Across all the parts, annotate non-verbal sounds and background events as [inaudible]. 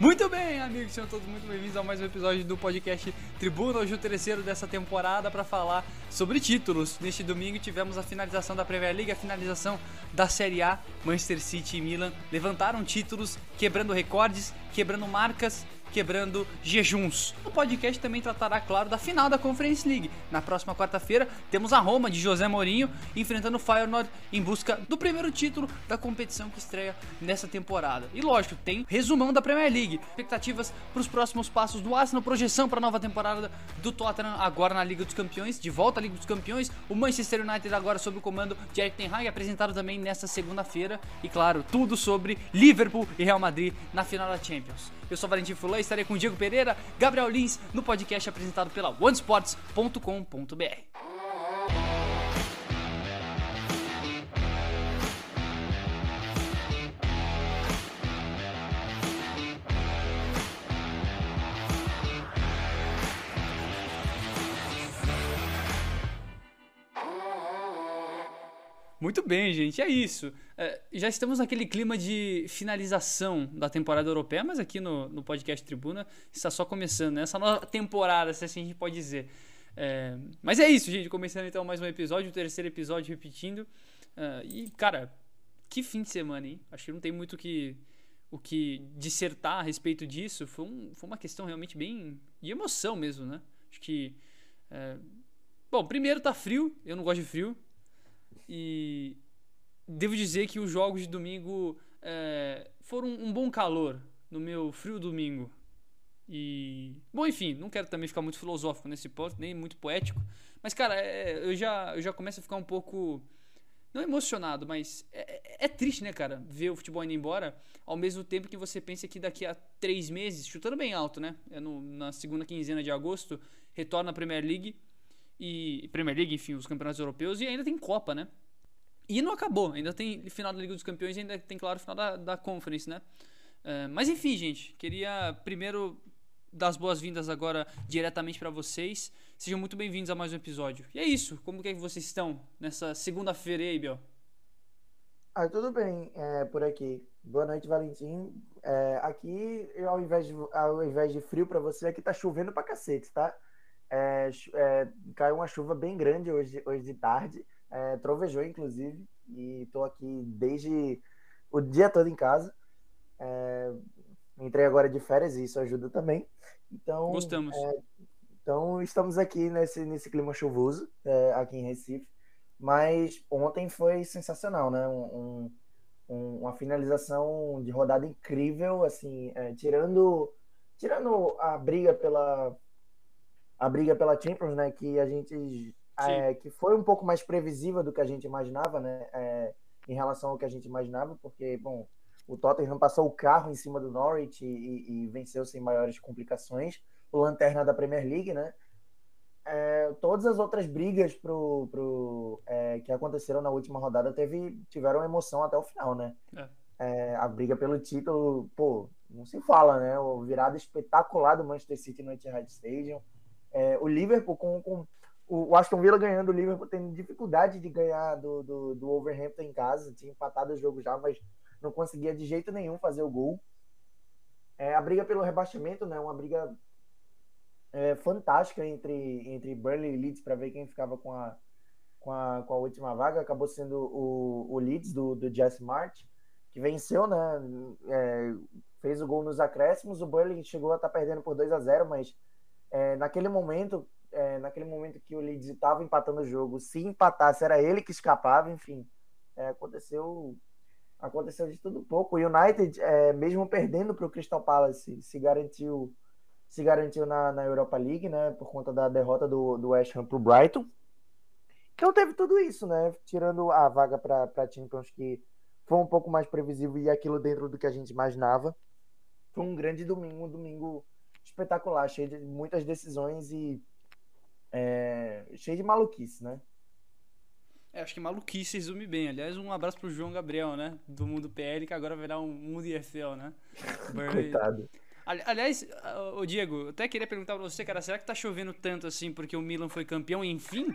Muito bem, amigos, sejam todos muito bem-vindos a mais um episódio do podcast Tribuna, hoje o terceiro dessa temporada para falar sobre títulos. Neste domingo tivemos a finalização da Premier League, a finalização da Série A. Manchester City e Milan levantaram títulos, quebrando recordes, quebrando marcas quebrando jejuns. O podcast também tratará, claro, da final da Conference League. Na próxima quarta-feira, temos a Roma de José Mourinho enfrentando o Feyenoord em busca do primeiro título da competição que estreia nessa temporada. E lógico, tem resumão da Premier League, expectativas para os próximos passos do Arsenal, projeção para a nova temporada do Tottenham agora na Liga dos Campeões, de volta à Liga dos Campeões, o Manchester United agora sob o comando de Eric Ten Hag, apresentado também nesta segunda-feira, e claro, tudo sobre Liverpool e Real Madrid na final da Champions. Eu sou Valentim Fulan, estarei com Diego Pereira, Gabriel Lins, no podcast apresentado pela OneSports.com.br. Muito bem, gente, é isso. É, já estamos naquele clima de finalização da temporada europeia, mas aqui no, no podcast Tribuna está só começando, né? Essa nova temporada, se assim a gente pode dizer. É, mas é isso, gente. Começando então mais um episódio, o terceiro episódio repetindo. Uh, e, cara, que fim de semana, hein? Acho que não tem muito que, o que dissertar a respeito disso. Foi, um, foi uma questão realmente bem de emoção mesmo, né? Acho que. É... Bom, primeiro tá frio, eu não gosto de frio. E devo dizer que os jogos de domingo é, foram um bom calor no meu frio domingo. E. Bom, enfim, não quero também ficar muito filosófico nesse ponto, nem muito poético. Mas, cara, é, eu, já, eu já começo a ficar um pouco. Não emocionado, mas é, é, é, triste, né, cara? Ver o futebol indo embora, ao mesmo tempo que você pensa que daqui a três meses, chutando bem alto, né? É no, na segunda quinzena de agosto, retorna a Premier League e Premier League, enfim, os campeonatos europeus e ainda tem Copa, né? E não acabou, ainda tem final da Liga dos Campeões ainda tem, claro, final da, da Conference, né? Uh, mas enfim, gente, queria primeiro dar as boas-vindas agora diretamente para vocês. Sejam muito bem-vindos a mais um episódio. E é isso, como é que vocês estão nessa segunda-feira aí, Biel? Ah, tudo bem é, por aqui. Boa noite, Valentim. É, aqui, ao invés, de, ao invés de frio para você, aqui tá chovendo pra cacete, tá? É, é, caiu uma chuva bem grande hoje, hoje de tarde, é, trovejou inclusive, e estou aqui desde o dia todo em casa. É, entrei agora de férias e isso ajuda também. Então, Gostamos. É, então estamos aqui nesse, nesse clima chuvoso, é, aqui em Recife. Mas ontem foi sensacional, né? Um, um, uma finalização de rodada incrível, assim, é, tirando tirando a briga pela a briga pela Champions, né? Que a gente é, que foi um pouco mais previsível do que a gente imaginava, né? É, em relação ao que a gente imaginava, porque bom, o Tottenham passou o carro em cima do Norwich e, e venceu sem maiores complicações. O lanterna da Premier League, né? É, todas as outras brigas pro, pro, é, que aconteceram na última rodada teve, tiveram emoção até o final, né? É. é a briga pelo título, pô, não se fala, né? O virada espetacular do Manchester City no Etihad Stadium é, o Liverpool com, com o Aston Villa ganhando, o Liverpool tendo dificuldade de ganhar do, do, do Overhampton em casa, tinha empatado o jogo já, mas não conseguia de jeito nenhum fazer o gol. É, a briga pelo rebaixamento, né, uma briga é, fantástica entre, entre Burnley e Leeds para ver quem ficava com a, com a, com a última vaga, acabou sendo o, o Leeds do, do Jesse March, que venceu, né, é, fez o gol nos acréscimos, o Burnley chegou a estar tá perdendo por 2 a 0 mas é, naquele momento, é, naquele momento que o Leeds estava empatando o jogo, se empatasse era ele que escapava, enfim, é, aconteceu aconteceu de tudo pouco. O United, é, mesmo perdendo para o Crystal Palace, se garantiu se garantiu na, na Europa League, né, por conta da derrota do, do West Ham para o Brighton. Então teve tudo isso, né, tirando a vaga para Champions que foi um pouco mais previsível e aquilo dentro do que a gente imaginava. Foi um grande domingo, um domingo espetacular, cheio de muitas decisões e é, cheio de maluquice, né? É, acho que maluquice resume bem. Aliás, um abraço pro João Gabriel, né? Do Mundo PL, que agora virá um Mundo IFL, né? Coitado. Aliás, o Diego, eu até queria perguntar pra você, cara, será que tá chovendo tanto assim porque o Milan foi campeão, enfim?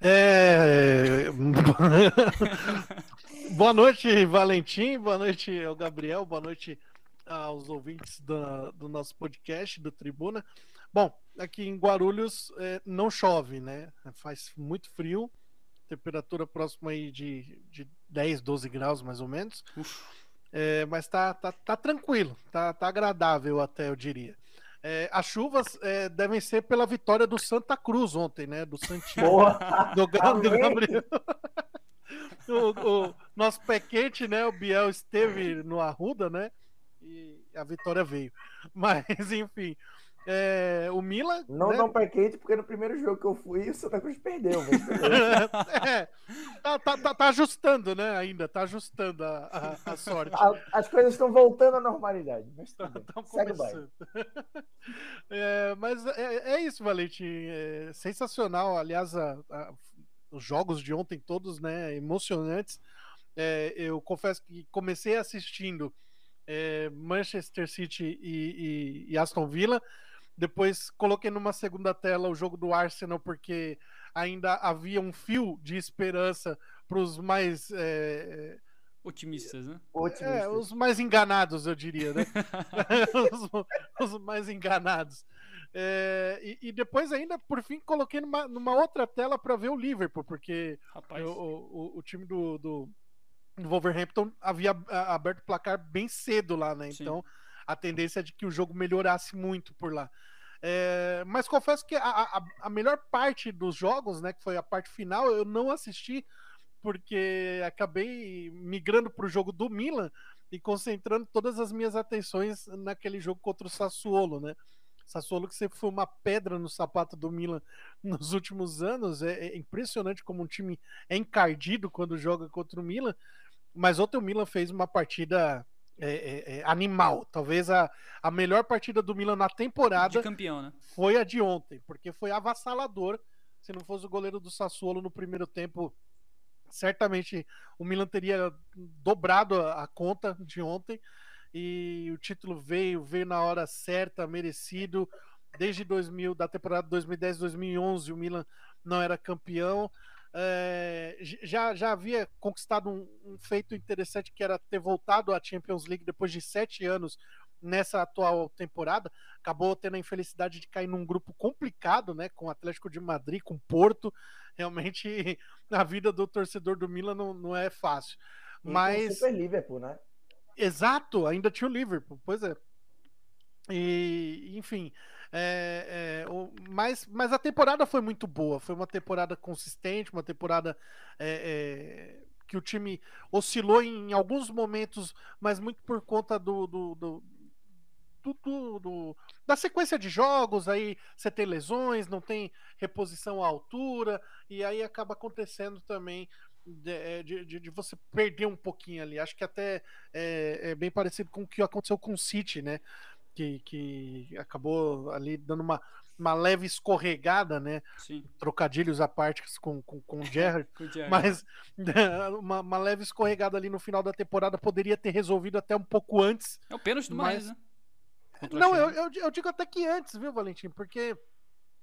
É. [laughs] Boa noite, Valentim. Boa noite ao Gabriel. Boa noite aos ouvintes do, do nosso podcast, do Tribuna. Bom, aqui em Guarulhos é, não chove, né? Faz muito frio, temperatura próxima aí de, de 10, 12 graus mais ou menos. É, mas tá, tá, tá tranquilo, tá, tá agradável até, eu diria. É, as chuvas é, devem ser pela vitória do Santa Cruz ontem, né? Do Santinho. Do, do Gabriel. o, o, nosso pé quente, né? O Biel esteve no Arruda, né? E a vitória veio. Mas, enfim. É, o Milan. Não né? dá um pé quente, porque no primeiro jogo que eu fui, o Santa Cruz perdeu. [laughs] é, tá, tá, tá, tá, ajustando, né? Ainda, tá ajustando a, a, a sorte. as coisas estão voltando à normalidade. Mas tá, Segue começando. [laughs] É, mas é, é, isso, Valente. É sensacional. Aliás, a, os jogos de ontem, todos né, emocionantes. É, eu confesso que comecei assistindo é, Manchester City e, e, e Aston Villa depois coloquei numa segunda tela o jogo do Arsenal, porque ainda havia um fio de esperança para os mais. É... Otimistas, né? Otimistas. É, os mais enganados, eu diria, né? [laughs] os, os, mais enganados. É, e, e, depois, ainda, por fim, coloquei numa, numa outra tela para ver o Liverpool, porque o, o, o, time do, do, Wolverhampton havia aberto o placar bem cedo lá, né? Então, Sim. A tendência de que o jogo melhorasse muito por lá. É, mas confesso que a, a, a, melhor parte dos jogos, né, que foi a parte final, eu não assisti porque acabei migrando para o jogo do Milan e concentrando todas as minhas atenções naquele jogo contra o Sassuolo, né? Sassuolo que sempre foi uma pedra no sapato do Milan [laughs] nos últimos anos. É, é impressionante como um time é encardido quando joga contra o Milan. Mas ontem o Milan fez uma partida é, é, é, animal. Talvez a, a melhor partida do Milan na temporada de campeão, né? foi a de ontem, porque foi avassalador. Se não fosse o goleiro do Sassuolo no primeiro tempo, certamente o Milan teria dobrado a, a conta de ontem. E o título veio, veio na hora certa, merecido. Desde 2000, da temporada 2010-2011, o Milan não era campeão é, já, já havia conquistado um, um, feito interessante que era ter voltado à Champions League depois de sete anos nessa atual temporada. Acabou tendo a infelicidade de cair num grupo complicado, né? Com o Atlético de Madrid, com Porto. Realmente [laughs] a vida do torcedor do Milan não, não é fácil. E Mas. Super Liverpool, né? Exato, ainda tinha o Liverpool, pois é. E, enfim, é, é, o, mas, mas a temporada foi muito boa. Foi uma temporada consistente, uma temporada é, é que o time oscilou em alguns momentos, mas muito por conta do, do, do do, do, do, da sequência de jogos, aí você tem lesões, não tem reposição à altura, e aí acaba acontecendo também de, é, de, de, você perder um pouquinho ali. Acho que até é, é, bem parecido com o que aconteceu com o City, né? Que, que acabou ali dando uma, uma leve escorregada, né? Sim. Trocadilhos à parte com, com, com o [laughs] Gerrard. mas [laughs] uma, uma, leve escorregada ali no final da temporada poderia ter resolvido até um pouco antes. É o pênalti do mas... né? Não, eu, eu, eu, digo até que antes, viu, Valentim? Porque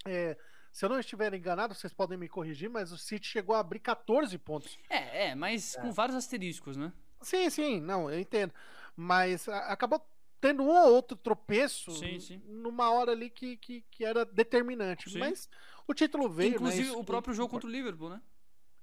é, se eu não estiver enganado, vocês podem me corrigir, mas o City chegou a abrir 14 pontos. É, é, mas é. com vários asteriscos, né? Sim, sim, não, eu entendo. Mas a, acabou tendo um ou outro tropeço sim, sim. numa hora ali que, que, que era determinante. Sim. Mas o título veio. Né, Inclusive né, o próprio jogo contra o Liverpool, né?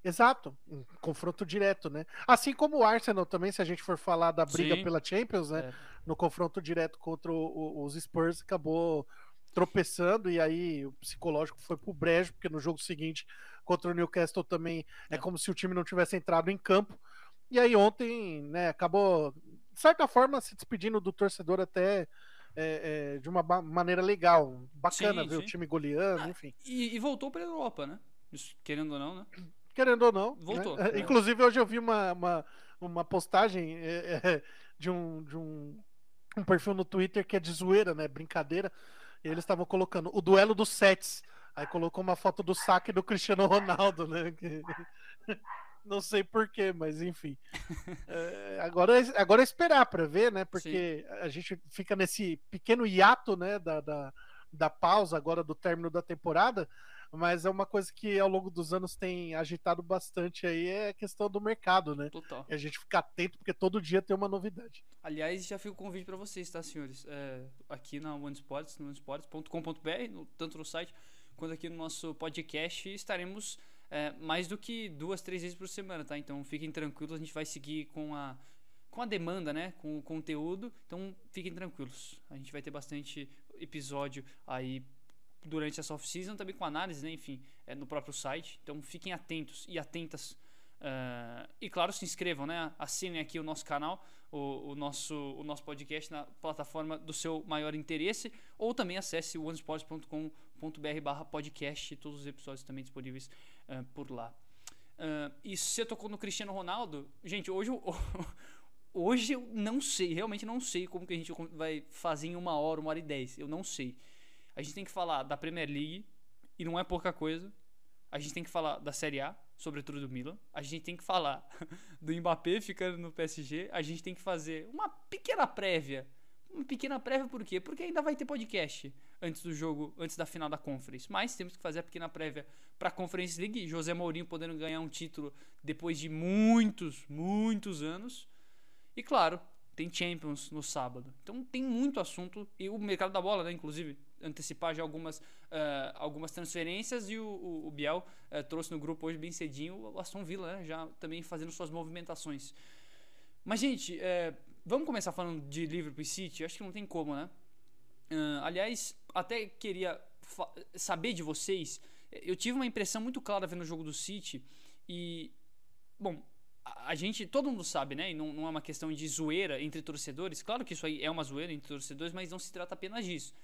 Exato, um confronto direto, né? Assim como o Arsenal também, se a gente for falar da briga pela Champions, né? É. No confronto direto contra o, o, os Spurs, acabou tropeçando e aí o psicológico foi pro brejo, porque no jogo seguinte contra o Newcastle também é, é como se o time não tivesse entrado em campo. E aí ontem, né, acabou de certa forma, se despedindo do torcedor até é, é, de uma maneira legal. Bacana sim, ver sim. o time goleando, ah, enfim. E, e voltou para a Europa, né? querendo ou não, né? Querendo ou não. Voltou. Né? É. Inclusive, hoje eu vi uma, uma, uma postagem é, é, de, um, de um, um perfil no Twitter que é de zoeira, né? Brincadeira. E eles estavam colocando o duelo dos sets. Aí colocou uma foto do saque do Cristiano Ronaldo, né? [laughs] Não sei porquê, mas enfim. [laughs] é, agora, agora é esperar para ver, né? Porque Sim. a gente fica nesse pequeno hiato, né? Da, da, da, pausa agora do término da temporada. mas é uma coisa que ao longo dos anos tem agitado bastante aí, é a questão do mercado, né? Total. E a gente fica atento porque todo dia tem uma novidade. Aliás, já fica o convite para vocês, tá, senhores? É, aqui na One Sports, no onesports.com.br, tanto no site quanto aqui no nosso podcast, estaremos é, mais do que duas, três vezes por semana, tá? Então fiquem tranquilos, a gente vai seguir com a com a demanda, né, com o conteúdo. Então fiquem tranquilos. A gente vai ter bastante episódio aí durante essa off-season, também com análise, né, enfim, é, no próprio site. Então fiquem atentos e atentas. Uh, e claro, se inscrevam, né? Assinem aqui o nosso canal, o, o, nosso, o nosso podcast na plataforma do seu maior interesse, ou também acesse onesports.com.br barra podcast, todos os episódios também disponíveis uh, por lá. Uh, e você tocou no Cristiano Ronaldo, gente, hoje o, [laughs] Hoje eu não sei, realmente não sei como que a gente vai fazer em uma hora, uma hora e dez. Eu não sei. A gente tem que falar da Premier League, e não é pouca coisa. A gente tem que falar da Série A, sobretudo do Milan. A gente tem que falar [laughs] do Mbappé ficando no PSG. A gente tem que fazer uma pequena prévia. Uma pequena prévia por quê? Porque ainda vai ter podcast antes do jogo, antes da final da Conference. Mas temos que fazer a pequena prévia para a Conference League. José Mourinho podendo ganhar um título depois de muitos, muitos anos. E claro, tem Champions no sábado. Então tem muito assunto. E o mercado da bola, né? Inclusive, antecipar já algumas, uh, algumas transferências. E o, o, o Biel uh, trouxe no grupo hoje bem cedinho o Aston Villa, né? Já também fazendo suas movimentações. Mas, gente, uh, vamos começar falando de Liverpool e City? Acho que não tem como, né? aliás, até queria saber de vocês. Eu tive uma impressão muito clara vendo o jogo do City. E, bom, a gente, todo mundo sabe, né? E não, não, é uma questão de zoeira entre torcedores. Claro que isso aí é uma zoeira entre torcedores, mas não se trata apenas disso.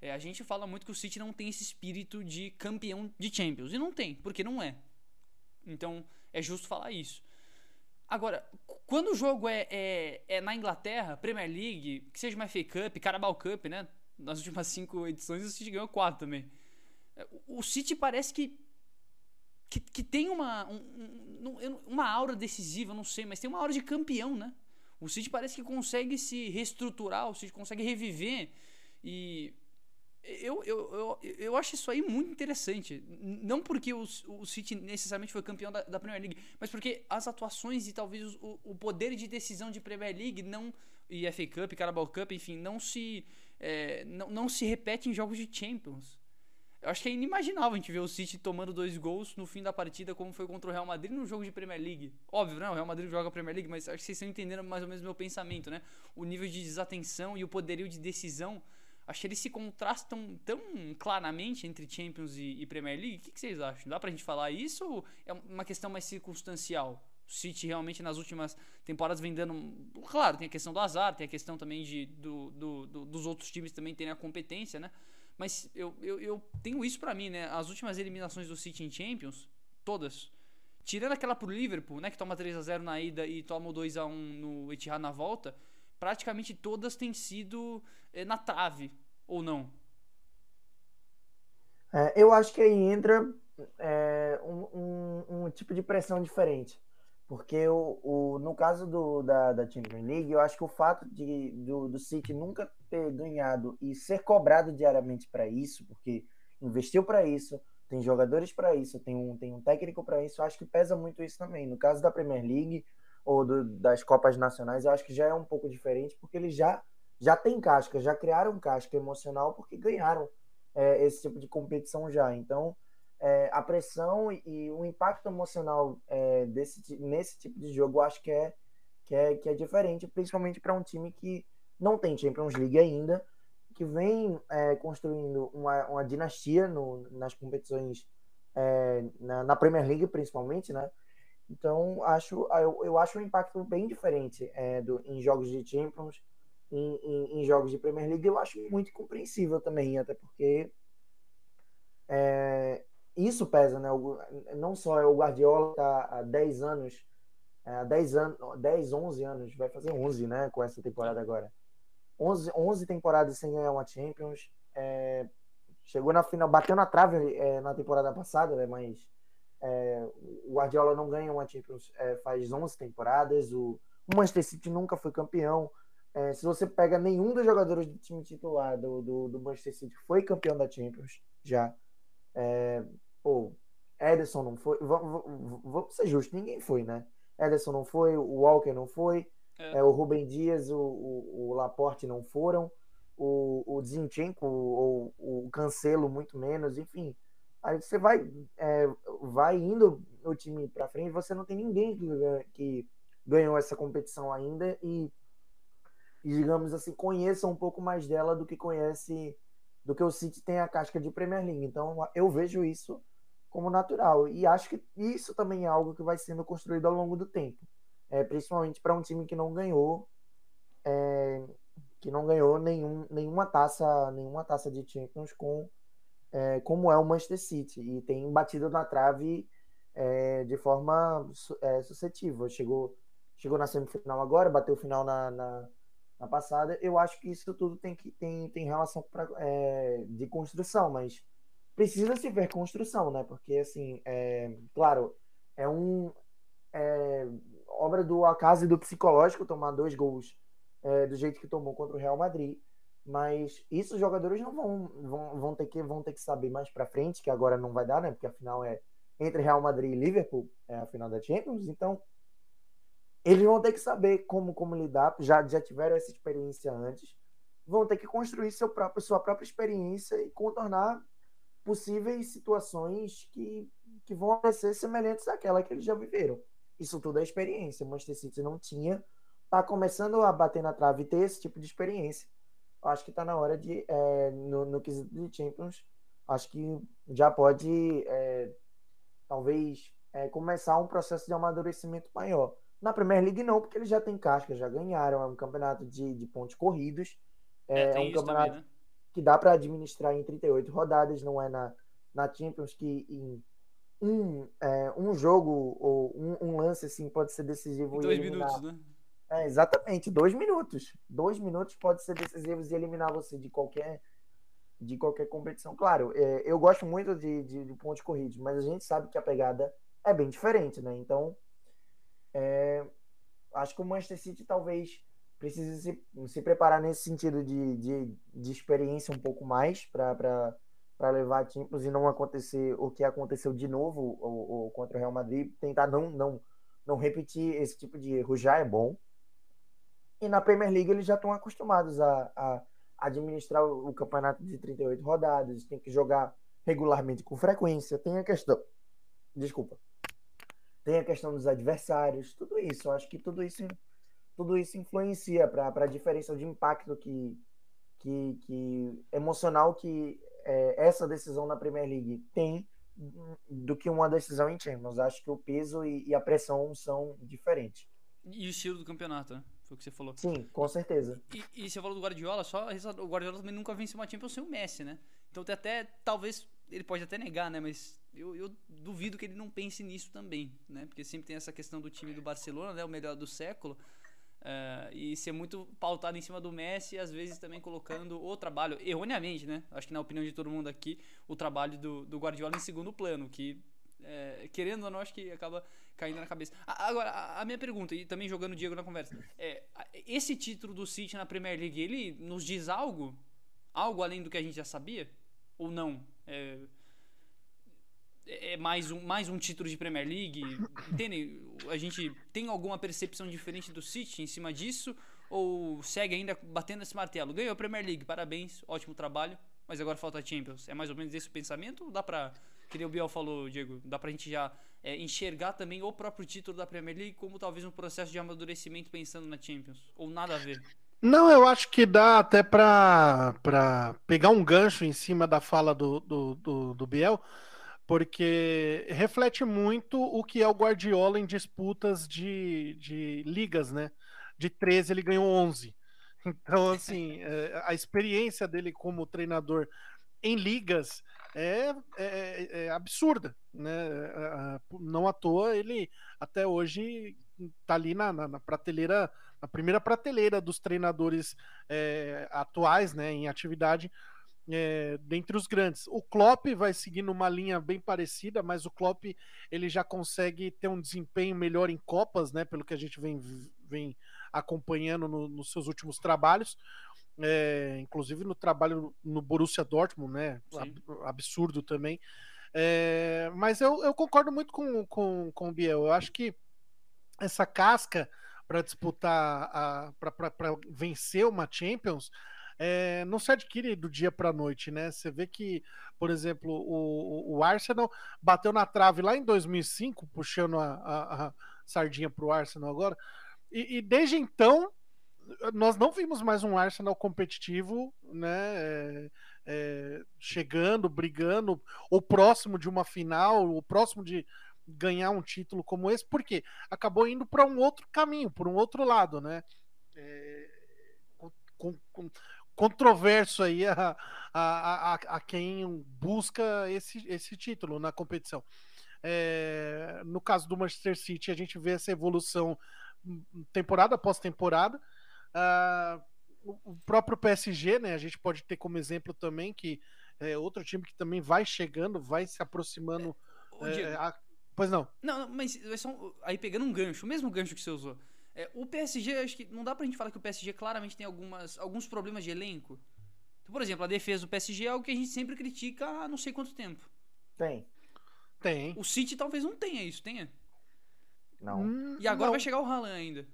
É, a gente fala muito que o City não tem esse espírito de campeão de Champions. E não tem, porque não é. Então é justo falar isso. Agora, quando o jogo é, é, é na Inglaterra, Premier League, que seja uma FA Cup, Carabao Cup, né? Nas últimas [laughs] cinco edições o City ganhou quatro também. É, o City parece que que, que tem uma, um, uma aura decisiva, não sei, mas tem uma aura de campeão, né? O City parece que consegue se reestruturar, o City consegue reviver. E eu, eu, eu, eu acho isso aí muito interessante. Não porque o, o City necessariamente foi campeão da, da Premier League, mas porque as atuações e talvez o, o poder de decisão de Premier League não e FA Cup, Carabao Cup, enfim, não se, é, não, não se repete em jogos de Champions. Eu acho que é inimaginável a gente ver o City tomando dois gols no fim da partida, como foi contra o Real Madrid no jogo de Premier League. Óbvio, né? O Real Madrid joga Premier League, mas acho que vocês estão entendendo mais ou menos o meu pensamento, né? O nível de desatenção e o poderio de decisão. Acho que eles se contrastam tão claramente entre Champions e, e Premier League. O que, que, vocês acham? Dá pra gente falar isso ou é uma questão mais circunstancial? O City realmente nas últimas temporadas vem dando. Claro, tem a questão do azar, tem a questão também de, do, do, do dos outros times também terem a competência, né? Mas eu, eu, eu tenho isso para mim, né? As últimas eliminações do City em Champions, todas. Tirando aquela pro Liverpool, né? Que toma 3 a 0 na ida e toma 2 a 1 no Etihad na volta. Praticamente todas têm sido é, na trave, ou não? É, eu acho que aí entra é, um, um, um tipo de pressão diferente. Porque o, o, no caso do, da, da Champions League, eu acho que o fato de, do, do City nunca ter ganhado e ser cobrado diariamente para isso, porque investiu para isso, tem jogadores para isso, tem um, tem um técnico para isso, acho que pesa muito isso também. No caso da Premier League ou do, das Copas Nacionais, eu acho que já é um pouco diferente, porque eles já, já têm casca, já criaram casca emocional, porque ganharam é, esse tipo de competição já. Então é, a pressão e, o impacto emocional é, desse, nesse tipo de jogo eu acho que é, que é, que é diferente, principalmente para um time que não tem Champions League ainda, que vem é, construindo uma, uma dinastia no, nas competições, é, na, na, Premier League principalmente, né? Então, acho, eu, eu acho um impacto bem diferente é, do, em jogos de Champions, em, em, em, jogos de Premier League, eu acho muito compreensível também, até porque é, isso pesa, né? Não só é o Guardiola tá há 10 anos, é, há 10 anos, 10, 11 anos, vai fazer 11, né, com essa temporada agora. 11, 11 temporadas sem ganhar uma Champions. É, chegou na final, bateu na trave é, na temporada passada, né, mas é, o Guardiola não ganha uma Champions é, faz 11 temporadas. O, o, Manchester City nunca foi campeão. É, se você pega nenhum dos jogadores do time titular do, do, do Manchester City foi campeão da Champions já. É, pô, Ederson não foi. Vamos, ser justos, ninguém foi, né? Ederson não foi, o Walker não foi, é. É, o Rubem Dias, o, o, o, Laporte não foram, o, o Zinchenko ou o Cancelo muito menos, enfim. Aí você vai, é, vai indo o time para frente, você não tem ninguém que, que ganhou essa competição ainda e, e, digamos assim, conheça um pouco mais dela do que conhece, do que o City tem a casca de Premier League. Então eu vejo isso como natural. E acho que isso também é algo que vai sendo construído ao longo do tempo. É, principalmente para um time que não ganhou é, que não ganhou nenhum, nenhuma taça nenhuma taça de Champions com é, como é o Manchester City e tem batido na trave é, de forma é, suscetível chegou chegou na semifinal agora bateu o final na, na, na, passada eu acho que isso tudo tem que tem, tem relação pra, é, de construção mas precisa se ver construção, né? Porque, assim, é, claro, é um. É, obra do acaso e do psicológico tomar dois gols do jeito que tomou contra o Real Madrid. Mas isso os jogadores não vão, vão, vão, ter, que, vão ter que saber mais para frente, que agora não vai dar, né? Porque a final é entre Real Madrid e Liverpool, é a final da Champions. Então, eles vão ter que saber como, como lidar. Já, já tiveram essa experiência antes. Vão ter que construir seu próprio, sua própria experiência e contornar possíveis situações que, que vão ser semelhantes àquela que eles já viveram. Isso tudo é experiência. O Manchester City não tinha, está começando a bater na trave e ter esse tipo de experiência. Acho que está na hora de, é, no, no quesito de Champions, acho que já pode, é, talvez, é, começar um processo de amadurecimento maior. Na Premier League não, porque eles já têm casca, já ganharam, é um campeonato de, de pontos corridos. É, é um campeonato também, né? que dá para administrar em 38 rodadas, não é na, na Champions que em um, é, um jogo ou um, um, lance assim pode ser decisivo. Em dois minutos, né? É, exatamente, dois minutos. Dois minutos pode ser decisivos e eliminar você de qualquer de qualquer competição. Claro, é, eu gosto muito de, de, de pontos corridos, mas a gente sabe que a pegada é bem diferente, né? Então, é, acho que o Manchester City talvez precisa se, se preparar nesse sentido de, de, de experiência um pouco mais para levar a e não acontecer o que aconteceu de novo ou, ou, contra o Real Madrid, tentar não, não, não repetir esse tipo de erro já é bom. E na Premier League eles já estão acostumados a, a administrar o, campeonato de 38 rodadas, tem que jogar regularmente com frequência, tem a questão. Desculpa. Tem a questão dos adversários, tudo isso. Eu acho que tudo isso tudo isso influencia para a diferença de impacto que, que, que emocional que é, essa decisão na Premier League tem do que uma decisão em Champions. Acho que o peso e, e, a pressão são diferentes. E o estilo do campeonato, né? Foi o que você falou. Sim, com certeza. E, e você falou do Guardiola, só o Guardiola também nunca venceu uma Champions sem o Messi, né? Então até talvez ele pode até negar, né? Mas eu, eu, duvido que ele não pense nisso também, né? Porque sempre tem essa questão do time do Barcelona, né? O melhor do século. Uh, e ser muito pautado em cima do Messi às vezes também colocando o trabalho, erroneamente, né? Acho que na opinião de todo mundo aqui, o trabalho do, do Guardiola em segundo plano, que é, querendo ou não, acho que acaba caindo na cabeça. Agora, a, minha pergunta, e também jogando o Diego na conversa, é, esse título do City na Premier League, ele nos diz algo? Algo além do que a gente já sabia? Ou não? É, é mais um, mais um título de Premier League? Entende? A gente tem alguma percepção diferente do City em cima disso? Ou segue ainda batendo esse martelo? Ganhou a Premier League, parabéns, ótimo trabalho, mas agora falta a Champions. É mais ou menos esse o pensamento? Ou dá pra, que o Biel falou, Diego, dá pra gente já é, enxergar também o próprio título da Premier League como talvez um processo de amadurecimento pensando na Champions? Ou nada a ver? Não, eu acho que dá até para pegar um gancho em cima da fala do, do, do, do Biel porque reflete muito o que é o Guardiola em disputas de, de ligas, né? De 13 ele ganhou 11. Então, assim, é, a experiência dele como treinador em ligas é, é, é absurda, né? É, não à toa ele até hoje está ali na, na, na, prateleira, na primeira prateleira dos treinadores é, atuais, né? Em atividade é, dentre os grandes. O Klopp vai seguindo uma linha bem parecida, mas o Klopp ele já consegue ter um desempenho melhor em Copas, né? Pelo que a gente vem, vem acompanhando no, nos seus últimos trabalhos. É, inclusive no trabalho no Borussia Dortmund, né? Sim. Absurdo também. É, mas eu, eu, concordo muito com, com, com o Biel. Eu acho que essa casca para disputar, para vencer uma Champions, é, não se adquire do dia para a noite, né? Você vê que, por exemplo, o, o Arsenal bateu na trave lá em 2005, puxando a, a, a sardinha para o Arsenal agora, e, e, desde então nós não vimos mais um Arsenal competitivo, né? É, é, chegando, brigando, ou próximo de uma final, ou próximo de ganhar um título como esse, porque acabou indo para um outro caminho, por um outro lado, né? É, com, com, controverso aí a, a, a, a, quem busca esse, esse título na competição. É, no caso do Manchester City, a gente vê essa evolução temporada após temporada. Uh, o próprio PSG, né? A gente pode ter como exemplo também que é outro time que também vai chegando, vai se aproximando. É, é, a... Pois não. Não, não mas só, aí pegando um gancho, o mesmo gancho que você usou. É, o PSG, acho que não dá pra gente falar que o PSG claramente tem algumas, alguns problemas de elenco. Então, por exemplo, a defesa do PSG é algo que a gente sempre critica há não sei quanto tempo. Tem. Tem. O City talvez não tenha isso, tenha? Não. Hum, e agora não. vai chegar o Haaland ainda.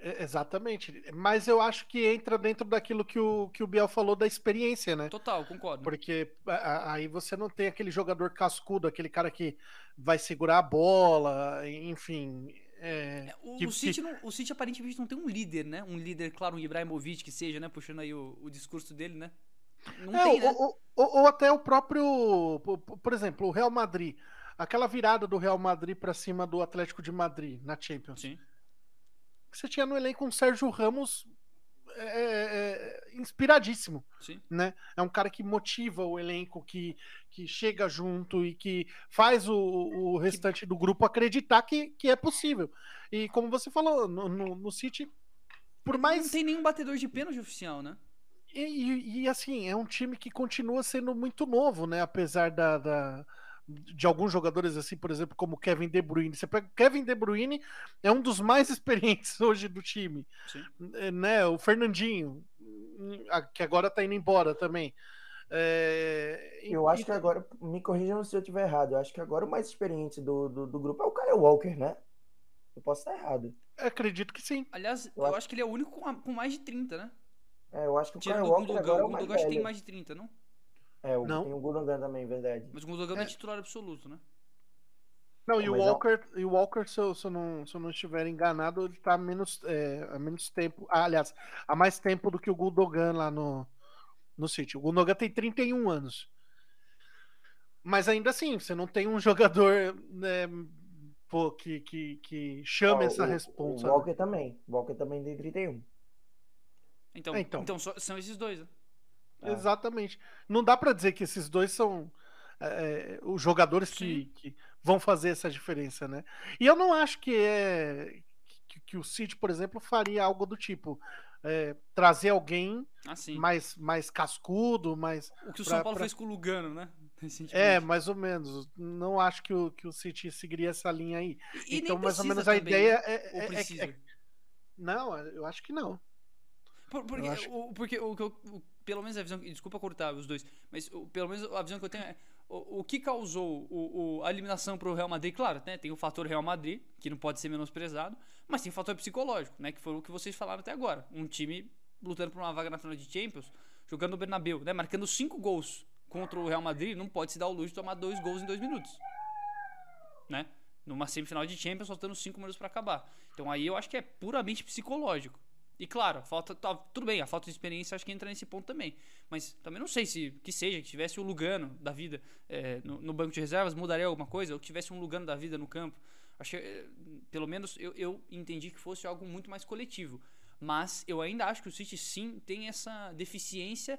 É, exatamente. Mas eu acho que entra dentro daquilo que o, que o Biel falou da experiência, né? Total, concordo. Porque aí você não tem aquele jogador cascudo, aquele cara que vai segurar a bola, enfim. É, é, o, que, o, City não, o City aparentemente não tem um líder, né? Um líder, claro, um Ibrahimovic que seja, né? Puxando aí o, o discurso dele, né? Não é, tem, né? Ou, ou, ou, até o próprio. Por exemplo, o Real Madrid. Aquela virada do Real Madrid para cima do Atlético de Madrid na Champions. Sim. Você tinha no elenco um Sérgio Ramos é, é, é, inspiradíssimo. Sim. Né? É um cara que motiva o elenco, que, que chega junto e que faz o, o restante do grupo acreditar que, que é possível. E como você falou, no, no, no City, por mais. Não tem nenhum batedor de pênalti oficial, né? E, e, e, assim, é um time que continua sendo muito novo, né? Apesar da, da, de alguns jogadores, assim, por exemplo, como Kevin De Bruyne. Você pega Kevin De Bruyne, é um dos mais [laughs] experientes hoje do time. Sim. É, né? O Fernandinho, que agora tá indo embora também. É... Eu acho que agora, me corrijam se eu estiver errado, eu acho que agora o mais experiente do, do, do grupo é o Kyle Walker, né? Eu posso estar errado. acredito que sim. Aliás, eu, eu acho... acho... que ele é o único com, com mais de 30, né? É, eu acho que o Tirando Kyle Walker Gundogan, agora é o mais Gundogan que tem velho. mais de 30, não? É, o, Não. tem o Gundogan também, verdade. Mas o Gundogan é É. titular absoluto, né? Não, e o é Walker, e o Walker se, eu, se, eu não, se eu não estiver enganado, ele tá há menos, é, há menos tempo. ah, aliás, há mais tempo do que o Gundogan lá no, no City. O Gundogan tem 31 anos. Mas ainda assim, você não tem um jogador né, pô, que, que, que chame Ó, essa o- responsa. O Walker também. O Walker também tem 31. Então, É, então. então. só- são esses dois, né? É. Exatamente. Não dá pra dizer que esses dois são é, os jogadores que, que vão fazer essa diferença, né? E eu não acho que é que, que o City, por exemplo, faria algo do tipo é, trazer alguém Assim. mais, mais cascudo, mais O que o pra- São Paulo pra- fez com o Lugano, né? [laughs] É, mais ou menos. Não acho que o, que o City seguiria essa linha aí. E- então, mais ou menos a também, ideia né? é, é- é- é- Não, eu acho que não. Por- porque, acho- o, porque o o- pelo menos a visão, desculpa cortar os dois, mas o- pelo menos a visão que eu tenho é o, o que causou o, o- a eliminação pro Real Madrid, claro, né? Tem o fator Real Madrid, que não pode ser menosprezado, mas tem o fator psicológico, né? Que foi o que vocês falaram até agora. Um time lutando por uma vaga na final de Champions, jogando no Bernabéu, né? Marcando cinco gols contra o Real Madrid, não pode se dar o luxo de tomar dois gols em dois minutos, né? Numa semifinal de Champions, faltando cinco minutos para acabar. Então aí eu acho que é puramente psicológico. E claro, falta. tá, tudo bem, a falta de experiência acho que entra nesse ponto também. Mas também não sei se que seja, que tivesse o Lugano da vida é, no, no banco de reservas, mudaria alguma coisa, ou que tivesse um Lugano da vida no campo. Acho que, é, pelo menos, eu, eu entendi que fosse algo muito mais coletivo. Mas eu ainda acho que o City sim tem essa deficiência.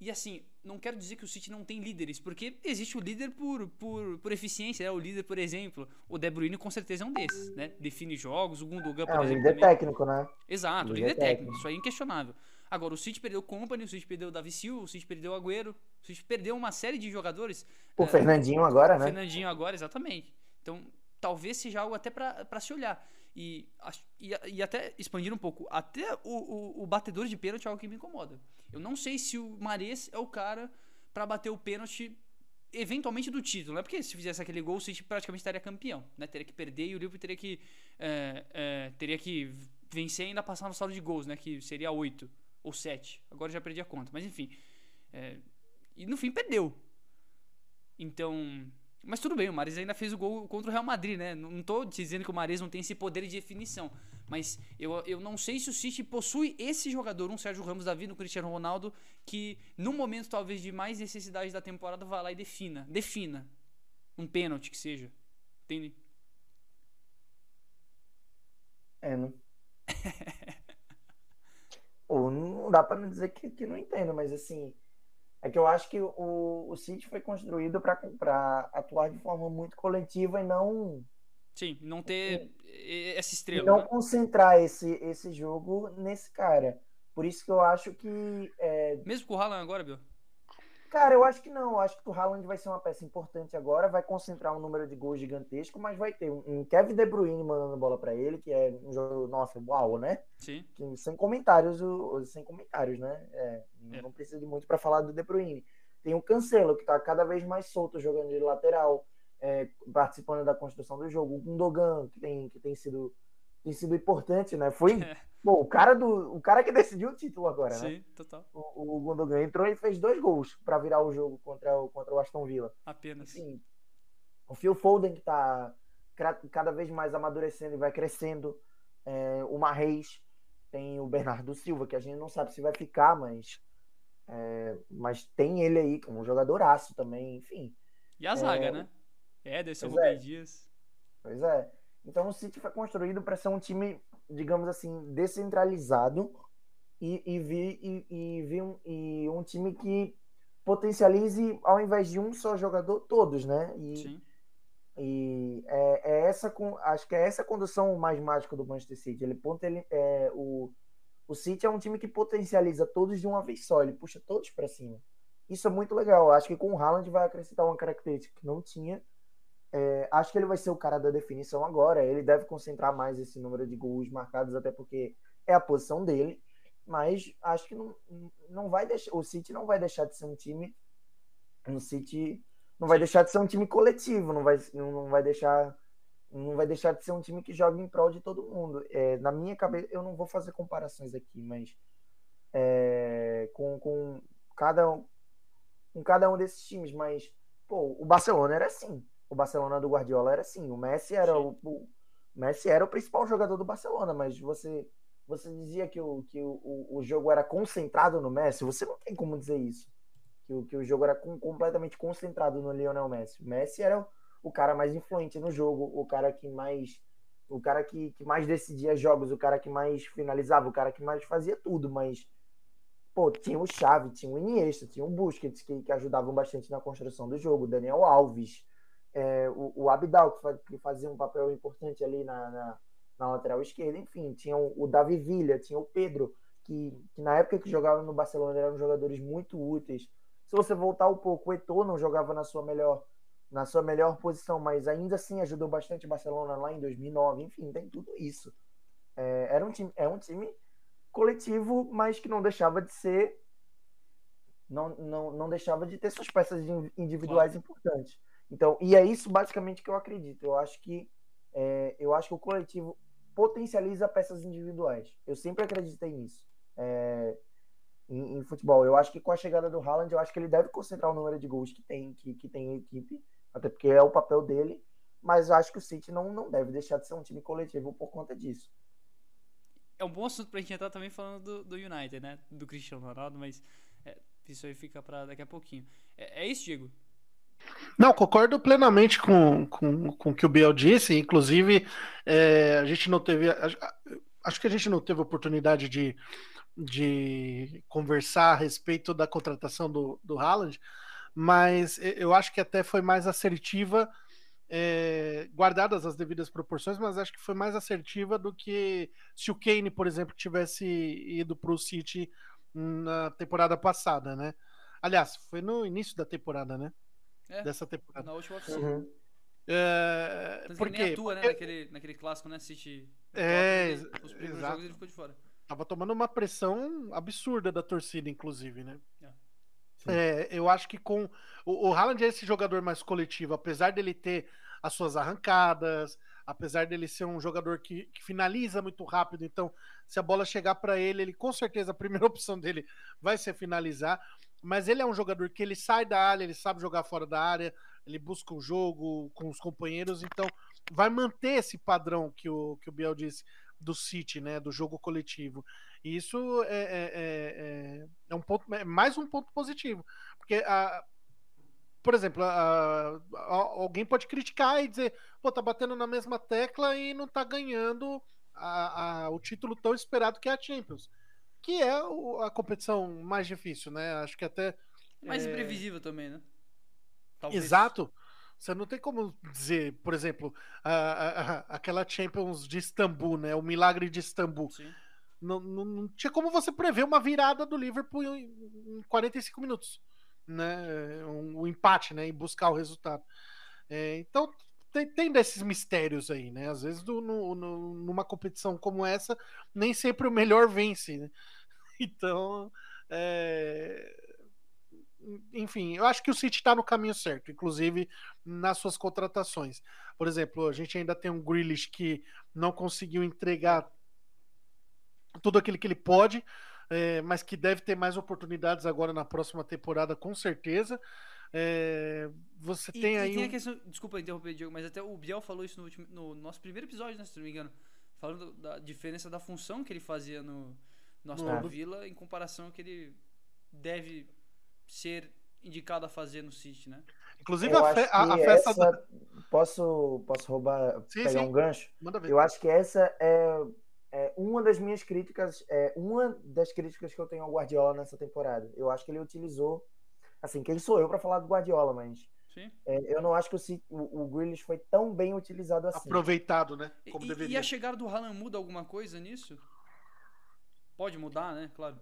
E assim, não quero dizer que o City não tem líderes, porque existe o líder por, por, por eficiência, né? O líder, por exemplo, o De Bruyne com certeza é um desses, né? Define jogos, o Gundogan, por É, o exemplo, líder também. técnico, né? Exato, o Líder líder técnico, técnico. isso aí é inquestionável. Agora, o City perdeu o Company, o City perdeu o Davi Silva, o City perdeu o Agüero, o City perdeu uma série de jogadores. O É, Fernandinho agora, o né? Fernandinho agora, exatamente. Então, talvez seja algo até pra se olhar. E, e, e até expandir um pouco, até o, o, o batedor de pênalti é algo que me incomoda. Eu não sei se o Mares é o cara pra bater o pênalti eventualmente do título, né? Porque se fizesse aquele gol, o City praticamente estaria campeão, né? Teria que perder e o Liverpool teria que é, é, teria que vencer e ainda passar no saldo de gols, né? Que seria 8 ou 7. Agora já perdi a conta, mas enfim. É, e no fim perdeu. Então, mas tudo bem, o Mares ainda fez o gol contra o Real Madrid, né? Não tô dizendo que o Mares não tem esse poder de definição. Mas eu, eu não sei se o City possui esse jogador, um Sérgio Ramos da vida, um Cristiano Ronaldo, que no momento talvez de mais necessidade da temporada vá lá e defina. Defina. Um pênalti que seja. Entende? É, não. [laughs] Ou não dá pra não dizer que, que não entendo, mas assim. É que eu acho que o, o City foi construído para atuar de forma muito coletiva e não Sim, não ter essa estrela. E não né? concentrar esse, esse jogo nesse cara. Por isso que eu acho que. É... Mesmo com o Haaland agora, Bill? Cara, eu acho que não. Eu acho que o Haaland vai ser uma peça importante agora, vai concentrar um número de gols gigantesco, mas vai ter um Kevin De Bruyne mandando bola para ele, que é um jogo, nossa, uau, né? Sim. Que, sem comentários, sem comentários, né? É, é. Não precisa de muito para falar do De Bruyne. Tem o Cancelo, que tá cada vez mais solto jogando de lateral é, participando da construção do jogo. O Gundogan, que tem, que tem sido tem sido importante, né? Foi pô, o cara do o cara que decidiu o título agora, Sim, né? Sim, total. O, o Gundogan entrou e fez dois gols para virar o jogo contra o contra o Aston Villa. Apenas. Sim. O Phil Foden que tá cada vez mais amadurecendo e vai crescendo. É, o Marreis tem o Bernardo Silva que a gente não sabe se vai ficar, mas é, mas tem ele aí como um jogadoraço também, enfim. E a zaga, é, né? Ederson, Rubem é. Dias. Pois é. Então o City foi construído para ser um time, digamos assim, descentralizado e, e, vi, e, e, vi um, e um time que potencialize, ao invés de um só jogador, todos, né? E, Sim. e é, é essa, acho que é essa a condução mais mágica do Manchester City. Ele, ele é, o, o City é um time que potencializa todos de uma vez só, ele puxa todos para cima. Isso é muito legal. Acho que com o Haaland vai acrescentar uma característica que não tinha, é, acho que ele vai ser o cara da definição agora. Ele deve concentrar mais esse número de gols marcados, até porque é a posição dele. Mas acho que não, não vai deixar. O City não vai deixar de ser um time. O City não vai deixar de ser um time coletivo. Não vai, não vai deixar. Não vai deixar de ser um time que joga em prol de todo mundo. É, na minha cabeça, eu não vou fazer comparações aqui, mas é, com, com, cada, com cada um desses times. Mas, pô, o Barcelona era assim o Barcelona do Guardiola era assim. O Messi era o, o, Messi era o principal jogador do Barcelona, mas você você dizia que o, que o, o jogo era concentrado no Messi. Você não tem como dizer isso. Que o, que o jogo era com, completamente concentrado no Lionel Messi. O Messi era o, o cara mais influente no jogo, o cara que mais o cara que, que mais decidia jogos, o cara que mais finalizava, o cara que mais fazia tudo, mas pô, tinha o Xavi, tinha o Iniesta, tinha o Busquets que, que ajudavam bastante na construção do jogo, Daniel Alves, é, o, o, Abidal, que, fazia um papel importante ali na, na, na lateral esquerda, enfim, tinha o, o Davi Villa, tinha o Pedro, que, que, na época que jogava no Barcelona eram jogadores muito úteis. Se você voltar um pouco, o Eto'o não jogava na sua melhor na sua melhor posição, mas ainda assim ajudou bastante o Barcelona lá em 2009, enfim, tem tudo isso. É, era um time, é um time coletivo, mas que não deixava de ser não, não, não deixava de ter suas peças individuais claro. importantes. Então, e é isso basicamente que eu acredito. Eu acho que é, eu acho que o coletivo potencializa peças individuais. Eu sempre acreditei nisso. É, em, em, futebol. Eu acho que com a chegada do Haaland, eu acho que ele deve concentrar o número de gols que tem, que, que tem a equipe, até porque é o papel dele. Mas eu acho que o City não, não deve deixar de ser um time coletivo por conta disso. É um bom assunto pra gente entrar também falando do, do United, né? Do Cristiano Ronaldo, mas é, isso aí fica para daqui a pouquinho. É, é isso, Diego. Não, concordo plenamente com, com, com o que o Biel disse. Inclusive, é, a gente não teve. Acho que a gente não teve oportunidade de, de conversar a respeito da contratação do, do Haaland, mas eu acho que até foi mais assertiva, é, guardadas as devidas proporções, mas acho que foi mais assertiva do que se o Kane, por exemplo, tivesse ido para o City na temporada passada, né? Aliás, foi no início da temporada, né? É, dessa temporada. Na última oficina. Uhum. É, Tanto por que ele nem atua, né, Porque- naquele, naquele clássico, né, City. É, Ele- Os primeiros exato. jogos ele ficou de fora. Tava tomando uma pressão absurda da torcida, inclusive, né? É, eu acho que com. O, o Haaland é esse jogador mais coletivo, apesar dele ter as suas arrancadas, apesar dele ser um jogador que, que finaliza muito rápido. Então, se a bola chegar para ele, ele com certeza a primeira [laughs] opção dele vai ser finalizar. Mas ele é um jogador que ele sai da área, ele sabe jogar fora da área, ele busca o jogo com os companheiros. Então, vai manter esse padrão que o, que o Biel disse do City, né, do jogo coletivo. E isso é, é, é, é um ponto, é mais um ponto positivo, porque a, por exemplo, a, a, alguém pode criticar e dizer, pô, tá batendo na mesma tecla e não tá ganhando a, o título tão esperado que é a Champions, que é a competição mais difícil, né? Acho que até mais imprevisível também, né? Talvez. Exato. Você não tem como dizer, por exemplo, aquela Champions de Istambul, né? O milagre de Istambul. Não, não, não, tinha como você prever uma virada do Liverpool em, em 45 minutos, né? Um, um, empate, né? E buscar o resultado. É, então tem, tem, desses mistérios aí, né? Às vezes do, no, no, numa competição como essa, nem sempre o melhor vence, né? [laughs] Então, é... enfim, eu acho que o City está no caminho certo, inclusive nas suas contratações. Por exemplo, a gente ainda tem um Grealish que não conseguiu entregar tudo aquilo que ele pode, é, mas que deve ter mais oportunidades agora na próxima temporada, com certeza. É, você e, tem e aí. Tem um... questão, desculpa interromper, Diego, mas até o Biel falou isso no, último, no nosso primeiro episódio, né, se não me engano. Falando da diferença da função que ele fazia no, no Aston Villa em comparação ao que ele deve ser indicado a fazer no City, né? Inclusive a, fe a, a, festa. Essa... Da... Posso, posso roubar, sim, pegar sim. um gancho? Eu acho que essa é é, uma das minhas críticas, é, uma das críticas que eu tenho ao Guardiola nessa temporada. Eu acho que ele utilizou, assim, quem sou eu para falar do Guardiola, mas é, eu não acho que o, o, o Grealish foi tão bem utilizado assim. Aproveitado, né? Como e, deveria. E a chegada do Haaland muda alguma coisa nisso? Pode mudar, né? Claro.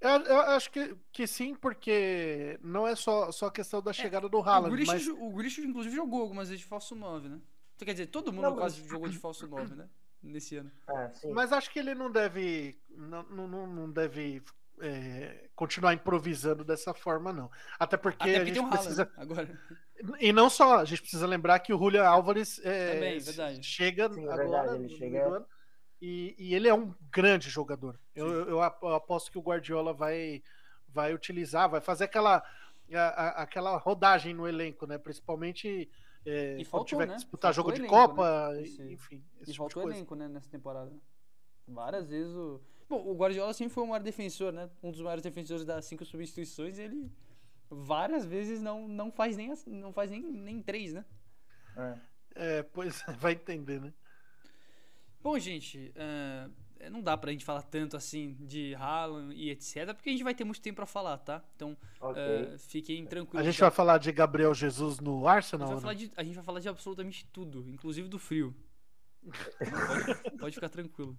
Eu, eu, acho que, que sim, porque não é só, só a questão da é, chegada é, do Haaland. O Grealish, mas... o Grealish, inclusive, jogou algumas vezes de falso 9, né? Quer dizer, todo mundo, não, no caso, mas... jogou de falso 9, né? nesse ano. Ah, Mas acho que ele não deve. Não, não, não deve é, continuar improvisando dessa forma, não. Até porque Até a gente um precisa. agora. [laughs] E não só, a gente precisa lembrar que o Julio Álvares é, Também, chega Sim, é agora. Verdade, ele chega... E, e, ele é um grande jogador. Eu, eu, aposto que o Guardiola vai, vai utilizar, vai fazer aquela, a, a, aquela rodagem no elenco, né? Principalmente é, e faltou, tiver né? que disputar faltou jogo elenco, de Copa, né? Esse... enfim. e faltou tipo elenco, né, nessa temporada. Várias vezes o. Bom, o Guardiola sempre foi o maior defensor, né? Um dos maiores defensores das cinco substituições, ele várias vezes não, não faz nem não faz nem, nem três, né? É. é pois [laughs] vai entender, né? Bom, gente, uh, é, não dá pra gente falar tanto assim de Haaland e etc, porque a gente vai ter muito tempo pra falar, tá? Então, okay. uh, fiquem tranquilos. A gente tá? vai falar de Gabriel Jesus no Arsenal? A gente, vai falar de, a gente vai falar de absolutamente tudo, inclusive do frio. [laughs] pode, pode ficar tranquilo.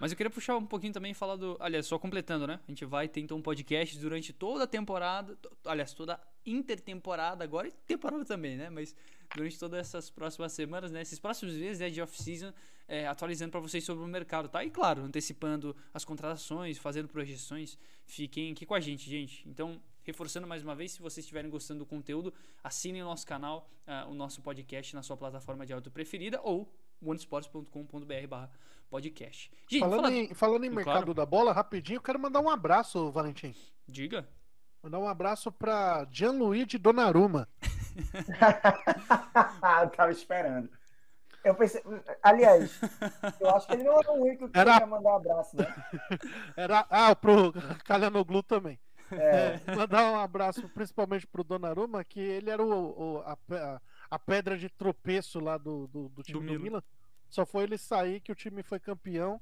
Mas eu queria puxar um pouquinho também e falar do. Aliás, só completando, né? A gente vai ter então um podcast durante toda a temporada. Aliás, toda a intertemporada agora e temporada também, né? Mas durante todas essas próximas semanas, né? Esses próximos meses né, de off-season, é, atualizando para vocês sobre o mercado, tá? E claro, antecipando as contratações, fazendo projeções. Fiquem aqui com a gente, gente. Então, reforçando mais uma vez, se vocês estiverem gostando do conteúdo, assinem o nosso canal, uh, o nosso podcast na sua plataforma de áudio preferida ou onesports.com.br podcast. Gente, falando, fala... em, falando em mercado claro. da bola, rapidinho, eu quero mandar um abraço, Valentim. Diga. Mandar um abraço para Gianluigi Donnarumma. eu [laughs] tava esperando. Eu pensei, aliás, eu acho que ele não era o único que era... mandar um abraço, né? [laughs] Era, ah, pro Calhanoglu também. É. É, mandar um abraço principalmente pro Donnarumma, que ele era o, o a, a, pedra de tropeço lá do, do, do time do, do Milan. Milan. Só foi ele sair que o time foi campeão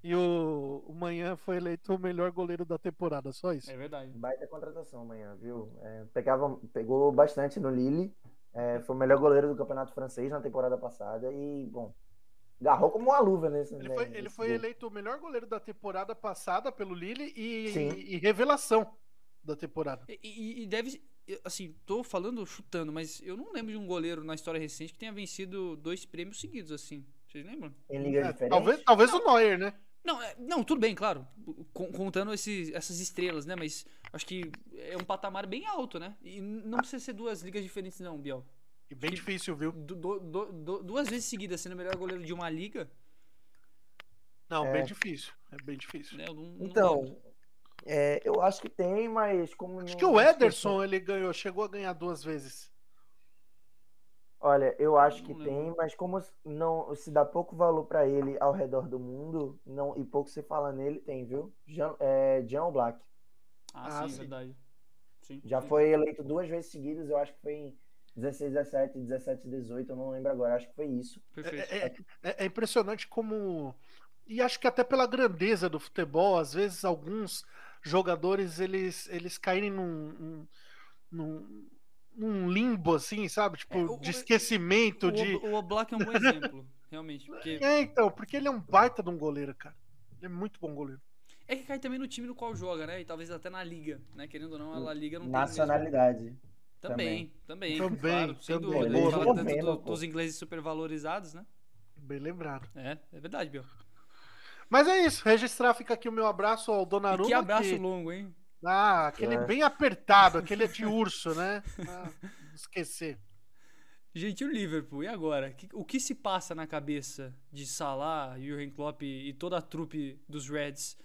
e o, o Manhã foi eleito o melhor goleiro da temporada, só isso. É verdade. Baita contratação amanhã, viu? É, pegava, pegou bastante no Lille, é, foi o melhor goleiro do campeonato francês na temporada passada e, bom, agarrou como uma luva nesse Ele foi, ele foi eleito o melhor goleiro da temporada passada pelo Lille e, e, e revelação da temporada. E, e, deve. Assim, tô falando, chutando, mas eu não lembro de um goleiro na história recente que tenha vencido dois prêmios seguidos, assim. Vocês lembram? Em liga é, diferente? Talvez, talvez o Neuer, né? Não, é, não, tudo bem, claro. Contando esses, essas estrelas, né? Mas acho que é um patamar bem alto, né? E não precisa ser duas ligas diferentes, não, Biel. E bem difícil, viu? Du, du, du, duas vezes seguidas sendo o melhor goleiro de uma liga. Não, é. bem difícil. É bem difícil. É, não, então, é, eu acho que tem, mas como. Acho que o Ederson ele ganhou, chegou a ganhar duas vezes. Olha, eu acho que tem, mas como não se dá pouco valor para ele ao redor do mundo, não e pouco se fala nele, tem, viu? Jean, é, Jean Black. Ah, ah sim, sim, verdade. Sim, Já sim. foi eleito duas vezes seguidas, eu acho que foi em 16, 17, 17, 18, eu não lembro agora, acho que foi isso. É, é, é, é impressionante como. E acho que até pela grandeza do futebol, às vezes alguns jogadores eles, eles caírem num, num, num limbo, assim, sabe? Tipo, é, o, de esquecimento. O, de... o Oblak é um bom exemplo, realmente. Porque... [laughs] É, então, porque ele é um baita de um goleiro, cara. Ele é muito bom goleiro. É que cai também no time no qual joga, né? E talvez até na liga, né? Querendo ou não, a La Liga não Nacionalidade. Também, também. Também, claro, sem também. dúvida. Ele fala tanto do, dos ingleses supervalorizados, né? Bem lembrado. É, é verdade, Bill. Mas é isso. Registrar, fica aqui o meu abraço ao Donnarumma. E que abraço que... longo, hein? Ah, aquele é. bem apertado, aquele de [laughs] urso, né? Ah, esquecer. Gente, o Liverpool, e agora? O que se passa na cabeça de Salah, Jurgen Klopp e toda a trupe dos Reds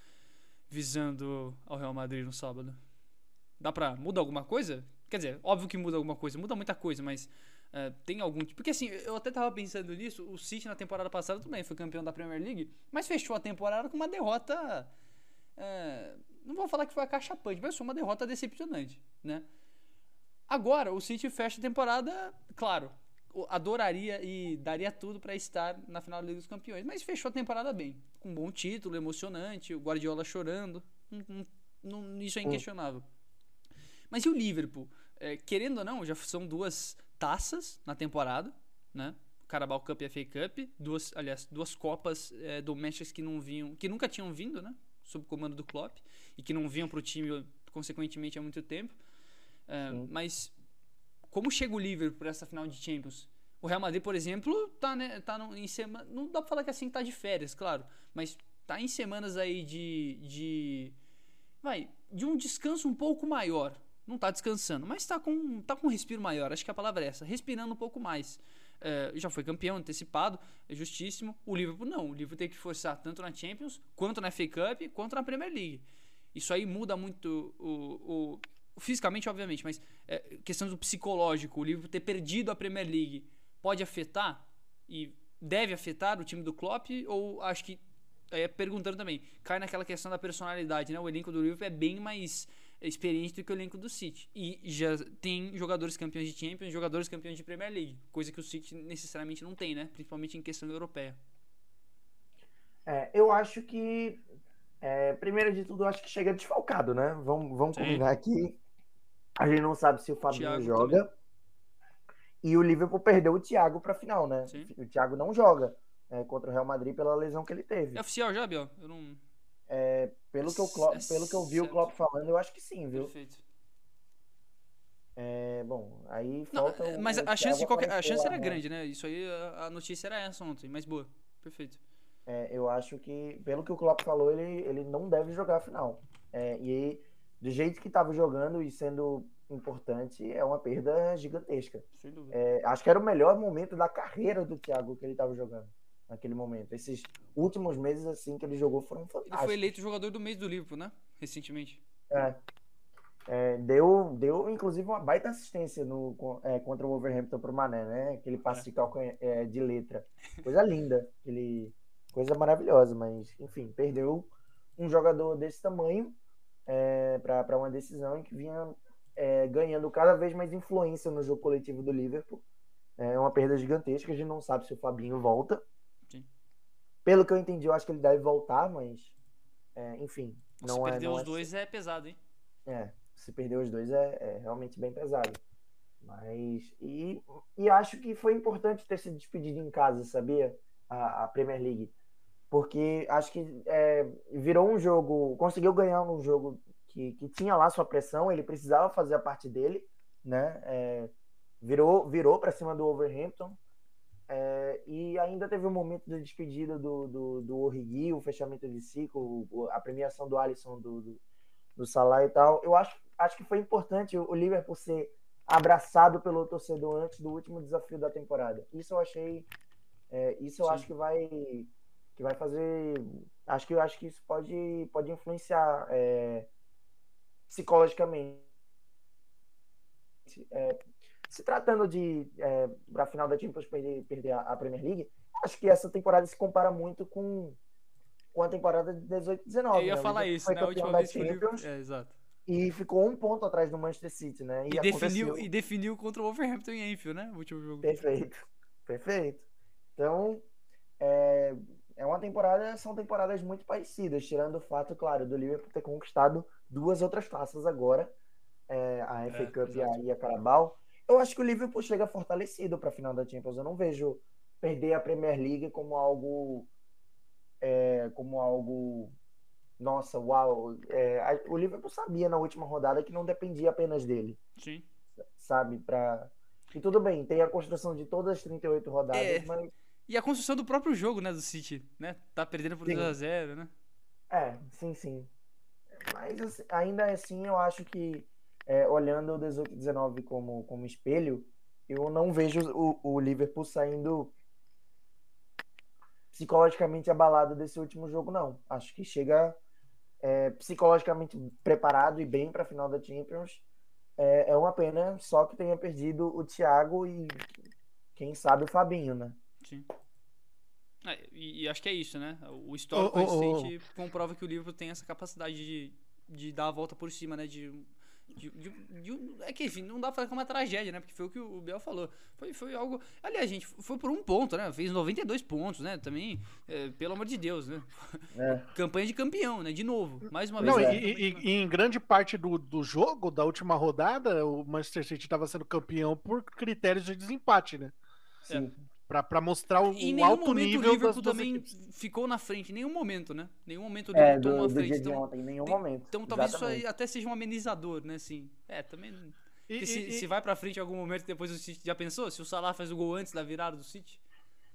visando ao Real Madrid no sábado? Dá pra mudar alguma coisa? Quer dizer, óbvio que muda alguma coisa, muda muita coisa, mas uh, tem algum tipo. Porque assim, eu até tava pensando nisso, o City na temporada passada também foi campeão da Premier League, mas fechou a temporada com uma derrota. Uh, não vou falar que foi a caixa punch, mas foi uma derrota decepcionante, né? Agora, o City fecha a temporada, claro, adoraria e daria tudo para estar na final da Liga dos Campeões, mas fechou a temporada bem, com um bom título, emocionante, o Guardiola chorando, um, um, um, isso é inquestionável. Mas e o Liverpool? É, querendo ou não, já são duas taças na temporada, né? Carabao Cup e a FA Cup, duas, aliás, duas copas é, domésticas que não vinham, que nunca tinham vindo, né? Sob comando do Klopp e que não vinham para o time consequentemente há muito tempo. Uh, mas como chega o Liverpool para essa final de Champions? O Real Madrid, por exemplo, tá, né, tá no, em semana, não dá para falar que assim tá de férias, claro, mas tá em semanas aí de, de vai, de um descanso um pouco maior. Não tá descansando, mas tá com tá com um respiro maior, acho que a palavra é essa, respirando um pouco mais. É, já foi campeão antecipado, é justíssimo. O Liverpool não. O Liverpool tem que forçar tanto na Champions, quanto na FA Cup, quanto na Premier League. Isso aí muda muito o, o fisicamente, obviamente, mas é, questão do psicológico. O Liverpool ter perdido a Premier League pode afetar e deve afetar o time do Klopp ou acho que é, perguntando também cai naquela questão da personalidade, né? O elenco do Liverpool é bem mais experiente do que o elenco do City. E já tem jogadores campeões de Champions, jogadores campeões de Premier League, coisa que o City necessariamente não tem, né? Principalmente em questão europeia. É, eu acho que é, primeiro de tudo, eu acho que chega desfalcado, né? Vamos, vamos combinar aqui. A gente não sabe se o Fabinho Thiago joga. Também. E o Liverpool perdeu o Thiago para final, né? Sim. O Thiago não joga é, contra o Real Madrid pela lesão que ele teve. É oficial já, Biel? Eu não. É, pelo, que eu, é pelo que eu vi o Klopp falando, eu acho que sim, viu? Perfeito. É, bom, aí falta. Não, o, mas a chance, de qualquer, a chance era grande, né? Isso aí, a notícia era essa ontem, mas boa. Perfeito. É, eu acho que, pelo que o Klopp falou, ele, ele não deve jogar a final. É, e aí, do jeito que estava jogando e sendo importante, é uma perda gigantesca. É, acho que era o melhor momento da carreira do Thiago que ele estava jogando naquele momento. Esses últimos meses assim que ele jogou foram fantásticos. Ele foi eleito jogador do mês do Liverpool, né? Recentemente. É. é deu, deu inclusive uma baita assistência no, é, contra o Wolverhampton pro Mané, né? Aquele passe de, calcanha, é, de letra. Coisa linda. Coisa maravilhosa, mas enfim, perdeu um jogador desse tamanho é, para uma decisão em que vinha é, ganhando cada vez mais influência no jogo coletivo do Liverpool. É uma perda gigantesca. A gente não sabe se o Fabinho volta. Pelo que eu entendi, eu acho que ele deve voltar, mas. É, enfim. Não se é, perder os é... dois é pesado, hein? É, se perder os dois é, é realmente bem pesado. Mas. E, e acho que foi importante ter se despedido em casa, sabia? A, a Premier League. Porque acho que é, virou um jogo. Conseguiu ganhar um jogo que, que tinha lá sua pressão, ele precisava fazer a parte dele, né? É, virou virou para cima do Overhampton. É, É, e ainda teve um momento de despedida do, do, do Origi, o fechamento de ciclo, a premiação do Alisson, do, do, do Salah e tal. Eu acho, acho que foi importante o Liverpool ser abraçado pelo torcedor antes do último desafio da temporada. Isso eu achei. É, isso eu Sim. acho que vai que vai fazer. Acho que eu acho que isso pode, pode influenciar é, psicologicamente. É, se tratando de é, para a final da Champions perder, perder a, a, Premier League, acho que essa temporada se compara muito com, com a temporada de 18-19. Eu ia né? falar isso, né? A última vez Champions, é, exato. E ficou um ponto atrás do Manchester City, né? E, e definiu, e definiu contra o Wolverhampton em Enfield, né? O último jogo. Perfeito, perfeito. Então, é, é uma temporada, são temporadas muito parecidas, tirando o fato, claro, do Liverpool ter conquistado duas outras taças agora, é, a FA é, Cup e a, e a Carabao. Eu acho que o Liverpool chega fortalecido para a final da Champions. Eu não vejo perder a Premier League como algo é, como algo nossa, uau. É, a, o Liverpool sabia na última rodada que não dependia apenas dele. Sim. Sabe, para e tudo bem, tem a construção de todas as 38 rodadas, é. mas e a construção do próprio jogo, né, do City, né? Tá perdendo por 2x0, né? É, sim, sim. Mas assim, ainda assim, eu acho que, é, olhando o 18-19 como, como espelho, eu não vejo o, o Liverpool saindo psicologicamente abalado desse último jogo, não. Acho que chega é, psicologicamente preparado e bem para a final da Champions. É, é uma pena só que tenha perdido o Thiago e quem sabe o Fabinho, né? Sim. É, e, e, acho que é isso, né? O histórico oh, oh, recente oh. comprova que o Liverpool tem essa capacidade de, de dar a volta por cima, né? De, de, de, de, é que, enfim, não dá pra falar que é uma tragédia, né? Porque foi o que o Biel falou. Foi, foi algo. Aliás, gente, foi por um ponto, né? Fez 92 pontos, né? Também, é, pelo amor de Deus, né? É. [laughs] Campanha de campeão, né? De novo, mais uma vez. Não, e, e, e, em grande parte do, do jogo, da última rodada, o Manchester City estava sendo campeão por critérios de desempate, né? Sim. É para mostrar o, o alto nível o Liverpool também ficou na frente, em nenhum momento, né? Nenhum momento o Liverpool é, tomou a frente. então, ontem, em nenhum tem, momento. Então talvez Exatamente. isso aí até seja um amenizador, né? Assim, é, também. E, se, e, se vai para frente em algum momento depois do City, já pensou? Se o Salah faz o gol antes da virada do City?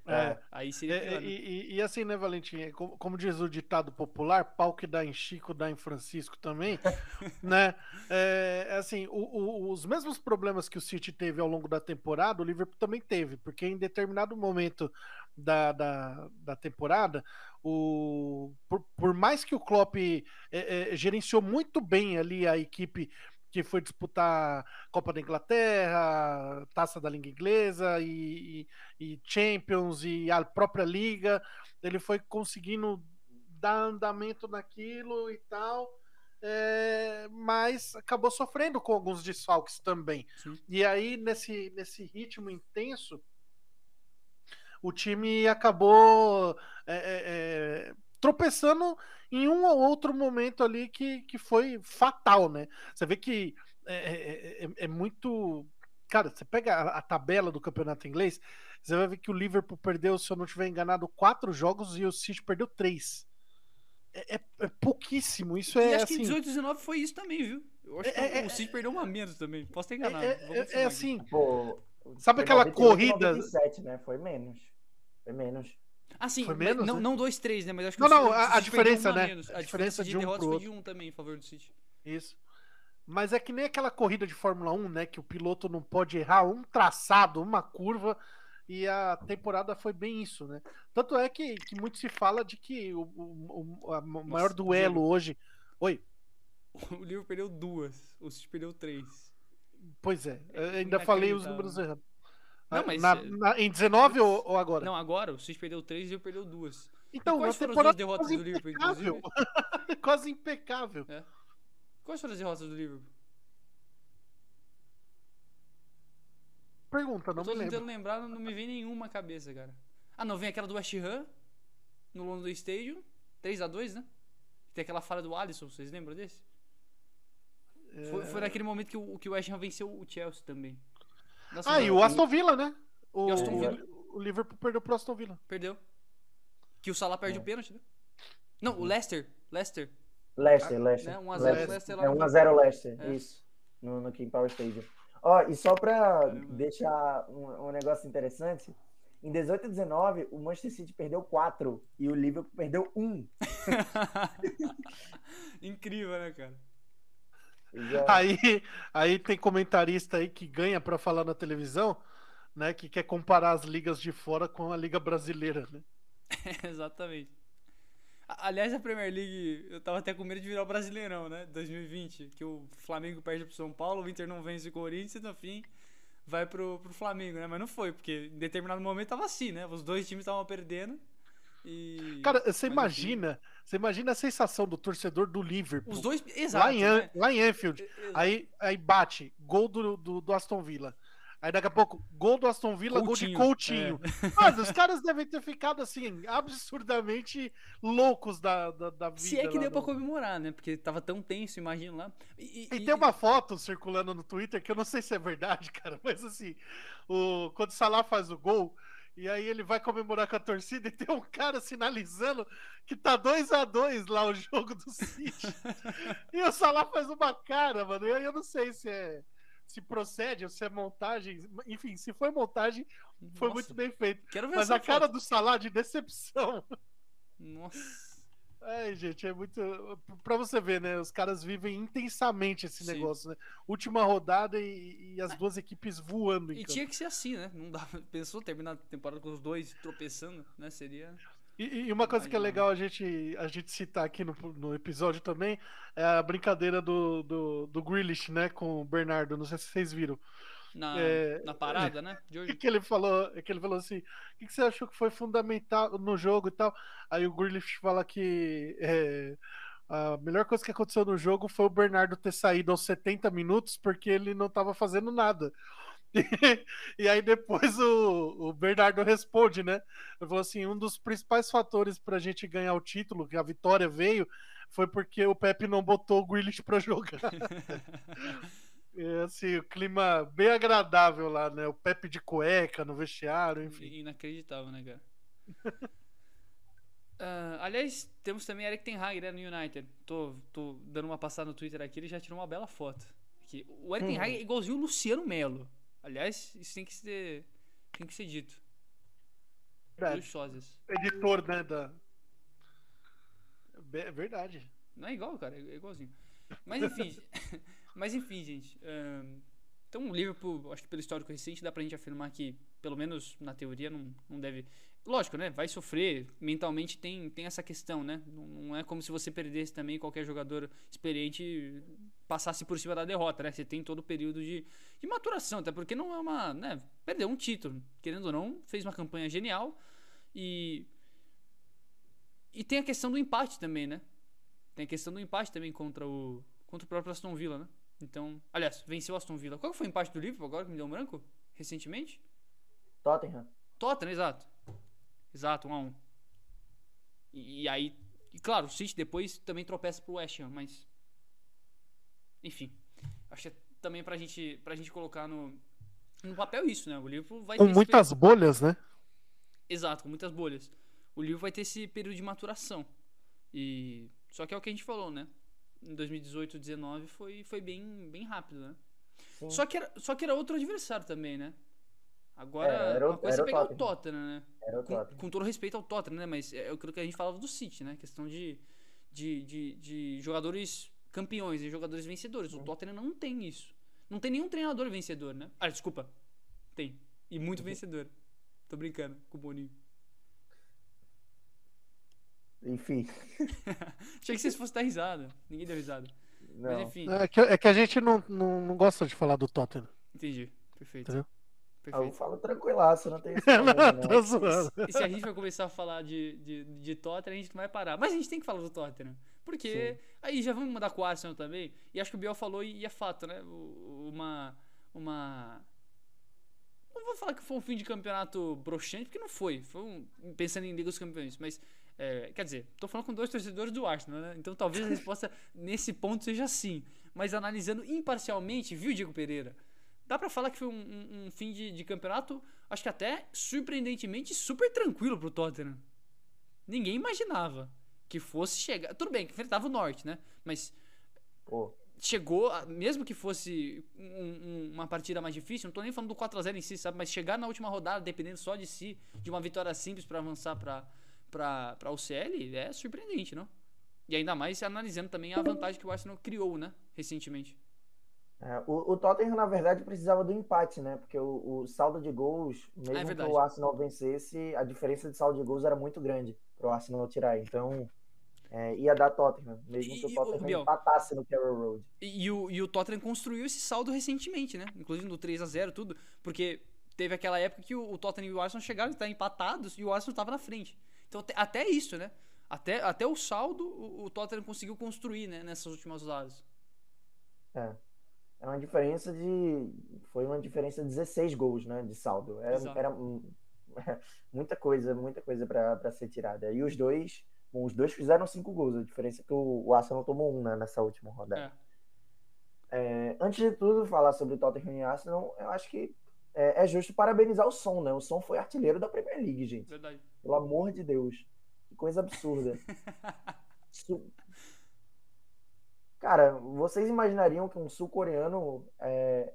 É, é, aí seria pior, né? e, e, assim, né, Valentim? Como, como, diz o ditado popular, pau que dá em Chico, dá em Francisco também, [laughs] né? É, é, assim, o, o, os mesmos problemas que o City teve ao longo da temporada, o Liverpool também teve, porque em determinado momento da, da, da temporada, o, por, por mais que o Klopp é, é, gerenciou muito bem ali a equipe que foi disputar Copa da Inglaterra, Taça da Língua Inglesa e, e, e, Champions e a própria Liga. Ele foi conseguindo dar andamento naquilo e tal, é, mas acabou sofrendo com alguns desfalques também. Sim. E aí, nesse, nesse ritmo intenso, o time acabou é, é, tropeçando em um ou outro momento ali que, que foi fatal, né? Você vê que é, é, é, é muito. Cara, você pega a, a, tabela do campeonato inglês, você vai ver que o Liverpool perdeu, se eu não estiver enganado, quatro jogos e o City perdeu três. É, é, é pouquíssimo. Isso e é. acho assim, que 18 19 foi isso também, viu? Eu acho que o City perdeu uma menos também. Posso ter enganado. É, assim. Pô, sabe aquela corrida. 97, né? Foi menos. Foi menos. Assim, foi menos, não, né? não dois, três, né? Mas acho que não, não, a, a diferença, né? A, a, diferença de, de um derrotas foi de um também em favor do City. Isso. Mas é que nem aquela corrida de Fórmula 1, né? Que o piloto não pode errar um traçado, uma curva. E a temporada foi bem isso, né? Tanto é que, que muito se fala de que o, o, o Nossa, maior duelo hoje. Oi. [laughs] O livro perdeu duas, o City perdeu três. Pois é, ainda falei os números errados. Não, mas. Na, na, em 19 ou, ou, agora? Não, agora. O City perdeu 3 e eu perdeu 2. Então, e quais foram as duas derrotas do Liverpool, inclusive? [laughs] quase impecável. É. Quais foram as derrotas do Liverpool? Pergunta, não eu tô me lembro. tentando lembrar, não me vem nenhuma cabeça, cara. Ah, não, vem aquela do West Ham, no London Stadium, 3x2, né? Tem aquela falha do Alisson, vocês lembram desse? É... Foi, foi naquele momento que o, que o West Ham venceu o Chelsea também. Nossa, ah, e o Aston Villa, né? O, Aston Villa. o Liverpool perdeu pro Aston Villa. Perdeu. Que o Salah perde é. o pênalti, né? Não, o Leicester. Leicester. Leicester, ah, Leicester. Né? 1x0 Leicester. Leicester é 1x0 Leicester, é. isso. No, no King Power Stadium. Ó, e só pra deixar um, um negócio interessante, Em 18 e 19, o Manchester City perdeu 4 e o Liverpool perdeu 1. [laughs] [laughs] Incrível, né, cara? Já- Aí, aí tem comentarista aí que ganha pra falar na televisão, né? Que quer comparar as ligas de fora com a liga brasileira, né? [laughs] Exatamente. Aliás, a Premier League, eu tava até com medo de virar o Brasileirão, né? 2020, que o Flamengo perde pro São Paulo, o Inter não vence o Corinthians e no fim vai pro, pro Flamengo, né? Mas não foi, porque em determinado momento tava assim, né? Os dois times estavam perdendo e... Cara, você Mas imagina, você imagina a sensação do torcedor do Liverpool Os dois, exato, lá, em, né? lá em Anfield. E- exato. Aí, aí bate, gol do, do, do Aston Villa. Aí daqui a pouco, gol do Aston Villa, gol de Coutinho, Coutinho. Mano, os [laughs] caras devem ter ficado assim, absurdamente loucos da, da, da vida. Se é que deu pra no- comemorar, né? Porque tava tão tenso, imagino lá. E, E tem uma foto circulando no Twitter que eu não sei se é verdade, [laughs] cara, mas assim, o, quando o Salah faz o gol, e aí ele vai comemorar com a torcida e tem um cara sinalizando que tá 2 a 2 lá o jogo do City. e o Salah faz uma cara, mano. E aí eu não sei se é se procede ou se é montagem. Enfim, se foi montagem, foi Nossa, muito bem feito. Quero ver Mas a cara foto. do Salah de decepção. Nossa. Ai, gente, é muito. Pra você ver, né? Os caras vivem intensamente esse Sim. negócio, né? Última rodada e, e as duas equipes voando. E campo. tinha que ser assim, né? Não dava. Pensou terminar a temporada com os dois tropeçando, né? Seria. E, e uma coisa que é legal a gente, a gente citar aqui no, no episódio também é a brincadeira do, do, do Grealish, né? Com o Bernardo. Não sei se vocês viram. Na, É, na parada, né? De hoje. [laughs] que ele falou? É que ele falou assim: o que, que você achou que foi fundamental no jogo e tal? Aí o Grealish fala que é, a melhor coisa que aconteceu no jogo foi o Bernardo ter saído aos 70 minutos porque ele não estava fazendo nada. [laughs] E, aí depois o, o Bernardo responde, né? Ele falou assim: um dos principais fatores para a gente ganhar o título, que a vitória veio, foi porque o Pepe não botou o Grealish para jogar. [laughs] É, assim, o clima bem agradável lá, né? O Pepe de cueca no vestiário, enfim. Inacreditável, né, cara? [laughs] Ah, aliás, temos também Eric Ten Hag, né, no United. Tô, tô dando uma passada no Twitter aqui, ele já tirou uma bela foto. Aqui. O Eric Ten Hag é igualzinho o Luciano Melo. Aliás, isso tem que ser, tem que ser dito. Verdade. Dois sósias. Editor, né? Da... É verdade. Não é igual, cara, é igualzinho. Mas enfim, [laughs] mas enfim, gente. ahn, então o Liverpool, acho que pelo histórico recente, dá pra gente afirmar que, pelo menos na teoria, não, não deve. Lógico, né? Vai sofrer. Mentalmente tem, tem essa questão, né? Não, não é como se você perdesse também qualquer jogador experiente passasse por cima da derrota, né? Você tem todo o período de, de maturação, até porque não é uma. Né? Perdeu um título. Querendo ou não, fez uma campanha genial. E. E tem a questão do empate também, né? Tem a questão do empate também contra o contra o próprio Aston Villa, né? Então, aliás, venceu o Aston Villa. Qual que foi o empate do Liverpool agora que me deu um branco? Recentemente? Tottenham. Tottenham, exato. Exato, 1 a 1. E, e aí, e claro, o City depois também tropeça pro West Ham, mas enfim. Acho que é também pra gente pra gente colocar no no papel isso, né? O Liverpool vai Com muitas bolhas, né? Exato, com muitas bolhas. O livro vai ter esse período de maturação. E só que é o que a gente falou, né? Em 2018, 19 foi foi bem bem rápido, né? Sim. Só que era só que era outro adversário também, né? Agora, Era, era o- uma coisa é era o pegar o Tottenham. Tottenham, né? Era o Com, Tottenham. com todo respeito ao Tottenham, né? Mas é aquilo que a gente falava do City, né? Questão de, de, de, de jogadores campeões e jogadores vencedores. O Tottenham não tem isso. Não tem nenhum treinador vencedor, né? Ah, desculpa. Tem. E muito vencedor. Tô brincando com o Boninho. Enfim. [laughs] Achei que vocês fossem dar risada. Ninguém deu risada. Mas Não. enfim, É que, é que a gente não, não, não gosta de falar do Tottenham. entendi. Perfeito. Entendeu? Ah, Eu Perfeito. falo tranquilaço, não tem [laughs] esse problema, não. zoando. E se a gente vai começar a falar de, de, de Tottenham, a gente não vai parar. Mas a gente tem que falar do Tottenham. Porque aí já vamos mandar com o Arsenal também. E acho que o Biel falou e é fato, né? Uma. Uma. Não vou falar que foi um fim de campeonato broxante, porque não foi. Foi um, pensando em Liga dos Campeões. Mas, é, quer dizer, tô falando com dois torcedores do Arsenal, né? Então talvez a resposta [laughs] nesse ponto seja sim. Mas analisando imparcialmente, viu, Diego Pereira? Dá pra falar que foi um, um- um fim de, de campeonato, acho que até surpreendentemente super tranquilo pro Tottenham. Ninguém imaginava que fosse chegar. Tudo bem, que enfrentava o Norte, né? Mas chegou, mesmo que fosse um, um, uma partida mais difícil, não tô nem falando do 4x0 em si, sabe? Mas chegar na última rodada, dependendo só de si, de uma vitória simples para avançar para para o CL, é surpreendente, não? E ainda mais analisando também a vantagem que o Arsenal criou, né? Recentemente. É, o, o, Tottenham, na verdade, precisava do empate, né? Porque o, o saldo de gols, mesmo é que o Arsenal vencesse, a diferença de saldo de gols era muito grande para o Arsenal tirar. Então, é, ia dar Tottenham, mesmo e, que o Tottenham Biel, empatasse no Carroll Road. E, e, o, e o Tottenham construiu esse saldo recentemente, né? Inclusive no 3 a 0 tudo, porque teve aquela época que o, o Tottenham e o Arsenal chegaram a estar empatados e o Arsenal estava na frente. Então até isso, né? Até, até o saldo o, o Tottenham conseguiu construir, né? Nessas últimas rodadas. É. É uma diferença de. Foi uma diferença de 16 gols, né? De saldo. Era, era [laughs] muita coisa, muita coisa para ser tirada. E os dois Bom, os dois fizeram cinco gols, a diferença é que o, o Arsenal tomou um né, nessa última rodada. É. É, antes de tudo, falar sobre o Tottenham e Arsenal, eu acho que é, é, justo parabenizar o Son, né? O Son foi artilheiro da Premier League, gente. Verdade. Pelo amor de Deus. Que coisa absurda. [laughs] Su... Cara, vocês imaginariam que um sul-coreano é,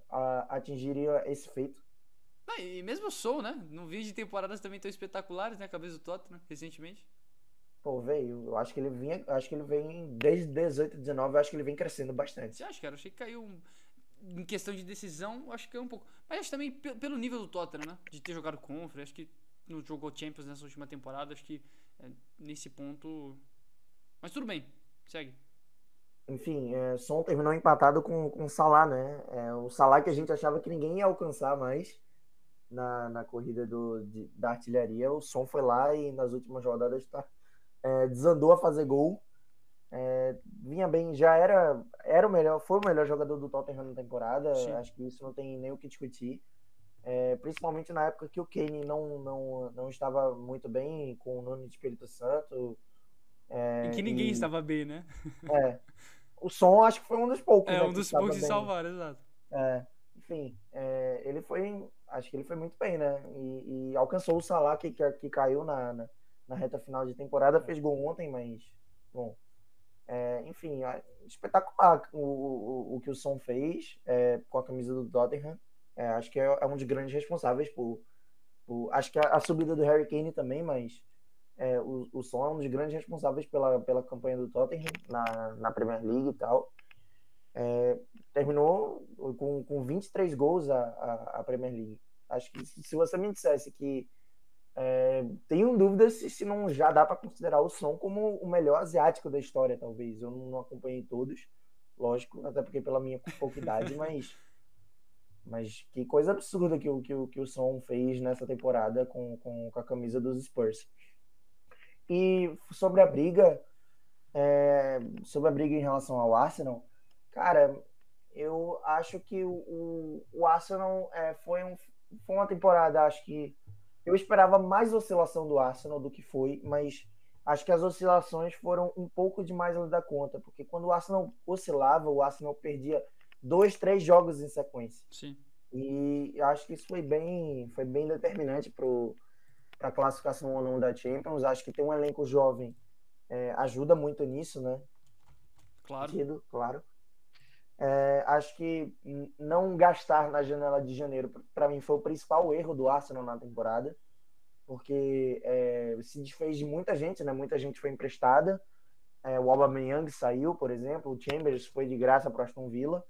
atingiria esse feito? Não, e mesmo o Son, né? Não vi de temporadas também tão espetaculares, né? A cabeça do Tottenham, recentemente. Pô, veio. Eu acho que ele vinha. Acho que ele vem desde 18, 19, eu acho que ele vem crescendo bastante. Você acha, cara? Eu achei que caiu. Em questão de decisão, acho que caiu um pouco. Mas acho também pelo nível do Tottenham, né? De ter jogado Conference, acho que não jogou Champions nessa última temporada, acho que é, nesse ponto. Mas tudo bem, segue. Enfim, é, Son terminou empatado com, com o Salah, né? É, o Salah que a gente achava que ninguém ia alcançar mais na, na corrida do, de, da artilharia. O Son foi lá e nas últimas rodadas está é, desandou a fazer gol. É, vinha bem, já era, era o melhor, foi o melhor jogador do Tottenham na temporada. Sim. Acho que isso não tem nem o que discutir. É, principalmente na época que o Kane não, não, não estava muito bem com o Nuno de Espírito Santo. É, e que ninguém e, estava bem, né? É. O som acho que foi um dos poucos. É, né, um dos poucos de salvar, exato. É, enfim, é, ele foi. Acho que ele foi muito bem, né? E, e alcançou o Salah que, que, que caiu na, na, na reta final de temporada. Fez gol ontem, mas, bom, é, enfim, é espetacular o, o, o, que o Son fez é, com a camisa do Tottenham. É, acho que é, é, um dos grandes responsáveis por. por acho que a, a, subida do Harry Kane também, mas é, o, o Son é um dos grandes responsáveis pela, pela campanha do Tottenham na, na Premier League e tal. É, terminou com, com 23 gols a, a, a Premier League. Acho que se você me dissesse que é, tenho dúvidas se, se não já dá para considerar o som como o melhor asiático da história, talvez. Eu não, não acompanhei todos, lógico, até porque pela minha pouca idade, [laughs] mas, mas que coisa absurda que o, que, que o som fez nessa temporada com, com, com a camisa dos Spurs. E sobre a briga, é, sobre a briga em relação ao Arsenal, cara, eu acho que o, o, Arsenal é, foi, um, foi uma temporada, acho que eu esperava mais oscilação do Arsenal do que foi, mas acho que as oscilações foram um pouco demais da conta, porque quando o Arsenal oscilava, o Arsenal perdia dois, três jogos em sequência. Sim. E acho que isso foi bem, foi bem determinante para a classificação ou não da Champions. Acho que ter um elenco jovem é, ajuda muito nisso, né? Claro. Sentido, claro. É, acho que não gastar na janela de janeiro, para mim, foi o principal erro do Arsenal na temporada, porque é, se desfez de muita gente, né? Muita gente foi emprestada. É, o Aubameyang saiu, por exemplo, o Chambers foi de graça para Aston Villa.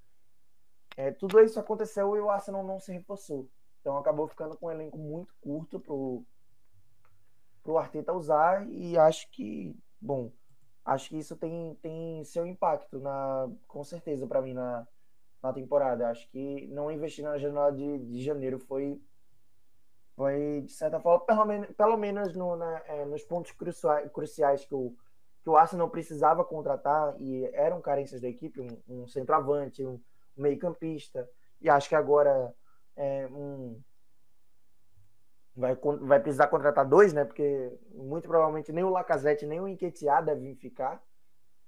É, tudo isso aconteceu e o Arsenal não se reforçou. Então acabou ficando com um elenco muito curto pro, pro Arteta usar e acho que, bom, acho que isso tem, tem seu impacto, na, com certeza, para mim, na, na temporada. Acho que não investir na janela de, de janeiro foi, foi, de certa forma, pelo menos, pelo menos no, na, é, nos pontos cruciais, cruciais que o, que o Arsenal precisava contratar e eram carências da equipe, um, um centroavante, um, meio-campista, e acho que agora é, um, vai, vai precisar contratar dois, né? Porque muito provavelmente nem o Lacazette nem o Enquetear devem ficar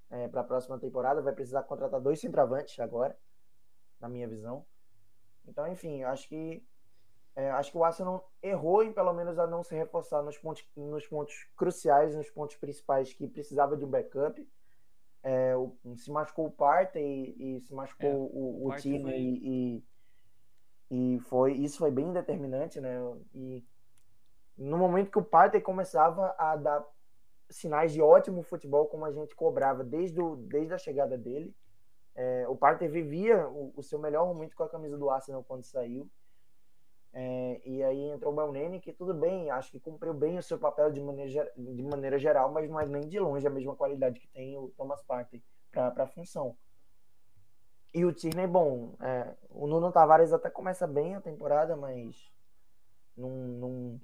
é, para a próxima temporada. Vai precisar contratar dois centroavantes agora, na minha visão. Então, enfim, acho que é, acho que o Arsenal errou em pelo menos a não se reforçar nos pontos, nos pontos cruciais, nos pontos principais que precisava de um backup. É, o, se machucou o Partey e, e se machucou é, o, o, o time foi... e, e, e, foi isso foi bem determinante, né? E no momento que o Partey começava a dar sinais de ótimo futebol, como a gente cobrava desde, o, desde a chegada dele, é, o Partey vivia o, o, seu melhor momento com a camisa do Arsenal quando saiu. É, e aí entrou o Belnene, que tudo bem, acho que cumpriu bem o seu papel de maneira, de maneira geral, mas não é nem de longe a mesma qualidade que tem o Thomas Partey para a função. E o Tierney, bom, é, o Nuno Tavares até começa bem a temporada, mas não, não,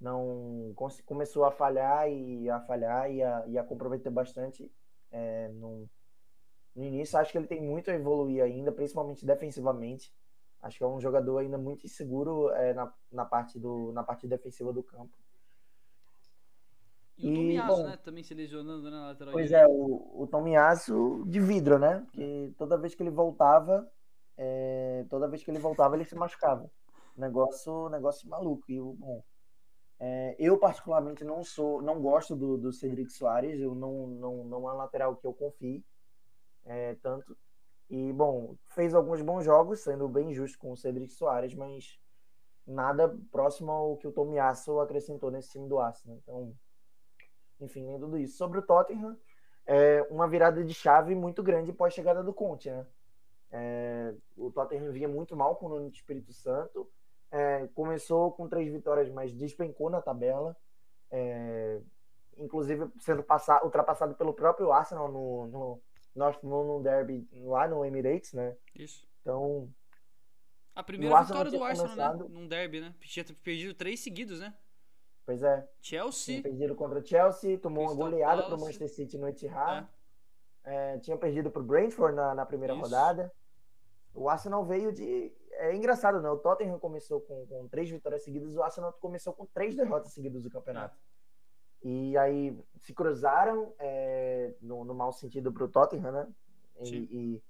não começou a falhar e a falhar e a, e a comprometer bastante é, no, no início. Acho que ele tem muito a evoluir ainda, principalmente defensivamente. Acho que é um jogador ainda muito inseguro é, na, na, parte do, na parte defensiva do campo. E, e o Tomiasso, né? Também se lesionando né, na lateral Pois é, o, o Tomiasso de vidro, né? Porque toda vez que ele voltava, é, toda vez que ele voltava, ele se machucava. Negócio, negócio maluco. E bom, é, eu particularmente não sou, não gosto do, do Cedric Soares. Eu não, não, não é um lateral que eu confie é, tanto. E, bom, fez alguns bons jogos, sendo bem justo com o Cedric Soares, mas nada próximo ao que o Tomiasso acrescentou nesse time do Arsenal. Então, enfim, nem tudo isso. Sobre o Tottenham, é uma virada de chave muito grande pós chegada do Conte, né? É, o Tottenham vinha muito mal com o Nuno Espírito Santo. É, começou com três vitórias, mas despencou na tabela. É, inclusive sendo passar, ultrapassado pelo próprio Arsenal no, no, North London Derby lá no Emirates, né? Isso. Então. A primeira vitória do Arsenal, né? começado... né? Num derby, né? Tinha perdido três seguidos, né? Pois é. Chelsea. Tinha perdido contra o Chelsea, tomou Crystal uma goleada para o Manchester City no Etihad. É. É, tinha perdido para o Brentford na, na primeira Isso. rodada. O Arsenal veio de. É engraçado, né? O Tottenham começou com, com três vitórias seguidas, o Arsenal começou com três derrotas seguidas do campeonato. É. E aí se cruzaram é, no, no mau sentido para o Tottenham, né? E, e,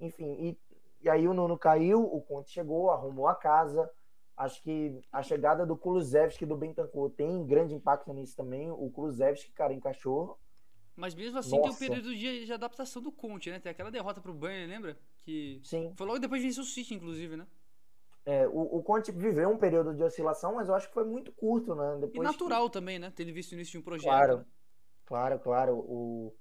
enfim, e, e aí o Nuno caiu, o Conte chegou, arrumou a casa. Acho que a chegada do Kulusevski do Bentancur tem grande impacto nisso também. O Kulusevski, cara, encaixou. Mas mesmo assim Nossa. tem o período de, de, adaptação do Conte, né? Tem aquela derrota pro Bayern, lembra? Que Sim. Foi logo depois de vencer o City, inclusive, né? É, o, o Conte viveu um período de oscilação, mas eu acho que foi muito curto, né? Depois e natural que... também, né? Ter visto o início de um projeto. Claro, né? claro, claro. O...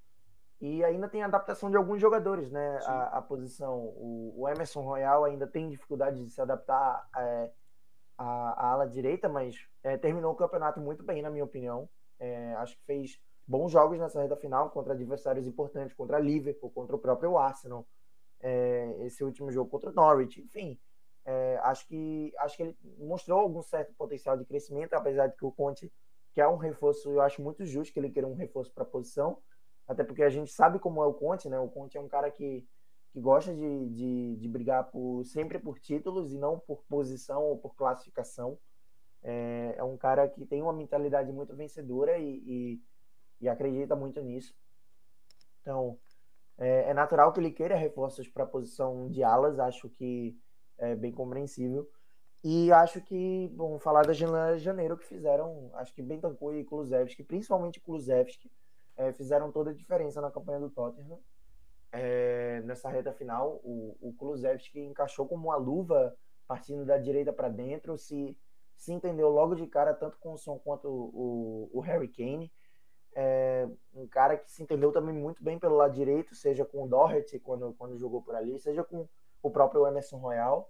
E ainda tem a adaptação de alguns jogadores, né? A, a, posição. O, o, Emerson Royal ainda tem dificuldade de se adaptar é, à, à, ala direita, mas é, terminou o campeonato muito bem, na minha opinião. É, acho que fez bons jogos nessa reta final contra adversários importantes, contra Liverpool, contra o próprio Arsenal. É, esse último jogo contra o Norwich, enfim é, acho, que, acho que ele mostrou algum certo potencial de crescimento, apesar de que o Conte quer um reforço, eu acho muito justo que ele queira um reforço para a posição, até porque a gente sabe como é o Conte, né? O Conte é um cara que, que gosta de, de, de brigar por, sempre por títulos e não por posição ou por classificação. É, é um cara que tem uma mentalidade muito vencedora e, e, e acredita muito nisso. Então, é, é, natural que ele queira reforços para a posição de alas. Acho que é bem compreensível. E acho que, vamos falar da janela de janeiro que fizeram, acho que Bentancur e Kulusevski, principalmente Kulusevski, é, fizeram toda a diferença na campanha do Tottenham. É, nessa reta final, o, o Kulusevski encaixou como uma luva partindo da direita para dentro, se, se entendeu logo de cara, tanto com o Son quanto o, o, o Harry Kane. É, um cara que se entendeu também muito bem pelo lado direito, seja com o Doherty quando, quando jogou por ali, seja com o próprio Emerson Royal.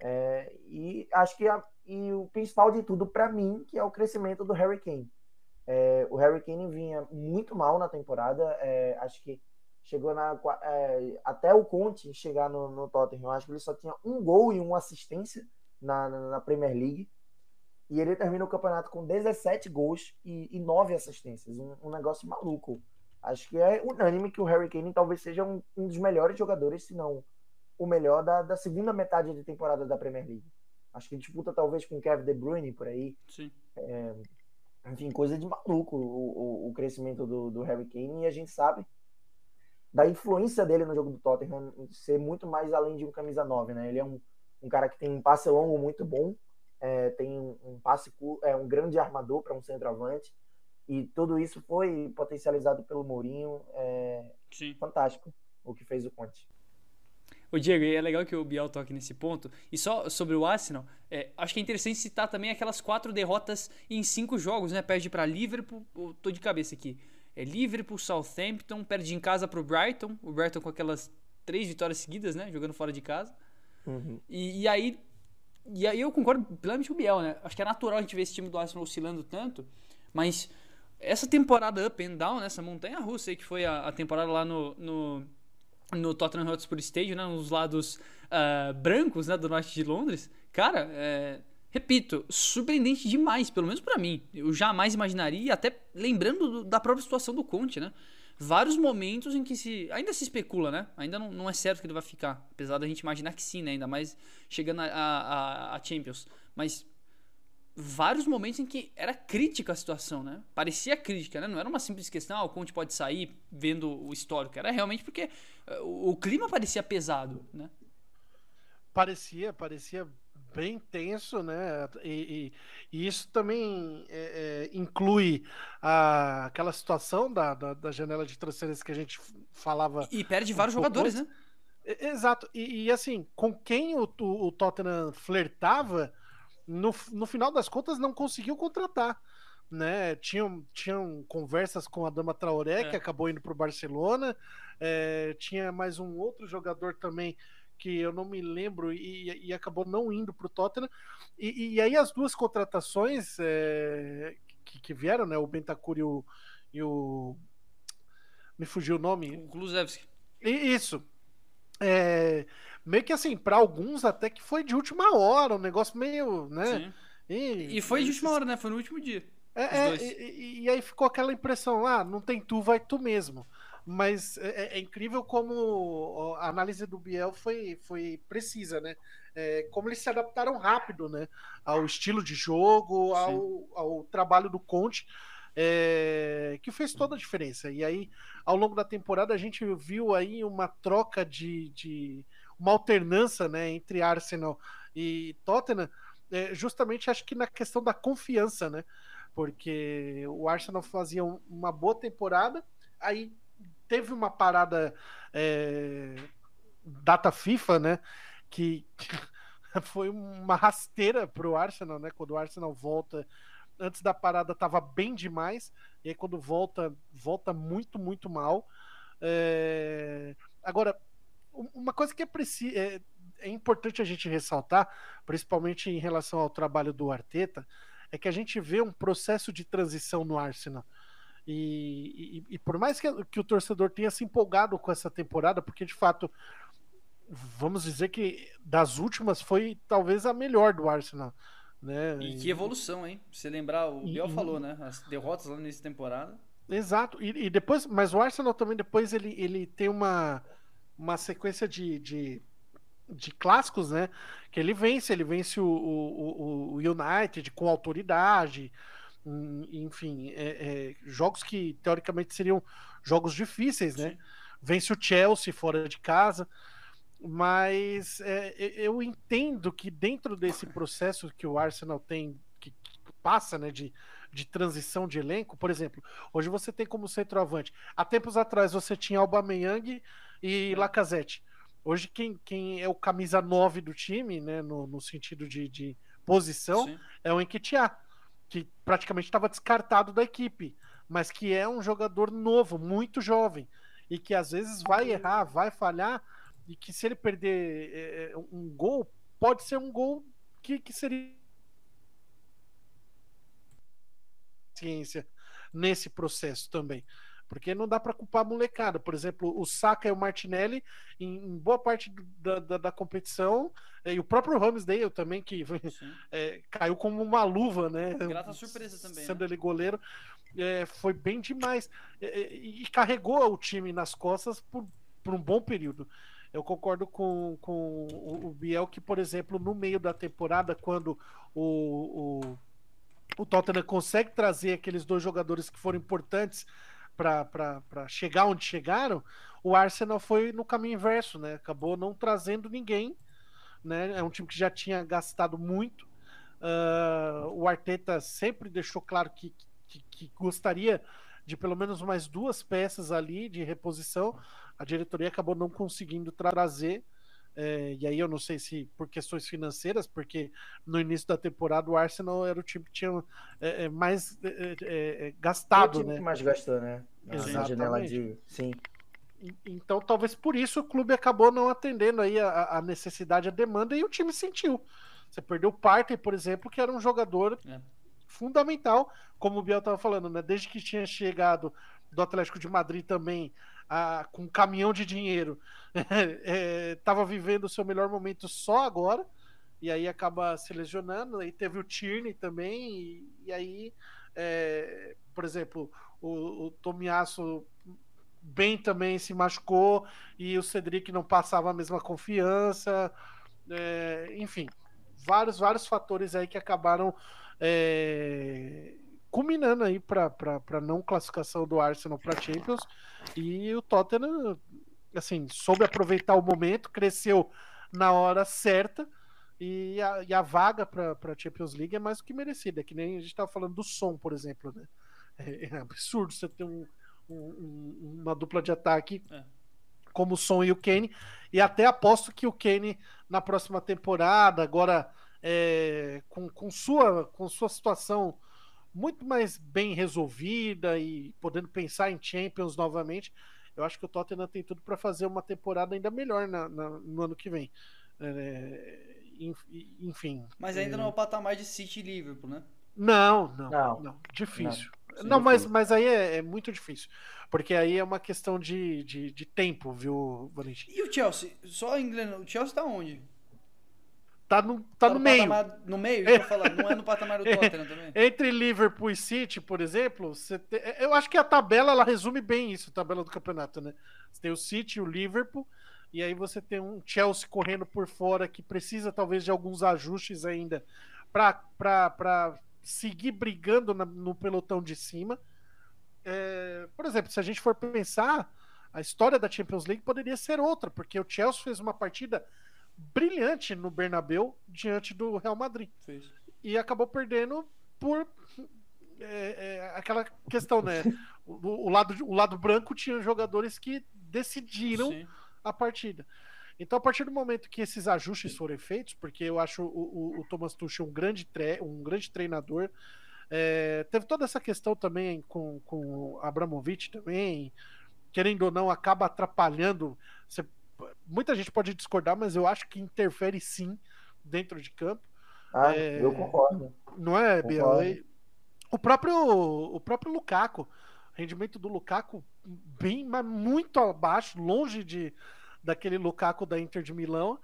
É, e acho que a, e o principal de tudo para mim que é o crescimento do Harry Kane. É, o Harry Kane vinha muito mal na temporada, é, acho que chegou na é, até o Conte chegar no, no Tottenham, acho que ele só tinha um gol e uma assistência na, na, na Premier League. E ele termina o campeonato com 17 gols e, e 9 assistências. Um, um, negócio maluco. Acho que é unânime que o Harry Kane talvez seja um, um dos melhores jogadores, se não o melhor da, da segunda metade de temporada da Premier League. Acho que disputa talvez com Kevin De Bruyne por aí. Sim. É, enfim, coisa de maluco o, o, o, crescimento do, do Harry Kane e a gente sabe da influência dele no jogo do Tottenham ser muito mais além de um camisa 9, né? Ele é um, um cara que tem um passe longo muito bom, é, tem um, um passe é um grande armador para um centroavante, E tudo isso foi potencializado pelo Mourinho. É Sim. fantástico o que fez o Conte. O Diego, é legal que o Biel toque nesse ponto. E só sobre o Arsenal, é, acho que é interessante citar também aquelas quatro derrotas em cinco jogos, né? Perde para Liverpool, tô de cabeça aqui. É Liverpool, Southampton, perde em casa pro Brighton, o Brighton com aquelas três vitórias seguidas, né? Jogando fora de casa. Uhum. E, e aí e aí eu concordo plenamente com o Biel, né? Acho que é natural a gente ver esse time do Arsenal oscilando tanto, mas essa temporada up and down, essa montanha russa aí que foi a, a temporada lá no, no, no Tottenham Hotspur Stadium, né? Nos lados uh, brancos, né? Do norte de Londres. Cara, é, repito, surpreendente demais, pelo menos para mim. Eu jamais imaginaria, até lembrando do, da própria situação do Conte, né? vários momentos em que se. Ainda se especula, né? Ainda não, não é certo que ele vai ficar. Apesar da gente imaginar que sim, né? Ainda mais chegando a, a, a Champions. Mas vários momentos em que era crítica a situação, né? Parecia crítica, né? Não era uma simples questão, ah, o Conte pode sair vendo o histórico. Era realmente porque o, o clima parecia pesado, né? Parecia, parecia bem tenso, né? E, e, e isso também é, é, inclui a, aquela situação da, da, da, janela de transferência que a gente falava. E perde vários um jogadores, né? Exato. E, e, assim, com quem o, o, o Tottenham flertava, no, no final das contas não conseguiu contratar. Né, tinham, tinham conversas com a Dama Traoré, é. que acabou indo para o Barcelona. É, tinha mais um outro jogador também que eu não me lembro e, e acabou não indo para o Tottenham. E, e, aí as duas contratações é, que, que, vieram, né, o Bentancur e o, e o me fugiu o nome. O Kulusevski. Isso. É, meio que assim, para alguns até que foi de última hora, um negócio meio, né? E, e, foi de última hora, né? Foi no último dia. É, é e, e, aí ficou aquela impressão, ah, não tem tu, vai tu mesmo mas é, é, é, incrível como a análise do Biel foi, foi precisa, né? É, como eles se adaptaram rápido, né? Ao estilo de jogo, ao, ao trabalho do Conte, é, que fez toda a diferença. E aí, ao longo da temporada, a gente viu aí uma troca de, de uma alternância, né? Entre Arsenal e Tottenham, é, justamente acho que na questão da confiança, né? Porque o Arsenal fazia uma boa temporada, aí teve uma parada é, data FIFA, né? Que [laughs] foi uma rasteira para o Arsenal, né? Quando o Arsenal volta, antes da parada estava bem demais, e aí quando volta, volta muito, muito mal. É... Agora, uma coisa que é, é, é importante a gente ressaltar, principalmente em relação ao trabalho do Arteta, é que a gente vê um processo de transição no Arsenal. E, e, e, por mais que, que o torcedor tenha se empolgado com essa temporada, porque de fato, vamos dizer que das últimas foi talvez a melhor do Arsenal. Né? E que evolução, hein? Se lembrar, o Biel falou, né? As derrotas lá nessa temporada. Exato. E, e, depois, mas o Arsenal também depois ele, ele tem uma, uma sequência de, de, de clássicos, né? Que ele vence, ele vence o, o, o United com autoridade enfim, é, é, jogos que teoricamente seriam jogos difíceis, né? Sim. Vence o Chelsea fora de casa, mas é, eu entendo que dentro desse processo que o Arsenal tem, que, que, passa, né, de, de transição de elenco, por exemplo, hoje você tem como centroavante. Há tempos atrás você tinha Aubameyang e. Lacazette. Hoje quem, quem é o camisa 9 do time, né, no, no sentido de, de posição, Sim. é o Enquetear que praticamente estava descartado da equipe, mas que é um jogador novo, muito jovem, e que às vezes vai errar, vai falhar, e que se ele perder é, é um gol, pode ser um gol que, que seria ciência nesse processo também. Porque não dá para culpar a molecada. Por exemplo, o Saka e o Martinelli, em, boa parte da, da, da competição, é, e o próprio Ramsdale também, que [laughs] é, caiu como uma luva, né? Grata surpresa também. Sendo né? ele goleiro, é, foi bem demais. É, e, e carregou o time nas costas por, por um bom período. Eu concordo com, com o Biel que, por exemplo, no meio da temporada, quando o, o, o Tottenham consegue trazer aqueles dois jogadores que foram importantes para chegar onde chegaram, o Arsenal foi no caminho inverso, né? Acabou não trazendo ninguém, né? É um time que já tinha gastado muito. Uh, o Arteta sempre deixou claro que que, que gostaria de pelo menos mais duas peças ali de reposição. A diretoria acabou não conseguindo trazer. É, e aí eu não sei se por questões financeiras, porque no início da temporada o Arsenal era o time que tinha é, é mais é, é, é gastado, o time né? que mais gastou, né? Na janela de, sim. Então talvez por isso o clube acabou não atendendo aí a, a necessidade, a demanda e o time sentiu. Você perdeu o Partey, por exemplo, que era um jogador fundamental, como o Biel estava falando, né? Desde que tinha chegado do Atlético de Madrid também a, com um caminhão de dinheiro, estava [laughs] é, vivendo o seu melhor momento só agora, e aí acaba se lesionando. Aí teve o Tierney também, e, e aí, é, por exemplo, o, o Tomiasso bem também se machucou, e o Cedric não passava a mesma confiança, é, enfim, vários, vários fatores aí que acabaram é, culminando aí para não classificação do Arsenal para Champions. E o Tottenham, assim, soube aproveitar o momento, cresceu na hora certa. E a, e a vaga para a Champions League é mais do que merecida. É que nem a gente estava falando do som, por exemplo. Né? É, é absurdo você ter um, um, uma dupla de ataque é. como o Son e o Kane. E até aposto que o Kane na próxima temporada, agora é, com, com, sua, com sua situação muito mais bem resolvida e podendo pensar em Champions novamente, eu acho que o Tottenham tem tudo para fazer uma temporada ainda melhor na, na, no ano que vem. É, enfim. Mas ainda é... não é o patamar de City e Liverpool, né? Não, não, não, não difícil. Não, não mas, mas aí é, é, muito difícil. Porque aí é uma questão de, de, de tempo, viu, Valentim? E o Chelsea? Só em o Chelsea tá onde? Tá no, tá, tá no, no meio. Patamar, no meio, é. falar, não é no patamar do [laughs] Tottenham também. Entre Liverpool e City, por exemplo, te... eu acho que a tabela ela resume bem isso, a tabela do campeonato, né? Você tem o City e o Liverpool, e aí você tem um Chelsea correndo por fora que precisa talvez de alguns ajustes ainda para seguir brigando na, no pelotão de cima. É, por exemplo, se a gente for pensar, a história da Champions League poderia ser outra, porque o Chelsea fez uma partida brilhante no Bernabeu diante do Real Madrid. E acabou perdendo por é, é, aquela questão, né? [laughs] O, o, lado, o lado branco tinha jogadores que decidiram Sim. a partida. Então, a partir do momento que esses ajustes forem feitos, porque eu acho o, o, o Thomas Tuchel um grande, tre um grande treinador, é, teve toda essa questão também com, com o Abramovich também, querendo ou não, acaba atrapalhando. Você muita gente pode discordar, mas eu acho que interfere sim dentro de campo. Ah, é, eu concordo. Não é, Bia? O próprio, o próprio Lukaku, rendimento do Lukaku bem, mas muito abaixo, longe de daquele Lukaku da Inter de Milão.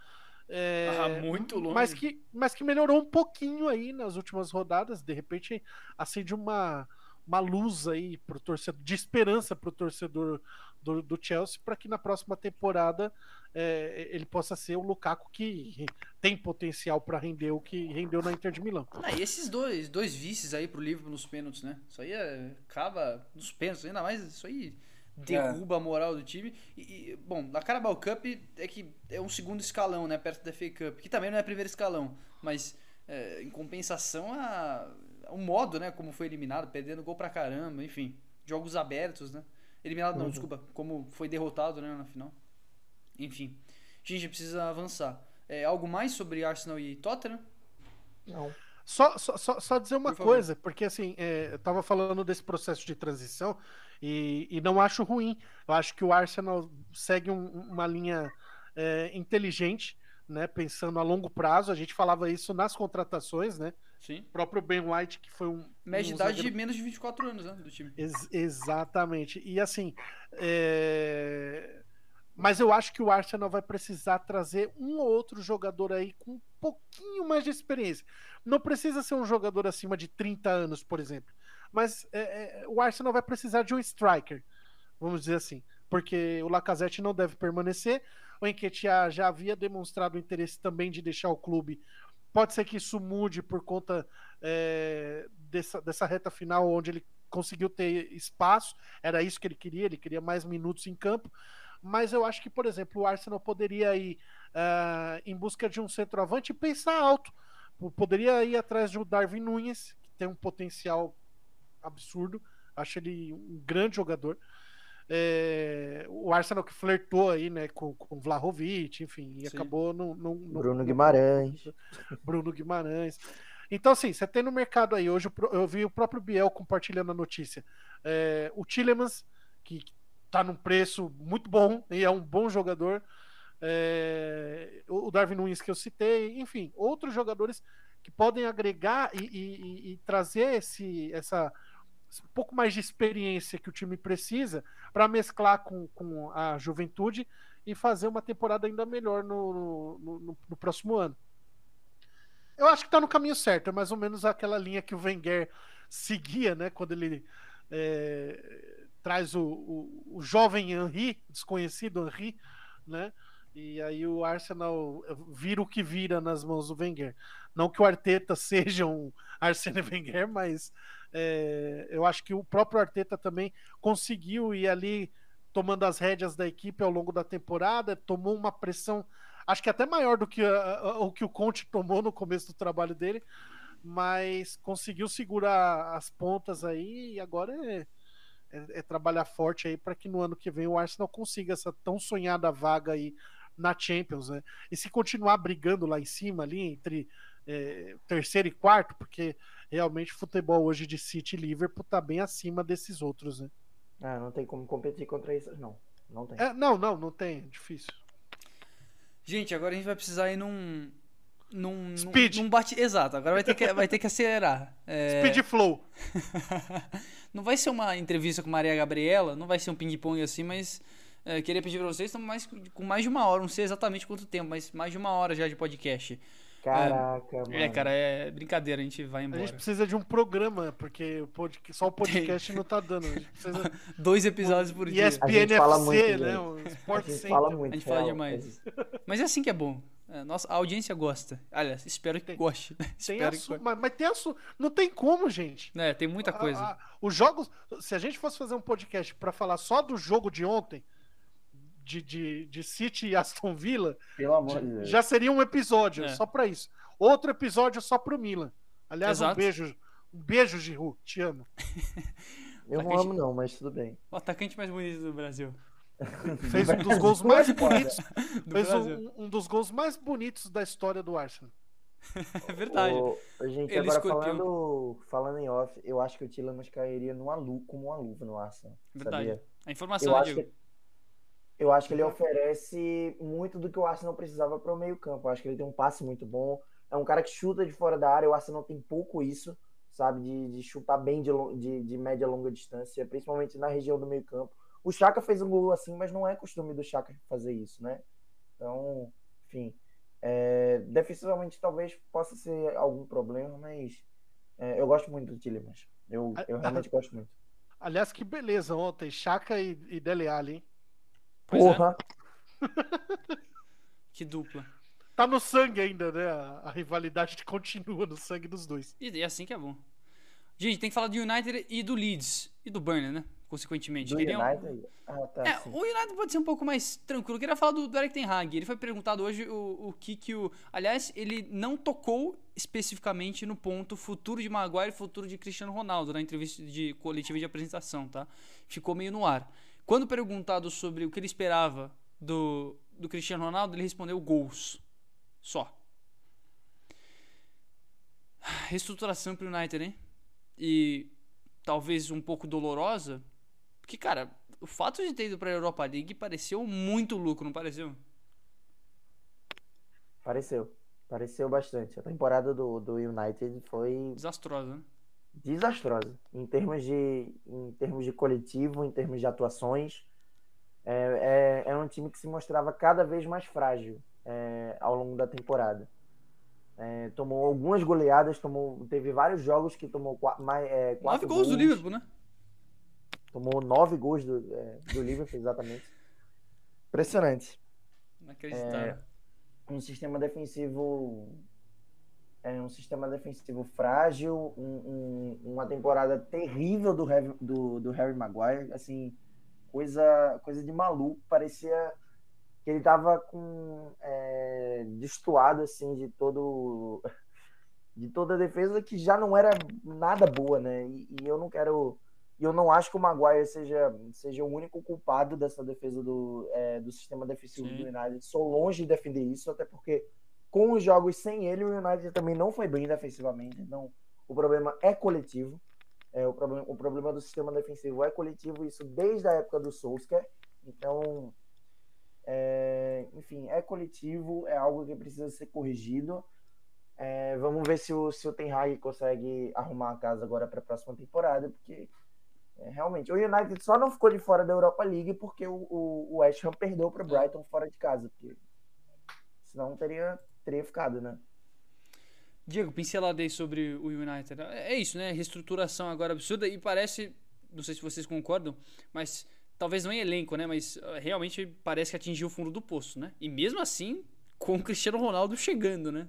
É, ah, muito longe. Mas que, mas que melhorou um pouquinho aí nas últimas rodadas. De repente acende uma, uma luz aí pro torcedor, de esperança para o torcedor do, do Chelsea para que na próxima temporada é, ele possa ser o Lukaku que tem potencial para render o que rendeu na Inter de Milão. Ah, e esses dois, dois vices aí pro Liverpool nos pênaltis, né? Isso aí é, acaba nos pênaltis, ainda mais isso aí derruba é. a moral do time. E, e, bom, na Carabao Cup é que é um segundo escalão, né, perto da FA Cup, que também não é primeiro escalão, mas é, em compensação a, o modo, né, como foi eliminado, perdendo gol pra caramba, enfim, jogos abertos, né? Eliminado não, uhum. desculpa. Como foi derrotado né, na final. Enfim. Gente, precisa avançar. É, algo mais sobre Arsenal e Tottenham? Não. Só, só, só dizer uma Por coisa, porque assim, é, eu tava falando desse processo de transição e, e não acho ruim. Eu acho que o Arsenal segue um, uma linha é, inteligente, né? Pensando a longo prazo. A gente falava isso nas contratações, né? Sim. O próprio Ben White, que foi um. Média um idade de menos de 24 anos, né? Do time. Ex exatamente. E assim. É... Mas eu acho que o Arsenal vai precisar trazer um ou outro jogador aí com um pouquinho mais de experiência. Não precisa ser um jogador acima de 30 anos, por exemplo. Mas é, é, o Arsenal vai precisar de um striker, vamos dizer assim. Porque o Lacazette não deve permanecer. O Enquetia já havia demonstrado interesse também de deixar o clube Pode ser que isso mude por conta é, dessa, dessa reta final, onde ele conseguiu ter espaço, era isso que ele queria, ele queria mais minutos em campo. Mas eu acho que, por exemplo, o Arsenal poderia ir uh, em busca de um centroavante e pensar alto. Poderia ir atrás de Darwin Nunes, que tem um potencial absurdo. Acho ele um grande jogador. É, o Arsenal que flertou aí, né, com, com Vlahovic, enfim, e Sim. acabou no, no, no, Bruno Guimarães. [laughs] Bruno Guimarães. Então, assim, você tem no mercado aí, hoje eu vi o próprio Biel compartilhando a notícia. É, o Tillemans, que tá num preço muito bom e é um bom jogador. É, o Darwin Nunes que eu citei, enfim, outros jogadores que podem agregar e, e, e trazer esse, essa um pouco mais de experiência que o time precisa para mesclar com, com a juventude e fazer uma temporada ainda melhor no, no, no, no próximo ano. Eu acho que está no caminho certo, é mais ou menos aquela linha que o Wenger seguia, né? Quando ele é, traz o, o, o, jovem Henry, desconhecido Henry, né? E aí o Arsenal vira o que vira nas mãos do Wenger. Não que o Arteta [laughs] seja um Arsene Wenger, mas é, eu acho que o próprio Arteta também conseguiu ir ali tomando as rédeas da equipe ao longo da temporada, tomou uma pressão acho que até maior do que a, o que o Conte tomou no começo do trabalho dele, mas conseguiu segurar as pontas aí e agora é, é, é trabalhar forte aí para que no ano que vem o Arsenal consiga essa tão sonhada vaga aí na Champions, né? E se continuar brigando lá em cima, ali entre é, terceiro e quarto, porque realmente o futebol hoje de City e Liverpool tá bem acima desses outros, né? Ah, não tem como competir contra isso, não. Não tem. É, não, não, não tem, é difícil. Gente, agora a gente vai precisar ir num. Num, Speed. Num, num bate... Exato, agora vai ter que, vai ter que acelerar. É... Speed flow. [laughs] não vai ser uma entrevista com Maria Gabriela, não vai ser um ping-pong assim, mas é, queria pedir pra vocês, estamos mais, com mais de uma hora, não sei exatamente quanto tempo, mas mais de uma hora já de podcast. Caraca, é, mano. É, cara, é brincadeira, a gente vai embora. A gente precisa de um programa, porque o pod... só o podcast não tá dando. Precisa... [laughs] Dois episódios por dia. ESPN FC, né? O Sport a gente fala muito. A gente fala demais. Mas é assim que é bom. É, nossa, a audiência gosta. Aliás, espero que tem, goste. [laughs] Tem espero que mas, mas, tem assunto. Não tem como, gente. É, tem muita coisa. A, a, os jogos. Se a gente fosse fazer um podcast para falar só do jogo de ontem, de, de, de City e Aston Villa, já, já seria um episódio é. só para isso. Outro episódio só pro Milan. Aliás, Exato. um beijo. Um beijo, Giru. Te amo. [laughs] Eu não amo, não, mas tudo bem. O atacante mais bonito do Brasil. [laughs] Fez um dos gols [laughs] mais bonitos. fez um, um, dos gols mais bonitos da história do Arsenal. É verdade. O, gente, Ele agora falando, falando em off, eu acho que o Tillemans cairia numa lu, como uma luva no Arsenal. Verdade. Sabia? A informação, eu acho, que, eu acho que ele oferece muito do que o Arsenal precisava para o meio campo. Eu acho que ele tem um passe muito bom é um cara que chuta de fora da área. O Arsenal tem pouco isso, sabe? De, de chutar bem de, de, de média e longa distância, principalmente na região do meio campo. O Chaka fez um gol assim, mas não é costume do Chaka fazer isso, né? Então, enfim. É, defensivamente talvez possa ser algum problema, mas é, eu gosto muito do Tillemans. Eu, eu realmente gosto muito. Aliás, que beleza ontem, Chaka e, e Dele Alli, hein? Porra! É. [laughs] que dupla tá no sangue ainda, né? A, a rivalidade [laughs] continua no sangue dos dois. E é assim que é bom. Gente, tem que falar do United e do Leeds. E do Burnley, né? Consequentemente. Do United? Ah, tá, é, o United pode ser um pouco mais tranquilo. Eu queria falar do, do Eric Ten Hag. Ele foi perguntado hoje o, o que que o... Aliás, ele não tocou especificamente no ponto futuro de Maguire e futuro de Cristiano Ronaldo na entrevista de coletiva de apresentação, tá? Ficou meio no ar. Quando perguntado sobre o que ele esperava do, do Cristiano Ronaldo, ele respondeu gols. Só. Reestruturação pro United, hein? E talvez um pouco dolorosa. Porque, cara, o fato de ter ido pra Europa League pareceu muito lucro, não pareceu? Pareceu. Pareceu bastante. A temporada do, do United foi. Desastrosa, né? Desastrosa. Em termos de, em termos de coletivo, em termos de atuações. É, é, é um time que se mostrava cada vez mais frágil é, ao longo da temporada. É, tomou algumas goleadas, tomou, teve vários jogos que tomou quatro, mais, é, quatro nove gols, gols, do Liverpool, né? Tomou nove gols do, é, do Liverpool, exatamente. Impressionante. Inacreditável. É, um sistema defensivo é um sistema defensivo frágil, um, um, uma temporada terrível do, do, do Harry Maguire, assim, coisa, coisa de maluco, parecia que ele tava com é, destoado assim de todo de toda a defesa que já não era nada boa, né? E, e eu não quero. Eu não acho que o Maguire seja, seja o único culpado dessa defesa do, é, do sistema defensivo Sim. do United. Sou longe de defender isso, até porque com os jogos sem ele, o United também não foi bem defensivamente. Então, o problema é coletivo. É, o, problema, o problema do sistema defensivo é coletivo, isso desde a época do Solskjaer. Então, é, enfim, é coletivo, é algo que precisa ser corrigido. É, vamos ver se o, se o Ten Hag consegue arrumar a casa agora para a próxima temporada, porque é, realmente o United só não ficou de fora da Europa League porque o, o, o West Ham perdeu para o Brighton fora de casa, porque senão teria, teria ficado, né? Diego, pincelada aí sobre o United. É isso, né? Reestruturação agora absurda e parece, não sei se vocês concordam, mas talvez não em elenco, né? Mas uh, realmente parece que atingiu o fundo do poço, né? E mesmo assim, com o Cristiano Ronaldo chegando, né?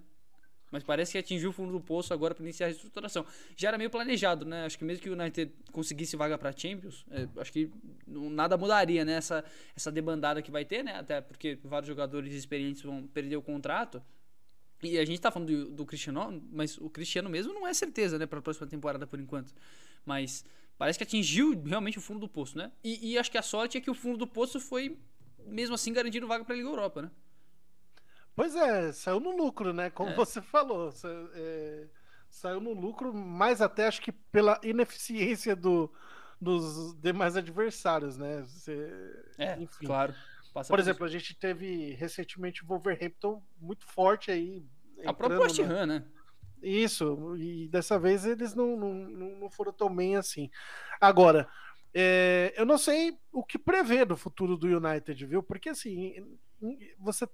Mas parece que atingiu o fundo do poço agora para iniciar a reestruturação. Já era meio planejado, né? Acho que mesmo que o United conseguisse vaga para Champions, é, acho que nada mudaria, né? Essa, essa debandada que vai ter, né? Até porque vários jogadores experientes vão perder o contrato. E a gente tá falando do, do Cristiano, mas o Cristiano mesmo não é certeza, né? Para a próxima temporada por enquanto. Mas parece que atingiu realmente o fundo do poço, né? E, e acho que a sorte é que o fundo do poço foi mesmo assim garantindo vaga para a Liga Europa, né? Pois é, saiu no lucro, né? Como é. você falou. É, saiu no lucro, mais até acho que pela ineficiência do, dos demais adversários, né? Você, é, enfim. claro. Passa por, por exemplo, isso. a gente teve recentemente o Wolverhampton muito forte aí. A própria West Ham, né? Isso, e dessa vez eles não, não, não foram tão bem assim. Agora, é, eu não sei o que prever do futuro do United, viu? Porque assim, você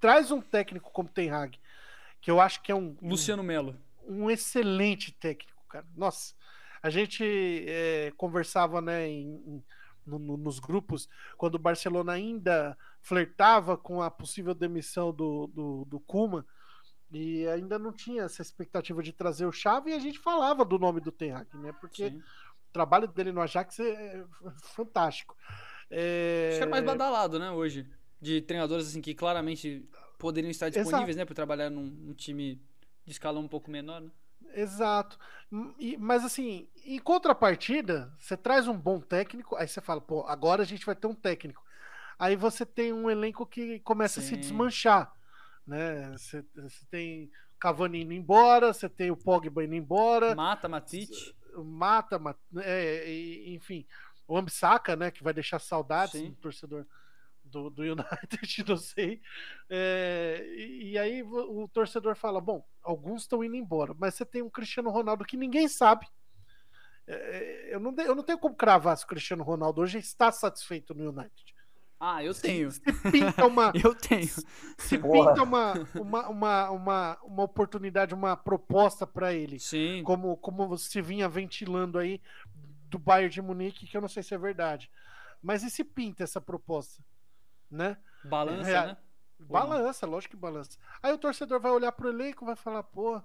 traz um técnico como Ten Hag, que eu acho que é um. Luciano Melo. Um, um excelente técnico, cara. Nossa, a gente é, conversava, né, em, em, no, no, nos grupos, quando o Barcelona ainda flertava com a possível demissão do, do, do Kuma e ainda não tinha essa expectativa de trazer o Xavi e a gente falava do nome do Ten Hag, né? Porque Sim. o trabalho dele no Ajax é fantástico. É... Acho que é mais badalado, né, hoje de treinadores assim que claramente poderiam estar disponíveis, Exato. né, para trabalhar num, num, time de escala um pouco menor, né? Exato. E, mas assim, em contrapartida, você traz um bom técnico, aí você fala, pô, agora a gente vai ter um técnico. Aí você tem um elenco que começa Sim. a se desmanchar, né? Você, você tem Cavani indo embora, você tem o Pogba indo embora. Mata Matite. Mata, é, enfim, o Ambissaca, né, que vai deixar saudades Sim. do torcedor do, do United, [laughs] não sei. É, e, e, aí o, torcedor fala: bom, alguns estão indo embora, mas você tem um Cristiano Ronaldo que ninguém sabe. É, eu, não, eu não tenho como cravar se o Cristiano Ronaldo hoje está satisfeito no United. Ah, eu [laughs] tenho. Se, se pinta uma. eu tenho. Se pinta uma, uma, uma, uma, uma oportunidade, uma proposta para ele. Sim. Como, como você vinha ventilando aí do Bayern de Munique, que eu não sei se é verdade. Mas e se pinta essa proposta? Né? Balança, é, né? Balança, lógico que balança. Aí o torcedor vai olhar pro elenco e vai falar, pô,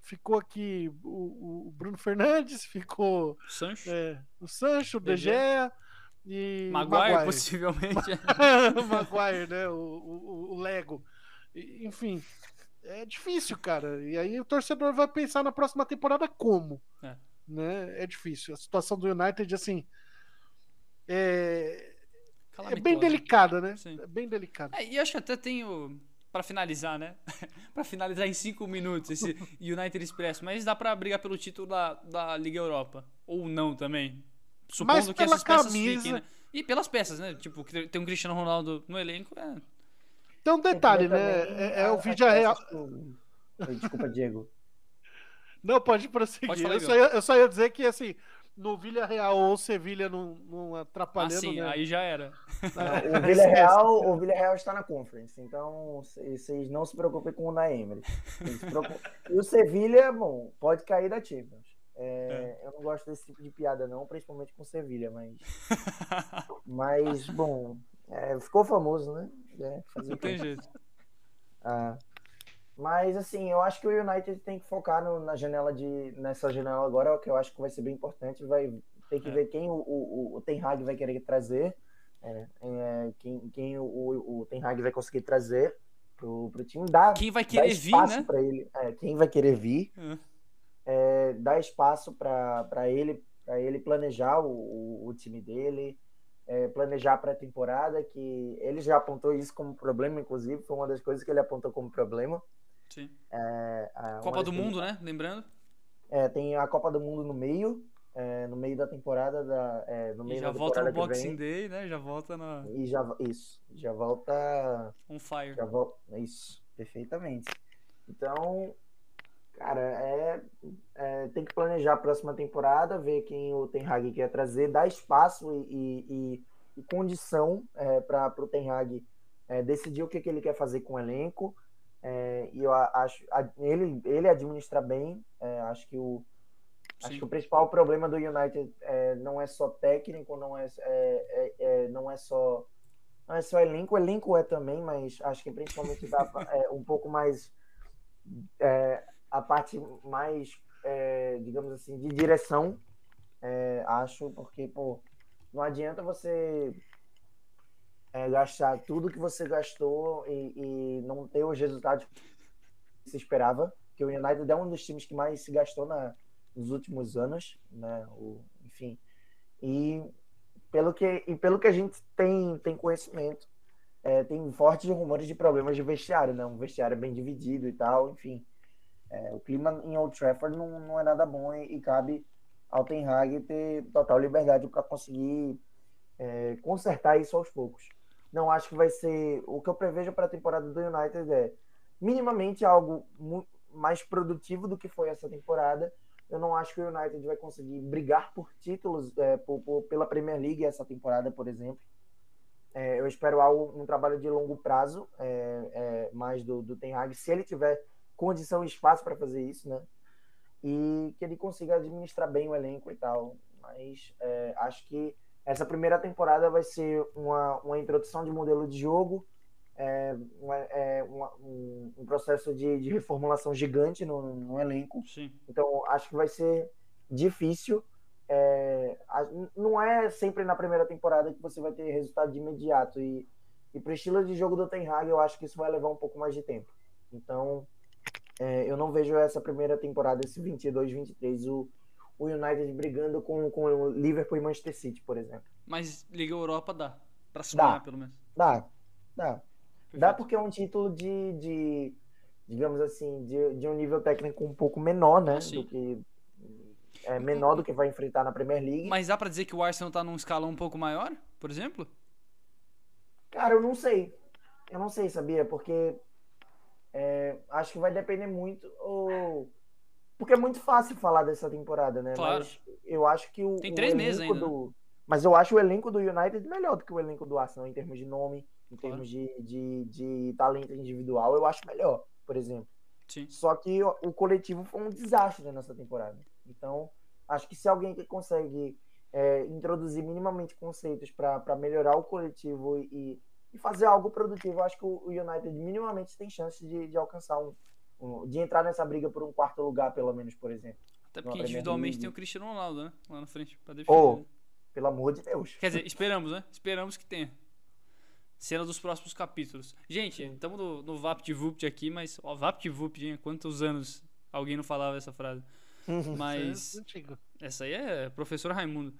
ficou aqui o, o Bruno Fernandes, ficou Sancho. É, o Sancho, o Gea e Maguire, Maguire. possivelmente. [laughs] Maguire, né? O, o, o Lego. Enfim, é difícil, cara. E aí o torcedor vai pensar na próxima temporada como? É. Né? É difícil. A situação do United, assim. É, é bem delicada, né? Sim. É bem delicada. É, e acho que até tenho. Pra finalizar, né? [laughs] pra finalizar em cinco minutos esse United Express. Mas dá pra brigar pelo título da, da Liga Europa. Ou não também. Supondo que essas peças camisa... fiquem, né? E pelas peças, né? Tipo, tem um Cristiano Ronaldo no elenco. É... Tem um detalhe, né? É, é, o vídeo real. Desculpa, Diego. Não, pode prosseguir. Pode falar, eu, só ia, eu só ia dizer que, assim, no Vila Real ou Sevilha não, não atrapalhando. Ah, sim, né? aí já era. [laughs] o Vila Real, o Vila Real está na Conference, então vocês não se preocupem com o Naemery. [laughs] E o Sevilha, bom, pode cair da Champions. É, é. Eu não gosto desse tipo de piada, não, principalmente com Sevilha, mas. mas, bom, é, ficou famoso, né? É, não tem jeito. Ah, mas assim, eu acho que o United tem que focar no, na janela de nessa janela agora, que eu acho que vai ser bem importante. Vai ter que é. ver quem o, o, o Ten Hag vai querer trazer, é, é, quem, quem o, o Ten Hag vai conseguir trazer. pro, pro time. Dá, Quem vai querer vir, né? pra ele. É, quem vai querer vir, É. é, dá espaço para ele, pra ele planejar o, o, o time dele, é, planejar a pré-temporada, que ele já apontou isso como problema, inclusive, foi uma das coisas que ele apontou como problema. Sim. É, a- uma Copa do Mundo, né? Lembrando. É, tem a Copa do Mundo no meio, é, no meio da temporada da, é, no E meio já da volta no Boxing vem, Day, né? Já volta na e já isso, já volta On Fire. Já vou... Isso, perfeitamente. Então, cara, é, é, tem que planejar a próxima temporada, ver quem o Ten Hag quer trazer, dar espaço e, e- e- e condição é, para o Ten Hag é, decidir o que, que ele quer fazer com o elenco. É, e eu acho a- ele, ele administra bem. é, acho que o Acho Sim. que o principal problema do United é, não é só técnico, não é, é- é- é- não é só não é só elenco, elenco é também, mas acho que principalmente dá um pouco mais a parte mais, digamos assim, de direção, acho, porque pô, não adianta você é, gastar tudo que você gastou e, e não ter os resultados que se esperava, que o United é um dos times que mais se gastou na, nos últimos anos, né? O, enfim. E pelo que, e pelo que a gente tem, tem conhecimento, é, tem fortes rumores de problemas de vestiário, né? Um vestiário bem dividido e tal, enfim. É, o clima em Old Trafford não, não é nada bom e, e cabe ao Ten Hag ter total liberdade para conseguir é, consertar isso aos poucos. Não acho que vai ser. O que eu prevejo para a temporada do United é minimamente algo mais produtivo do que foi essa temporada. Eu não acho que o United vai conseguir brigar por títulos é, por- por- pela Premier League essa temporada, por exemplo. É, eu espero algo, um trabalho de longo prazo, é, é, mais do, do Ten Hag, se ele tiver condição e espaço para fazer isso, né? E que ele consiga administrar bem o elenco e tal. Mas é, acho que essa primeira temporada vai ser uma, uma introdução de modelo de jogo, é, uma- é, uma- um, um processo de, de reformulação gigante no, no elenco. Sim. Então, acho que vai ser difícil. É, não é sempre na primeira temporada que você vai ter resultado de imediato. E, e para o estilo de jogo do Ten Hag, eu acho que isso vai levar um pouco mais de tempo. Então, é, eu não vejo essa primeira temporada, esse 22-23, o, o United brigando com, com o Liverpool e Manchester City, por exemplo. Mas Liga Europa dá. Pra sonhar, Dá. pelo menos. Dá, dá. Dá Perfeito. porque é um título de, de digamos assim, de, de um nível técnico um pouco menor, né? Ah, do que é menor do que vai enfrentar na Premier League. Mas dá pra dizer que o Arsenal tá num escalão um pouco maior, por exemplo? Cara, eu não sei. Eu não sei, sabia? Porque é, acho que vai depender muito. Ou... Porque é muito fácil falar dessa temporada, né? Claro. Mas eu acho que o. Tem o três meses elenco ainda, né? Do... Mas eu acho o elenco do United melhor do que o elenco do Arsenal em termos de nome, em Claro. termos de, de, de talento individual. Eu acho melhor, por exemplo. Sim. Só que o, o coletivo foi um desastre nessa temporada. Então, acho que se alguém que consegue é, introduzir minimamente conceitos para melhorar o coletivo e, e fazer algo produtivo, eu acho que o, o United minimamente tem chance de, de alcançar um- de entrar nessa briga por um quarto lugar, pelo menos, por exemplo. Até porque individualmente tem o Cristiano Ronaldo, né? Lá na frente, pra defender. Né? Pelo amor de Deus. Quer dizer, esperamos, né? Esperamos que tenha. Cena dos próximos capítulos. Gente, estamos no, no VaptVupt aqui, mas. Ó, VaptVupt, hein? Quantos anos alguém não falava essa frase? [laughs] Mas. É antigo. Essa aí é professor Raimundo.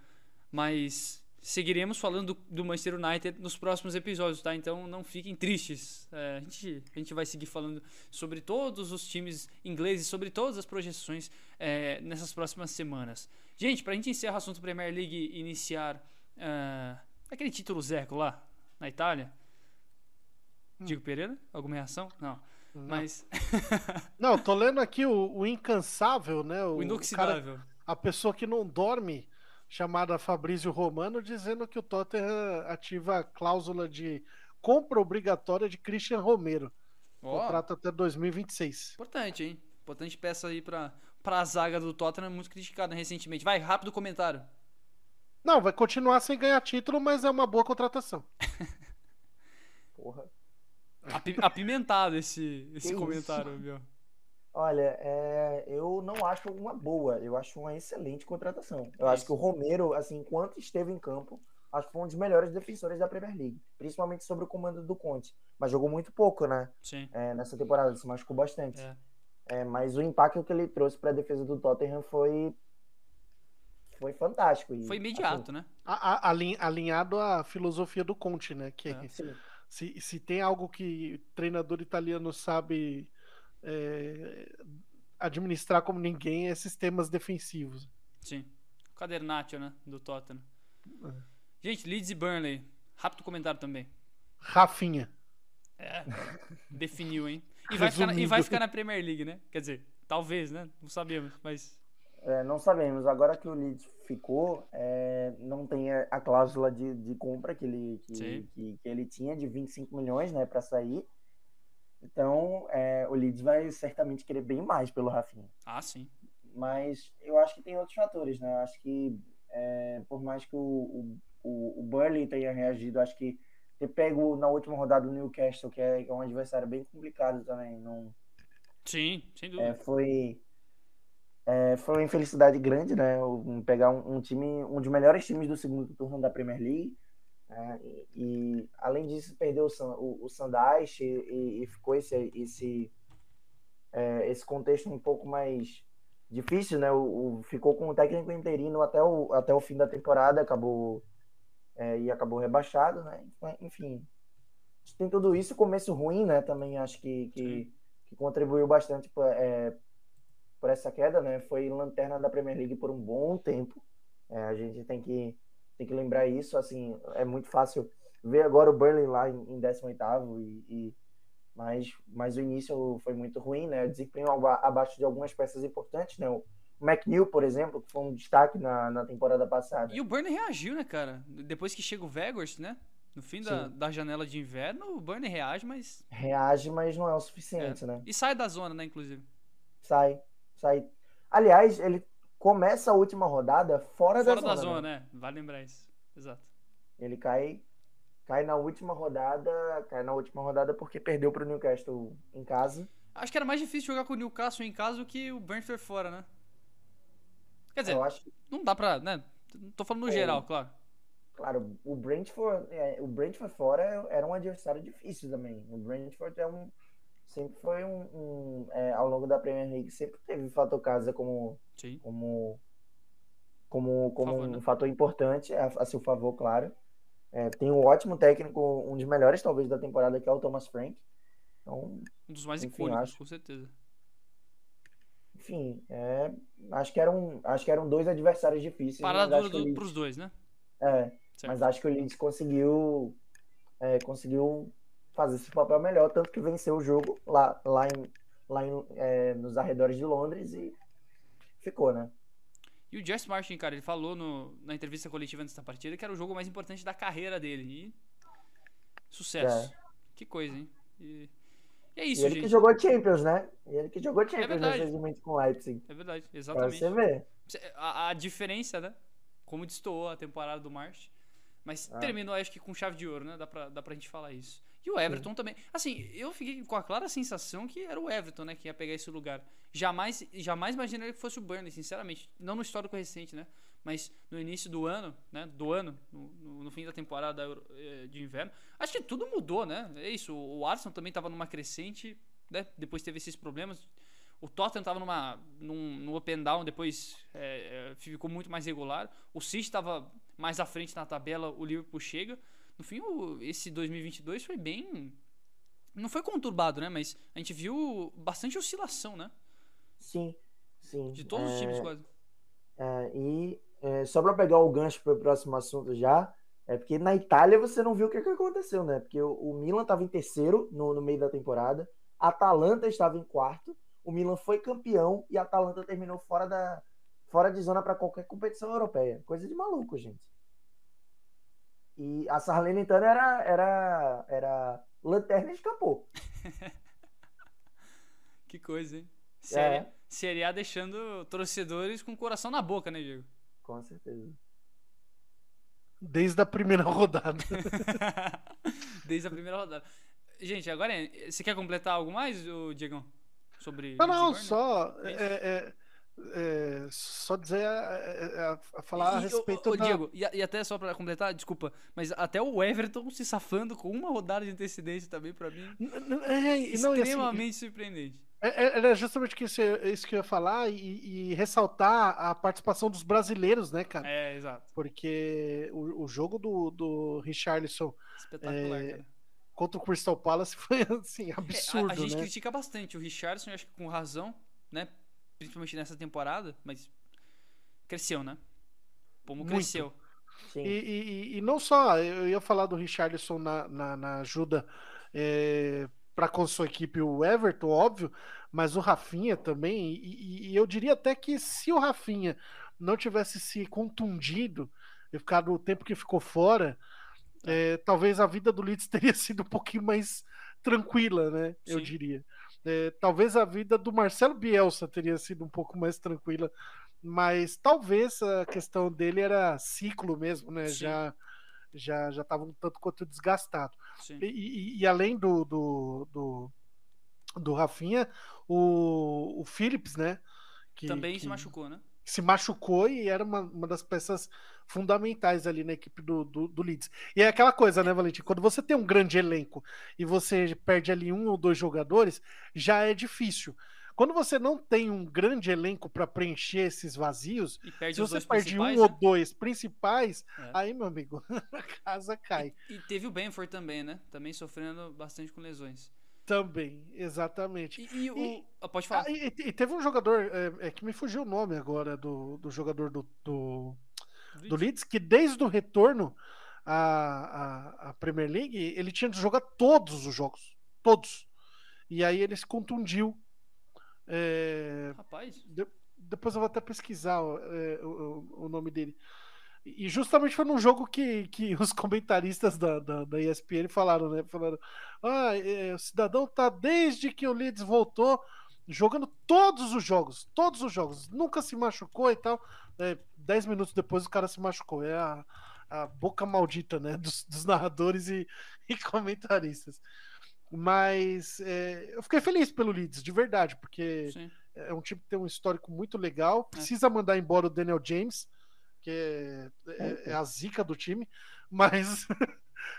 Mas seguiremos falando do, do Manchester United nos próximos episódios, tá? Então não fiquem tristes. É, a, gente, a gente vai seguir falando sobre todos os times ingleses, sobre todas as projeções é, nessas próximas semanas. Gente, pra gente encerrar o assunto Premier League e iniciar ah, aquele título Zeco lá, na Itália. Diego Pereira? Alguma reação? Não. Não. Mas. Não, tô lendo aqui o, o incansável, né? [laughs] o cara- inoxidável. a pessoa que não dorme, chamada Fabrício Romano, dizendo que o Tottenham ativa a cláusula de compra obrigatória de Christian Romero. Ó, Contrato até 2026. Importante, hein? Importante peça aí pra, pra zaga do Tottenham, muito criticada recentemente. Vai, rápido comentário. Não, vai continuar sem ganhar título, mas é uma boa contratação. [laughs] Porra. Api- apimentado esse, esse Que comentário, isso? meu. Olha, é, eu não acho uma boa, eu acho uma excelente contratação. Eu acho que o Romero, assim, enquanto esteve em campo, acho que foi um dos melhores defensores da Premier League, principalmente sobre o comando do Conte. Mas jogou muito pouco, né? Sim. É, nessa temporada, se machucou bastante. É. É, mas o impacto que ele trouxe para a defesa do Tottenham foi foi fantástico. E, Foi imediato, né? A- a- alin- alinhado à filosofia do Conte, né? Que É. assim, se, se tem algo que treinador italiano sabe é, administrar como ninguém é sistemas defensivos. Sim. O Cadernaccio, né? Do Tottenham. É. Gente, Leeds e Burnley. Rápido comentário também. Rafinha. É. [laughs] Definiu, hein? E vai, ficar na, e vai ficar na Premier League, né? Quer dizer, talvez, né? Não sabemos, mas. é, não sabemos. Agora que o Leeds ficou, é, não tem a, cláusula de, de compra que ele, que, que, que ele tinha de 25 milhões né, para sair. Então, é, o Leeds vai certamente querer bem mais pelo Rafinha. Ah, sim. Mas eu acho que tem outros fatores, né? Eu acho que é, por mais que o, o, o, Burnley tenha reagido, acho que ter pego na última rodada o Newcastle, que é, que é um adversário bem complicado também, não, Sim, sem dúvida. é, foi é, foi uma infelicidade grande, né? Pegar um, um time, um dos melhores times do segundo turno da Premier League. Né? e, e, além disso, perdeu o, o, o Sandaish e, e- ficou esse, esse, é, esse contexto um pouco mais difícil, né? O, o- ficou com o técnico interino até o, até o fim da temporada, acabou é, e acabou rebaixado, né? Enfim, tem tudo isso, começo ruim, né? Também acho que, que, que contribuiu bastante por, é, por essa queda, né? Foi lanterna da Premier League por um bom tempo. É, a gente tem que, tem que lembrar isso. Assim, é muito fácil ver agora o Burnley lá em, em 18º e, e mas, mas o início foi muito ruim, né? Desempenho aba- abaixo de algumas peças importantes, né? O McNeil, por exemplo, que foi um destaque na, na temporada passada. E o Burnley reagiu, né, cara? Depois que chega o Vegas, né? No fim da, Sim. da janela de inverno, o Burnley reage, mas. Reage, mas não é o suficiente, né? E sai da zona, né, inclusive. Sai, sai. Aliás, ele começa a última rodada fora, Fora da da zona. zona, né? né? Vale lembrar isso. Exato. Ele cai, cai na última rodada, cai na última rodada porque perdeu para o Newcastle em casa. Acho que era mais difícil jogar com o Newcastle em casa do que o Brentford fora, né? Quer dizer, acho, não dá pra, né? Tô falando no É. geral, claro. claro, o Brentford, é, o Brentford fora era um adversário difícil também. O Brentford é um sempre foi um, um, é, ao longo da Premier League sempre teve o fator casa como Sim. como como, como Favor, um né? fator importante a, a seu favor, claro. É, tem um ótimo técnico, um dos melhores talvez da temporada que é o Thomas Frank. Então, Um dos mais Enfim, icônicos, acho. com certeza. enfim, é, acho que eram acho que eram dois adversários difíceis. Parada dura que o do, Leeds- pros dois, né? é, Certo. mas acho que o Leeds conseguiu é, conseguiu fazer esse papel melhor, tanto que venceu o jogo lá lá em, lá em, é, nos arredores de Londres e ficou, né? E o Jess Martin, cara, ele falou no- na entrevista coletiva antes da partida que era o jogo mais importante da carreira dele. E. Sucesso. Que coisa, hein? E, e é E isso, ele gente. que jogou Champions, né? E ele que jogou Champions verdade. recentemente com o Leipzig. É verdade, Pra exatamente. você ver. A, a diferença, né? Como destoou a temporada do March. Mas Ah. terminou, acho que com chave de ouro, né? Dá pra, dá pra gente falar isso. E o Everton também. Assim, eu fiquei com a clara sensação que era o Everton, né? Que ia pegar esse lugar. Jamais, jamais imaginei que fosse o Burnley, sinceramente. Não no histórico recente, né? Mas no início do ano, né? Do ano, no, no- fim da temporada eh, de inverno. Acho que tudo mudou, né? É isso. O Arsenal também tava numa crescente, né? Depois teve esses problemas. O Tottenham tava numa, num, num up and down, depois é, ficou muito mais regular. O City estava mais à frente na tabela, o Liverpool chega. No fim, o- esse 2022 foi bem. Não foi conturbado, né? Mas a gente viu bastante oscilação, né? Sim, sim. De todos os É, times, quase. é, e é, só para pegar o gancho para o próximo assunto já, é porque na Itália você não viu o que, que aconteceu, né? Porque o, o Milan estava em terceiro no, no meio da temporada, a Atalanta estava em quarto, o Milan foi campeão e a Atalanta terminou fora da fora de zona para qualquer competição europeia. Coisa de maluco, gente. E a Salernitana era era era lanterna e escapou. [laughs] Que coisa, hein? Série, É. Série A deixando torcedores com o coração na boca, né, Diego? Com certeza. Desde a primeira [laughs] rodada. [laughs] Desde a primeira rodada. Gente, agora é- você quer completar algo mais, ô Diegão? Sobre. Não, não, só. É isso. é, é, é, só dizer, é, é, é falar e, a respeito ô, da... Diego, e, e, até só para completar, desculpa, mas até o Everton se safando com uma rodada de antecedência também, para mim, é, extremamente assim, surpreendente. Era justamente isso, isso que eu ia falar e, e, ressaltar a participação dos brasileiros, né, cara? É, exato. Porque o, o jogo do, do Richarlison Espetacular, cara contra o Crystal Palace [laughs] foi assim, absurdo. É, a, a, gente né? critica bastante o Richardson, acho que com razão, né? Principalmente nessa temporada, mas cresceu, né? Como cresceu. E, e, e, não só, eu ia falar do Richardson na, na, na ajuda é, para com sua equipe, o Everton, óbvio, mas o Rafinha também. E, e, eu diria até que se o Rafinha não tivesse se contundido e ficado o tempo que ficou fora, é, talvez a vida do Leeds [laughs] teria sido um pouquinho mais tranquila, né? Sim. Eu diria. É, talvez a vida do Marcelo Bielsa teria sido um pouco mais tranquila, mas talvez a questão dele era ciclo mesmo, né? Sim. Já já já estava um tanto quanto desgastado. E, e, e, além do, do, do, do Rafinha, o, o Phillips, né? Que, Também que... se machucou, né? Se machucou e era uma, uma das peças fundamentais ali na equipe do, do, do, Leeds. E é aquela coisa, né, Valentim? Quando você tem um grande elenco e você perde ali um ou dois jogadores, já é difícil. Quando você não tem um grande elenco para preencher esses vazios, se você perde um né? ou dois principais, é. aí, meu amigo, [laughs] a casa cai. E, e teve o Benford também, né? Também sofrendo bastante com lesões. Também, exatamente. E, e o. E, ah, pode falar. Ah, e, e, teve um jogador, é, é, que me fugiu o nome agora, do, do jogador do, do, do Leeds, que desde o retorno à, à, à, Premier League, ele tinha de jogar todos os jogos. Todos. E aí ele se contundiu. É, Rapaz. De, depois eu vou até pesquisar é, o, o nome dele. E justamente foi num jogo que, que [laughs] os comentaristas da, da, da ESPN falaram, né? Falaram: ah, é, o cidadão tá desde que o Leeds voltou jogando todos os jogos, todos os jogos, nunca se machucou e tal. É, dez minutos depois o cara se machucou. É a, a boca maldita, né? [laughs] Dos, dos narradores e, e, comentaristas. Mas é, eu fiquei feliz pelo Leeds, de verdade, porque Sim. é um time que tem um histórico muito legal. É. Precisa mandar embora o Daniel James que é, é, a zica do time, [laughs] mas,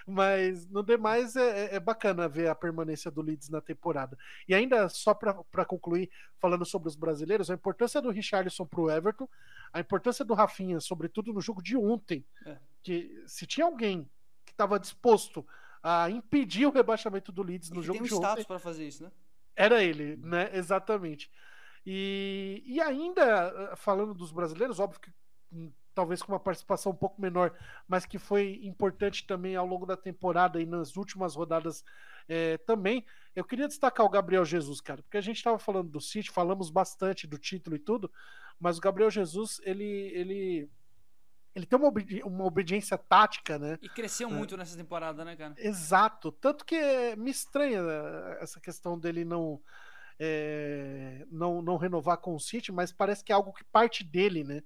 mas no demais é, é, é, bacana ver a permanência do Leeds na temporada. E ainda só para concluir, falando sobre os brasileiros, a importância do Richarlison para o Everton, a importância do Rafinha, sobretudo no jogo de ontem, é. que se tinha alguém que estava disposto a impedir o rebaixamento do Leeds no jogo tem um de ontem. para fazer isso, né? Era ele, né? Exatamente. E, e ainda falando dos brasileiros, óbvio que talvez com uma participação um pouco menor, mas que foi importante também ao longo da temporada e nas últimas rodadas é, também. Eu queria destacar o Gabriel Jesus, cara, porque a gente estava falando do City, falamos bastante do título e tudo, mas o Gabriel Jesus, ele, ele, ele tem uma, obedi uma obediência tática, né? E cresceu é. muito nessa temporada, né, cara? Exato. Tanto que me estranha né, essa questão dele não. É, não, não renovar com o City, mas parece que é algo que parte dele, né?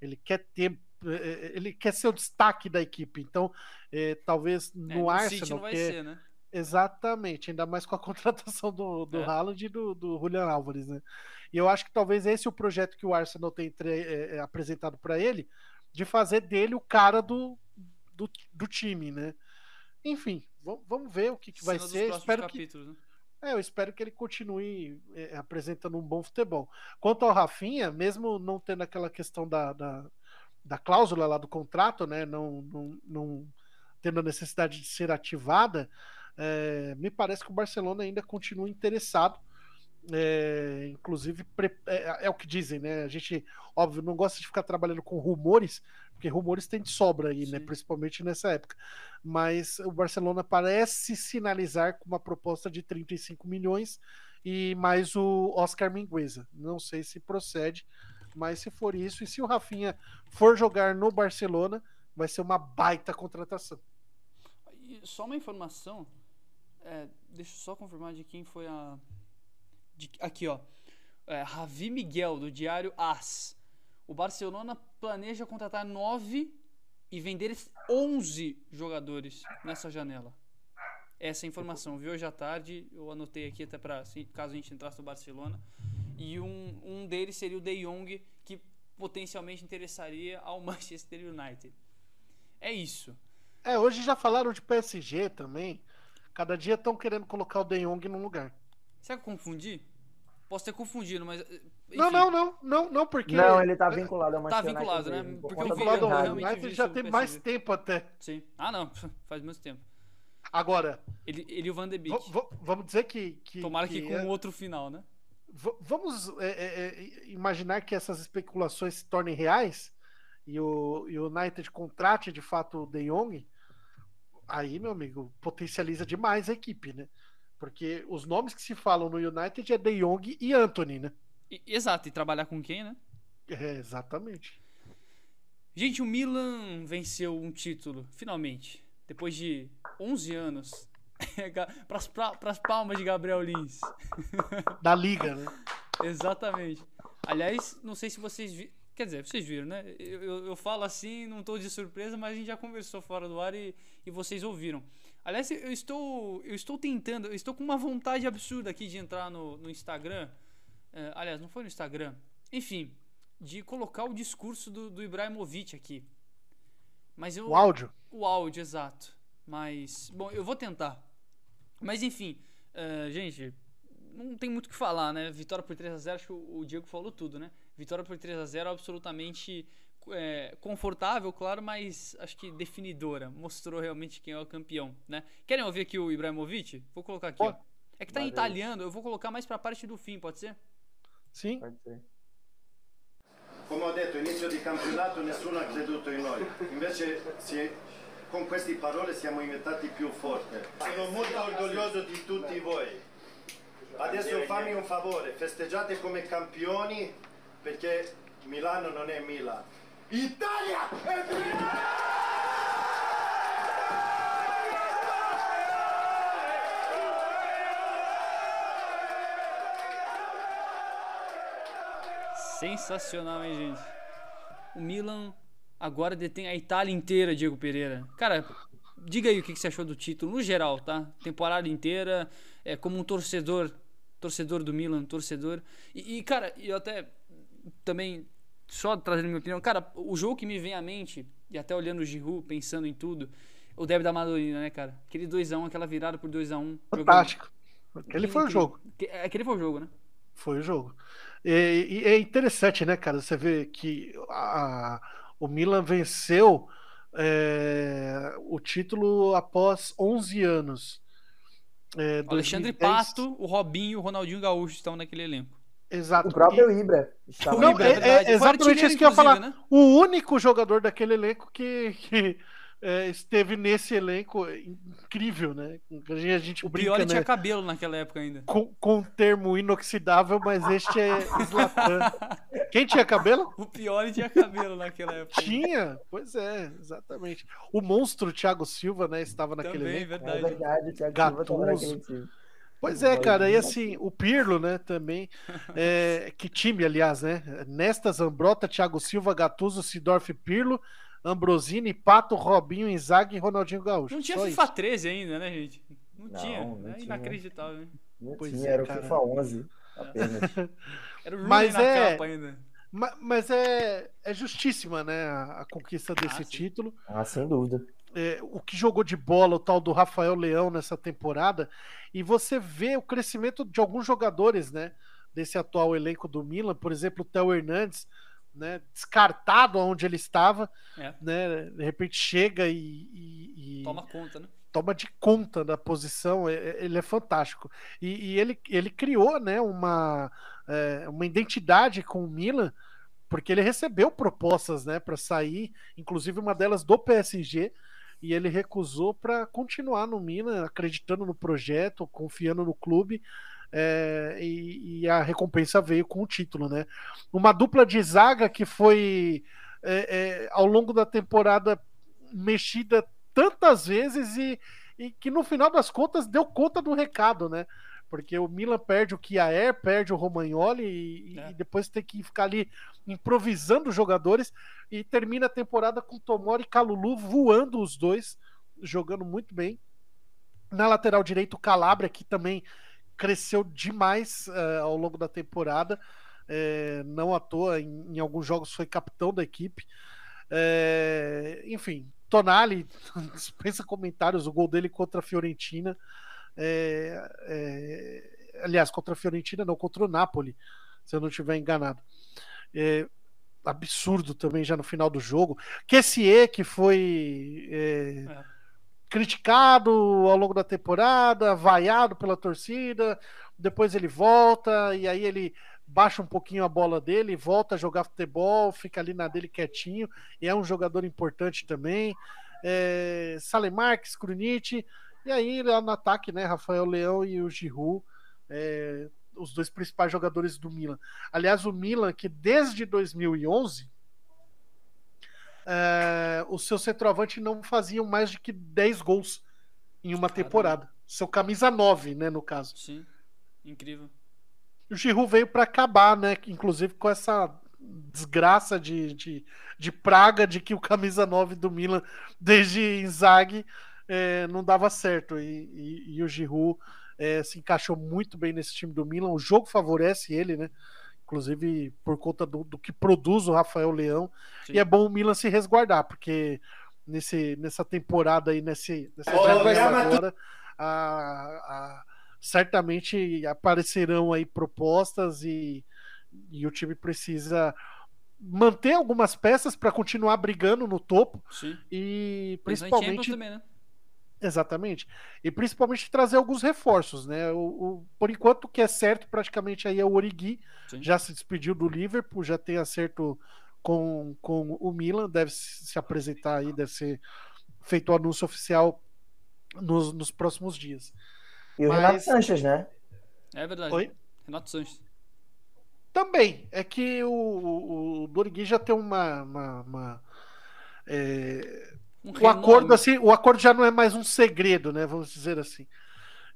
Ele quer ter eh, eh, ele quer ser o destaque da equipe. Então, é, talvez no, é, no Arsenal. que... ser, né? Exatamente, ainda mais com a [laughs] contratação do, do é. Haaland e do, do Julian Álvares, né? E eu acho que talvez esse é o projeto que o Arsenal tem é, apresentado para ele, de fazer dele o cara do, do, do time, né? Enfim, vamos ver o que, que vai ser. Espero que, né? É, eu espero que ele continue é, apresentando um bom futebol. Quanto ao Rafinha, mesmo não tendo aquela questão da, da, da cláusula lá do contrato, né, não, não, não tendo a necessidade de ser ativada, é, me parece que o Barcelona ainda continua interessado. É, inclusive, é, é, o que dizem, né? A gente, óbvio, não gosta de ficar trabalhando com rumores, porque rumores tem de sobra aí, né? Sim. né? Principalmente nessa época mas o Barcelona parece sinalizar com uma proposta de 35 milhões e mais o Oscar Mingueza. Não sei se procede, mas se for isso, e se o Rafinha for jogar no Barcelona, vai ser uma baita contratação. só uma informação, é, deixa eu só confirmar de quem foi a. De, aqui, ó. É, Ravi Miguel, do Diário AS. O Barcelona planeja contratar nove e vender 11 jogadores nessa janela. Essa informação, viu hoje à tarde, eu anotei aqui até para caso a gente entrasse no Barcelona. e um, um deles seria o De Jong, que potencialmente interessaria ao [laughs] Manchester United. É isso. É, hoje já falaram de PSG também. Cada dia estão querendo colocar o De Jong no lugar. Será que eu confundi? Posso ter confundido, mas. Enfim. Não, não, não, não, não, porque. Não, ele tá vinculado ao Tá Manchester vinculado, United né? Porque eu conta vi, do vinculado eu realmente United já no mais tempo até. Sim. Ah, não. [laughs] Faz muito tempo. Agora, Ele, ele e o Van de Beek. vamos dizer que. que Tomara que, que com é- outro final, né? v- vamos é, é, é, imaginar que essas especulações se tornem reais e o, e o United contrate de fato o De Jong. Aí, meu amigo, potencializa demais a equipe, né? Porque os nomes que se falam no United é De Jong e Anthony, né? E- exato, e trabalhar com quem, né? É, exatamente. Gente, o Milan venceu um título, finalmente. Depois de 11 anos. [laughs] para as palmas de Gabriel Lins. [laughs] Da liga, né? Exatamente. Aliás, não sei se vocês viram. Quer dizer, vocês viram, né? Eu, eu, eu falo assim, não tô de surpresa, mas a gente já conversou fora do ar e, e vocês ouviram. Aliás, eu estou, eu estou tentando, eu estou com uma vontade absurda aqui de entrar no, no Instagram. É, aliás, não foi no Instagram. Enfim, de colocar o discurso do, do Ibrahimovic aqui. Mas eu. O áudio. O áudio, exato. Mas, bom, eu vou tentar. Mas enfim, eh, gente, não tem muito o que falar, né? Vitória por 3 a 0 acho que o o Diego falou tudo, né? Vitória por 3 a 0 absolutamente eh, confortável, claro, mas acho que definidora. Mostrou realmente quem é o campeão, né? Querem ouvir aqui o Ibrahimovic? Vou colocar aqui, ó. É que tá em Vai ver. italiano, eu vou colocar mais pra parte do fim, pode ser? Ser. Come ho detto, inizio di campionato nessuno ha creduto in noi, invece si- con queste parole siamo diventati più forti. Sono molto orgoglioso di tutti voi. Adesso fammi un favore, festeggiate come campioni perché Milano non è Milan. Italia è Milan! Sensacional, hein, gente? O Milan agora detém a Itália inteira, Diego Pereira. Cara, diga aí o que você achou do título, no geral, tá? Temporada inteira, é, como um torcedor, torcedor do Milan, torcedor. E, e, cara, eu até também, só trazendo minha opinião, cara, o jogo que me vem à mente, e até olhando o Giroud, pensando em tudo, o Débora da Madolina, né, cara? Aquele 2x1, aquela virada por 2x1. Fantástico. Aquele foi o jogo. Aquele foi o jogo, né? Foi o jogo. E, e é interessante, né, cara? Você vê que a- o Milan venceu é, o título após 11 anos. É, O Alexandre 2010 Pato, o Robinho e o Ronaldinho Gaúcho estão naquele elenco. Exato. O próprio Ibra estava Não, Ibra, é- é exatamente isso que eu ia falar. né? O único jogador daquele elenco que, que, é, esteve nesse elenco incrível, né? A gente, O brinca, Prioli né? tinha cabelo naquela época ainda. Com, com o termo inoxidável, mas este é Zlatan. [laughs] Quem tinha cabelo? O Prioli tinha cabelo naquela época. Tinha, pois é, exatamente. O monstro Thiago Silva, né, estava naquele Também, elenco. É verdade. verdade, o Thiago Gattuso. Silva time. Pois é, cara, e assim, o Pirlo, né, também. [laughs] é, que time, aliás, né? Nesta Zambrota, Thiago Silva, Gattuso, Sidorf, Pirlo, Ambrosini, Pato, Robinho, Inzaghi e Ronaldinho Gaúcho. Não tinha Só FIFA isso. 13 ainda, né, gente? Não, Não, tinha. não é tinha. inacreditável, né? Não Pois tinha, é, era o cara. FIFA 11 apenas. [laughs] Era o Rooney Mas na é- capa ainda. Ma- Mas é, é justíssima, né, a, a conquista desse Ah, título. ah, sem dúvida. é, o que jogou de bola o tal do Rafael Leão nessa temporada e você vê o crescimento de alguns jogadores, né, desse atual elenco do Milan, por exemplo, o Theo Hernandes, né, descartado onde ele estava, É. né, de repente chega e, e- e Toma conta, né? toma de conta da posição, é- é- ele é fantástico. E, e ele, ele criou né, uma, é, uma identidade com o Milan, porque ele recebeu propostas né, para sair, inclusive uma delas do PSG, e ele recusou para continuar no Milan, acreditando no projeto, confiando no clube. É, e, e a recompensa veio com o título, né? Uma dupla de zaga que foi é, é, ao longo da temporada mexida tantas vezes e, e que no final das contas deu conta do recado, né? Porque o Milan perde o Kiaer, perde o Romagnoli e, É. e depois tem que ficar ali improvisando os jogadores e termina a temporada com Tomori e Calulu voando os dois, jogando muito bem. Na lateral direito, o Calabria, que também cresceu demais uh, ao longo da temporada. É, não à toa, em, em, alguns jogos foi capitão da equipe. É, enfim, Tonali, [laughs] dispensa comentários, o gol dele contra a Fiorentina. É, aliás, contra a Fiorentina, não, contra o Napoli, se eu não estiver enganado. Absurdo também já no final do jogo. Kessie, que foi é. Criticado ao longo da temporada, vaiado pela torcida, depois ele volta e aí ele baixa um pouquinho a bola dele, volta a jogar futebol, fica ali na dele quietinho, e é um jogador importante também. É, Salemarques, Krunic, e aí lá no ataque, né, Rafael Leão e o Giroud, é, os dois principais jogadores do Milan. Aliás, o Milan, que desde 2011, é, o seu centroavante não faziam mais de que 10 gols em uma Caramba. temporada. Seu camisa 9, né, no caso. Sim, incrível. O Giroud veio para acabar, né? Inclusive com essa desgraça de, de, de, praga de que o camisa 9 do Milan, desde Inzaghi, é, não dava certo. E, e, e o Giroud é, se encaixou muito bem nesse time do Milan. O jogo favorece ele, né? Inclusive por conta do, do que produz o Rafael Leão. Sim. E é bom o Milan se resguardar, porque nesse, nessa temporada aí, nesse, nessa oh, agora, a, a certamente aparecerão aí propostas e, e o time precisa manter algumas peças para continuar brigando no topo Sim. e principalmente também, né? Exatamente e principalmente trazer alguns reforços né o, o, por enquanto o que é certo praticamente aí é o Origi Sim. já se despediu do Liverpool já tem acerto com, com o Milan deve se apresentar aí deve ser feito o anúncio oficial nos, nos próximos dias e o Mas... Renato Sanches, né? É verdade. Oi? Renato Sanches. Também. É que o, o, o Dorigui já tem uma. uma, uma é... um o acordo assim, o acordo já não é mais um segredo, né? Vamos dizer assim.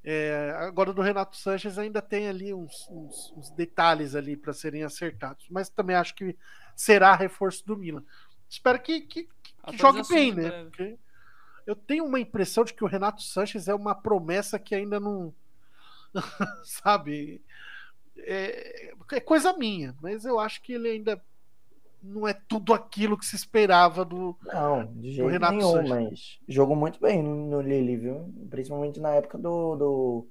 É, agora do Renato Sanches ainda tem ali uns, uns, uns detalhes ali para serem acertados, mas também acho que será reforço do Milan. Espero que, que, que jogue bem, né? Porque eu tenho uma impressão de que o Renato Sanches é uma promessa que ainda não. [laughs] sabe? É, é, coisa minha, mas eu acho que ele ainda não é tudo aquilo que se esperava do, não, de jeito do Renato nenhum, Sanches. mas jogou muito bem no, no Lille, viu? Principalmente na época do, do,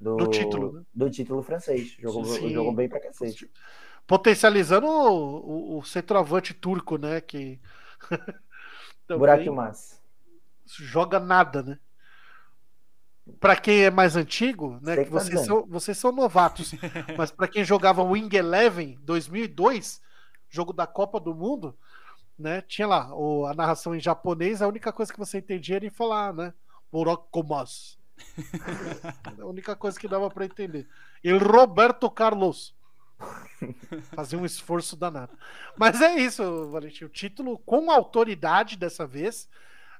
do, do título, né? do título francês. Jogou, jogou bem pra cacete. Potencializando o, o, o centroavante turco, né? Que. [laughs] Burak Yılmaz joga nada, né? Para quem é mais antigo, né, que, que vocês, tá são, vocês são novatos, [laughs] mas para quem jogava Wing Eleven 2002, jogo da Copa do Mundo, né, tinha lá o, a narração em japonês, a única coisa que você entendia era em falar, né, Morokomas. [laughs] a única coisa que dava para entender. E Roberto Carlos. Fazia um esforço danado. Mas é isso, Valentim. O título com autoridade dessa vez.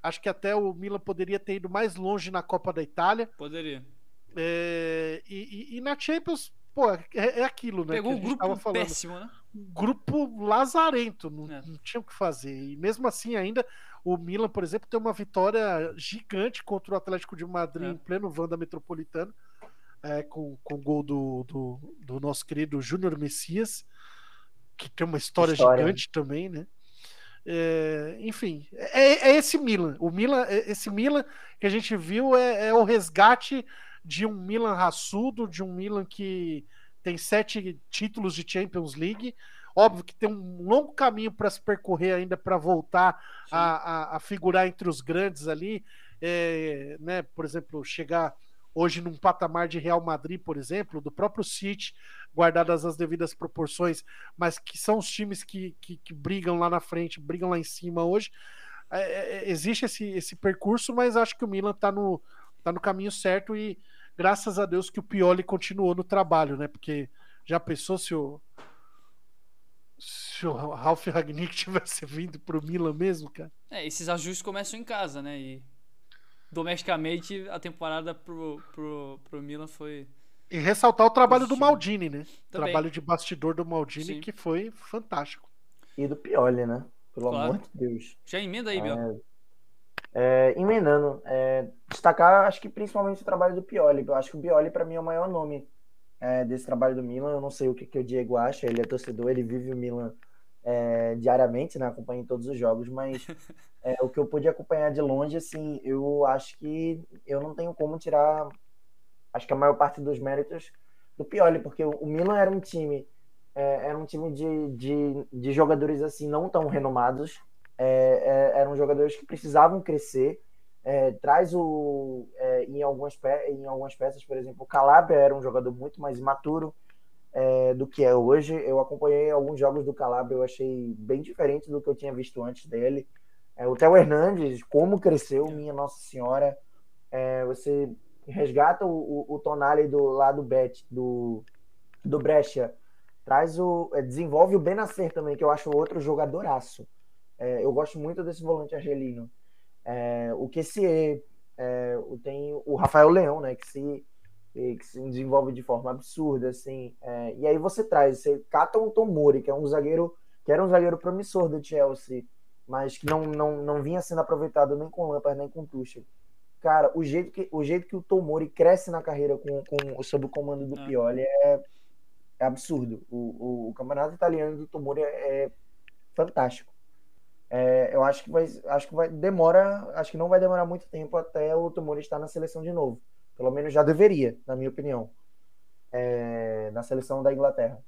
Acho que até o Milan poderia ter ido mais longe na Copa da Itália. Poderia. É, e, e, e, na Champions, pô, é, é aquilo, né? Pegou um grupo péssimo, né? Grupo lazarento, não, é. não tinha o que fazer. E mesmo assim, ainda, o Milan, por exemplo, tem uma vitória gigante contra o Atlético de Madrid é. em pleno Vanda Metropolitano, é, com, com o gol do, do, do nosso querido Júnior Messias, que tem uma história, história, gigante também, né? É, enfim, é, é, esse Milan. O Milan, é, esse Milan que a gente viu é, é, o resgate de um Milan raçudo, de um Milan que tem sete títulos de Champions League. Óbvio que tem um longo caminho para se percorrer ainda para voltar a, a, a, figurar entre os grandes ali. É, né, por exemplo, chegar hoje num patamar de Real Madrid, por exemplo, do próprio City, guardadas as devidas proporções, mas que são os times que, que, que brigam lá na frente, brigam lá em cima hoje. É, é, é existe esse, esse percurso, mas acho que o Milan está no, tá no caminho certo e graças a Deus que o Pioli continuou no trabalho, né? Porque já pensou se o se o Ralf Ragnick [laughs] tivesse vindo para o Milan mesmo, cara? É, esses ajustes começam em casa, né? E domesticamente a temporada pro, pro, pro Milan foi e ressaltar o trabalho do Maldini, né? Também. Trabalho de bastidor do Maldini Sim. que foi fantástico. E do Pioli, né? Pelo claro. amor de Deus. Já emenda aí, Biel. É, é, emendando, é, destacar, acho que principalmente o trabalho do Pioli. Eu acho que o Pioli, para mim, é o maior nome é, desse trabalho do Milan. Eu não sei o que, que o Diego acha, ele é torcedor, ele vive o Milan é, diariamente, né? Acompanha todos os jogos, mas [laughs] é, o que eu pude acompanhar de longe, assim, eu acho que eu não tenho como tirar, acho que a maior parte dos méritos do Pioli, porque o Milan era um time, é, era um time de, de, de, jogadores assim não tão renomados, é, é, eram jogadores que precisavam crescer. É, traz o em algumas em algumas peças, por exemplo, o Calabria era um jogador muito mais imaturo, é, do que é hoje. Eu acompanhei alguns jogos do Calabria, eu achei bem diferente do que eu tinha visto antes dele. É, o Theo Hernandes, como cresceu, minha Nossa Senhora. É, você resgata o, o, o Tonali do lado Bet, do, do Brescia, traz o, é, desenvolve o Benacer também, que eu acho outro jogadoraço. É, eu gosto muito desse volante argelino. É, o QCE, é, tem o Rafael Leão, né, que se que se desenvolve de forma absurda, assim. É, e aí você traz, você cata um Tomori, que é um zagueiro, que era um zagueiro promissor do Chelsea, mas que não, não, não vinha sendo aproveitado nem com Lampard, nem com Tuchel. Cara, o jeito que o, jeito que o Tomori cresce na carreira com, com, sob o comando do é. Pioli é, é absurdo. O, o, o, campeonato italiano do Tomori é, é fantástico. É, eu acho que vai, acho que vai demora, acho que não vai demorar muito tempo até o Tomori estar na seleção de novo. Pelo menos já deveria, na minha opinião. É, na seleção da Inglaterra.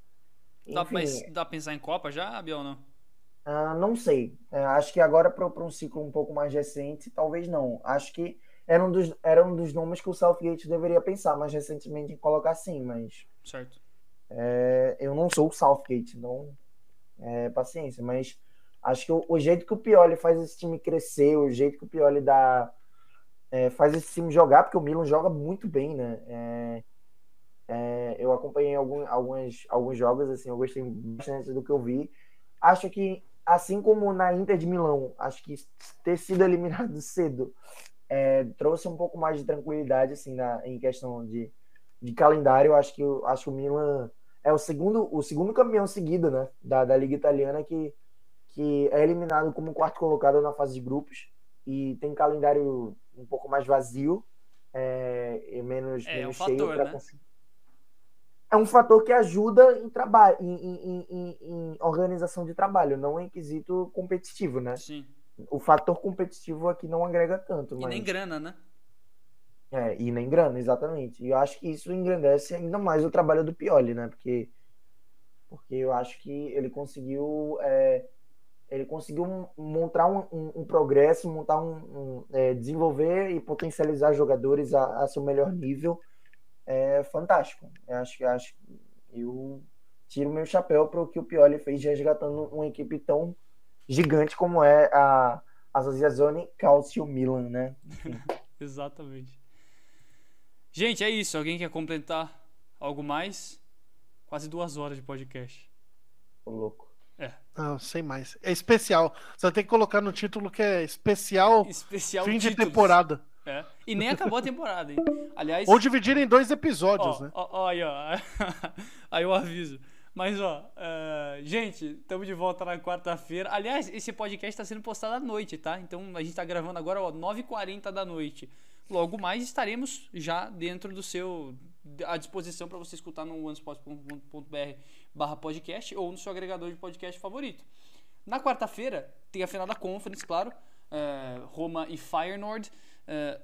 Enfim, dá, pra pensar em Copa já, Biel, não? Uh, não sei. Uh, acho que agora para um ciclo um pouco mais recente, talvez não. Acho que era um, dos, era um dos nomes que o Southgate deveria pensar mais recentemente em colocar sim, mas. Certo. É, eu não sou o Southgate, então. É, paciência, mas acho que o, o, jeito que o Pioli faz esse time crescer, o jeito que o Pioli dá é, faz esse time jogar, porque o Milan joga muito bem, né? É, é, eu acompanhei algum, alguns, alguns jogos, assim, eu gostei bastante do que eu vi. Acho que, assim como na Inter de Milão, acho que ter sido eliminado cedo é, trouxe um pouco mais de tranquilidade, assim, na, em questão de, de calendário. Acho que, acho que o Milan é o segundo, o segundo campeão seguido, né, da, da Liga Italiana que, que é eliminado como quarto colocado na fase de grupos e tem calendário um pouco mais vazio é, e menos, é, menos é um cheio para né? conseguir. É um fator que ajuda em trabalho, em, em, em, em, organização de trabalho, não em quesito competitivo, né? Sim. O fator competitivo aqui não agrega tanto. E mas... nem grana, né? É, e nem grana, exatamente. E eu acho que isso engrandece ainda mais o trabalho do Pioli, né? Porque, porque eu acho que ele conseguiu é, ele conseguiu montar um, um, um progresso, montar um, é, desenvolver e potencializar jogadores a, a seu melhor nível. É fantástico. Eu acho que acho eu tiro meu chapéu para o que o Pioli fez resgatando uma equipe tão gigante como é a Associazione Calcio Milan, né? [laughs] Exatamente. Gente, é isso. Alguém quer completar algo mais? Quase duas horas de podcast. Ô, louco. É. Não, sem mais. É especial. Você tem que colocar no título que é especial, especial fim títulos. de temporada. É. E nem acabou a temporada, hein? Aliás. Ou dividir em dois episódios, ó, né? Ó, ó, aí, ó. [laughs] aí eu aviso. Mas, ó, uh, gente, estamos de volta na quarta-feira. Aliás, esse podcast está sendo postado à noite, tá? Então a gente está gravando agora, ó, 9h40 da noite. Logo mais estaremos já dentro do seu. à disposição para você escutar no onespot.br barra podcast ou no seu agregador de podcast favorito. Na quarta-feira tem a final da Conference, claro, é, Roma e Feyenoord. É,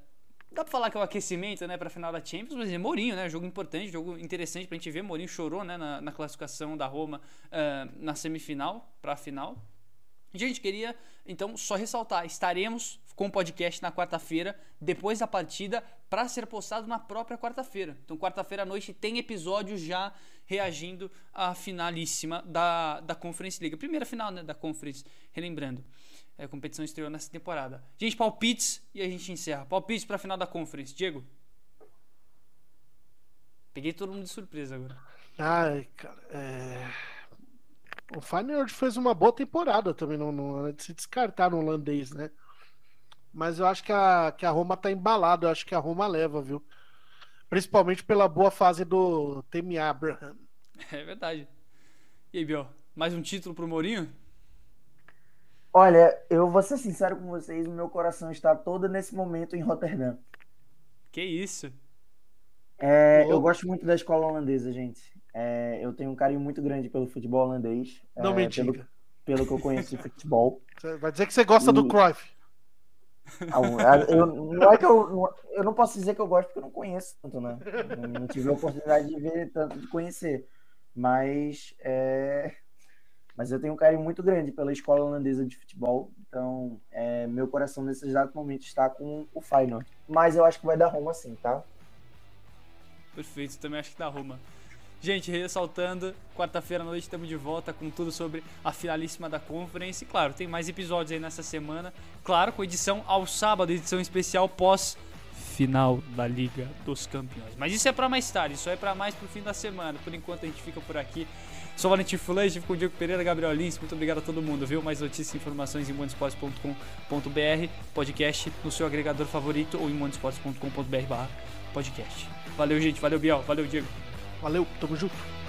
dá pra falar que é o aquecimento, né, pra final da Champions, mas é Mourinho, né, jogo importante, jogo interessante pra gente ver. Mourinho chorou, né, na, na classificação da Roma é, na semifinal pra final. Gente, queria então só ressaltar: estaremos com o podcast na quarta-feira, depois da partida, para ser postado na própria quarta-feira. Então, quarta-feira à noite tem episódio já reagindo à finalíssima da, da Conference League. Primeira final né, da Conference, relembrando. É, a competição estreou nessa temporada. Gente, palpites e a gente encerra. Palpites para a final da Conference. Diego? Peguei todo mundo de surpresa agora. Ai, cara, é. O Feyenoord fez uma boa temporada também, não, não de se descartar no holandês, né? Mas eu acho que a, que a Roma tá embalada, eu acho que a Roma leva, viu? Principalmente pela boa fase do Temi Abraham. [laughs] É verdade. E aí, Biel, mais um título pro Mourinho? Olha, eu vou ser sincero com vocês, o meu coração está todo nesse momento em Rotterdam. Que isso? É, eu gosto muito da escola holandesa, gente. É, eu tenho um carinho muito grande pelo futebol holandês. Não é, me pelo, pelo que eu conheço de futebol. Vai dizer que você gosta do E- Cruyff. Eu, não é que eu, eu não posso dizer que eu gosto porque eu não conheço tanto, né? Não tive a oportunidade de ver tanto, de conhecer. Mas, é, mas eu tenho um carinho muito grande pela escola holandesa de futebol. Então, é, meu coração nesse exato momento está com o Feyenoord. Mas eu acho que vai dar Roma sim, tá? Perfeito, também acho que dá Roma. Gente, ressaltando, quarta-feira à noite estamos de volta com tudo sobre a finalíssima da Conference. E claro, tem mais episódios aí nessa semana. Claro, com edição ao sábado, edição especial pós final da Liga dos Campeões. Mas isso é pra mais tarde, isso é pra mais pro fim da semana. Por enquanto a gente fica por aqui. Sou Valentim Fulano, estive com o Diego Pereira, Gabriel Lins. Muito obrigado a todo mundo, viu? Mais notícias e informações em monesports.com.br, podcast no seu agregador favorito ou em monesports.com.br barra podcast. Valeu, gente. Valeu, Biel. Valeu, Diego. Valeu, tamo junto.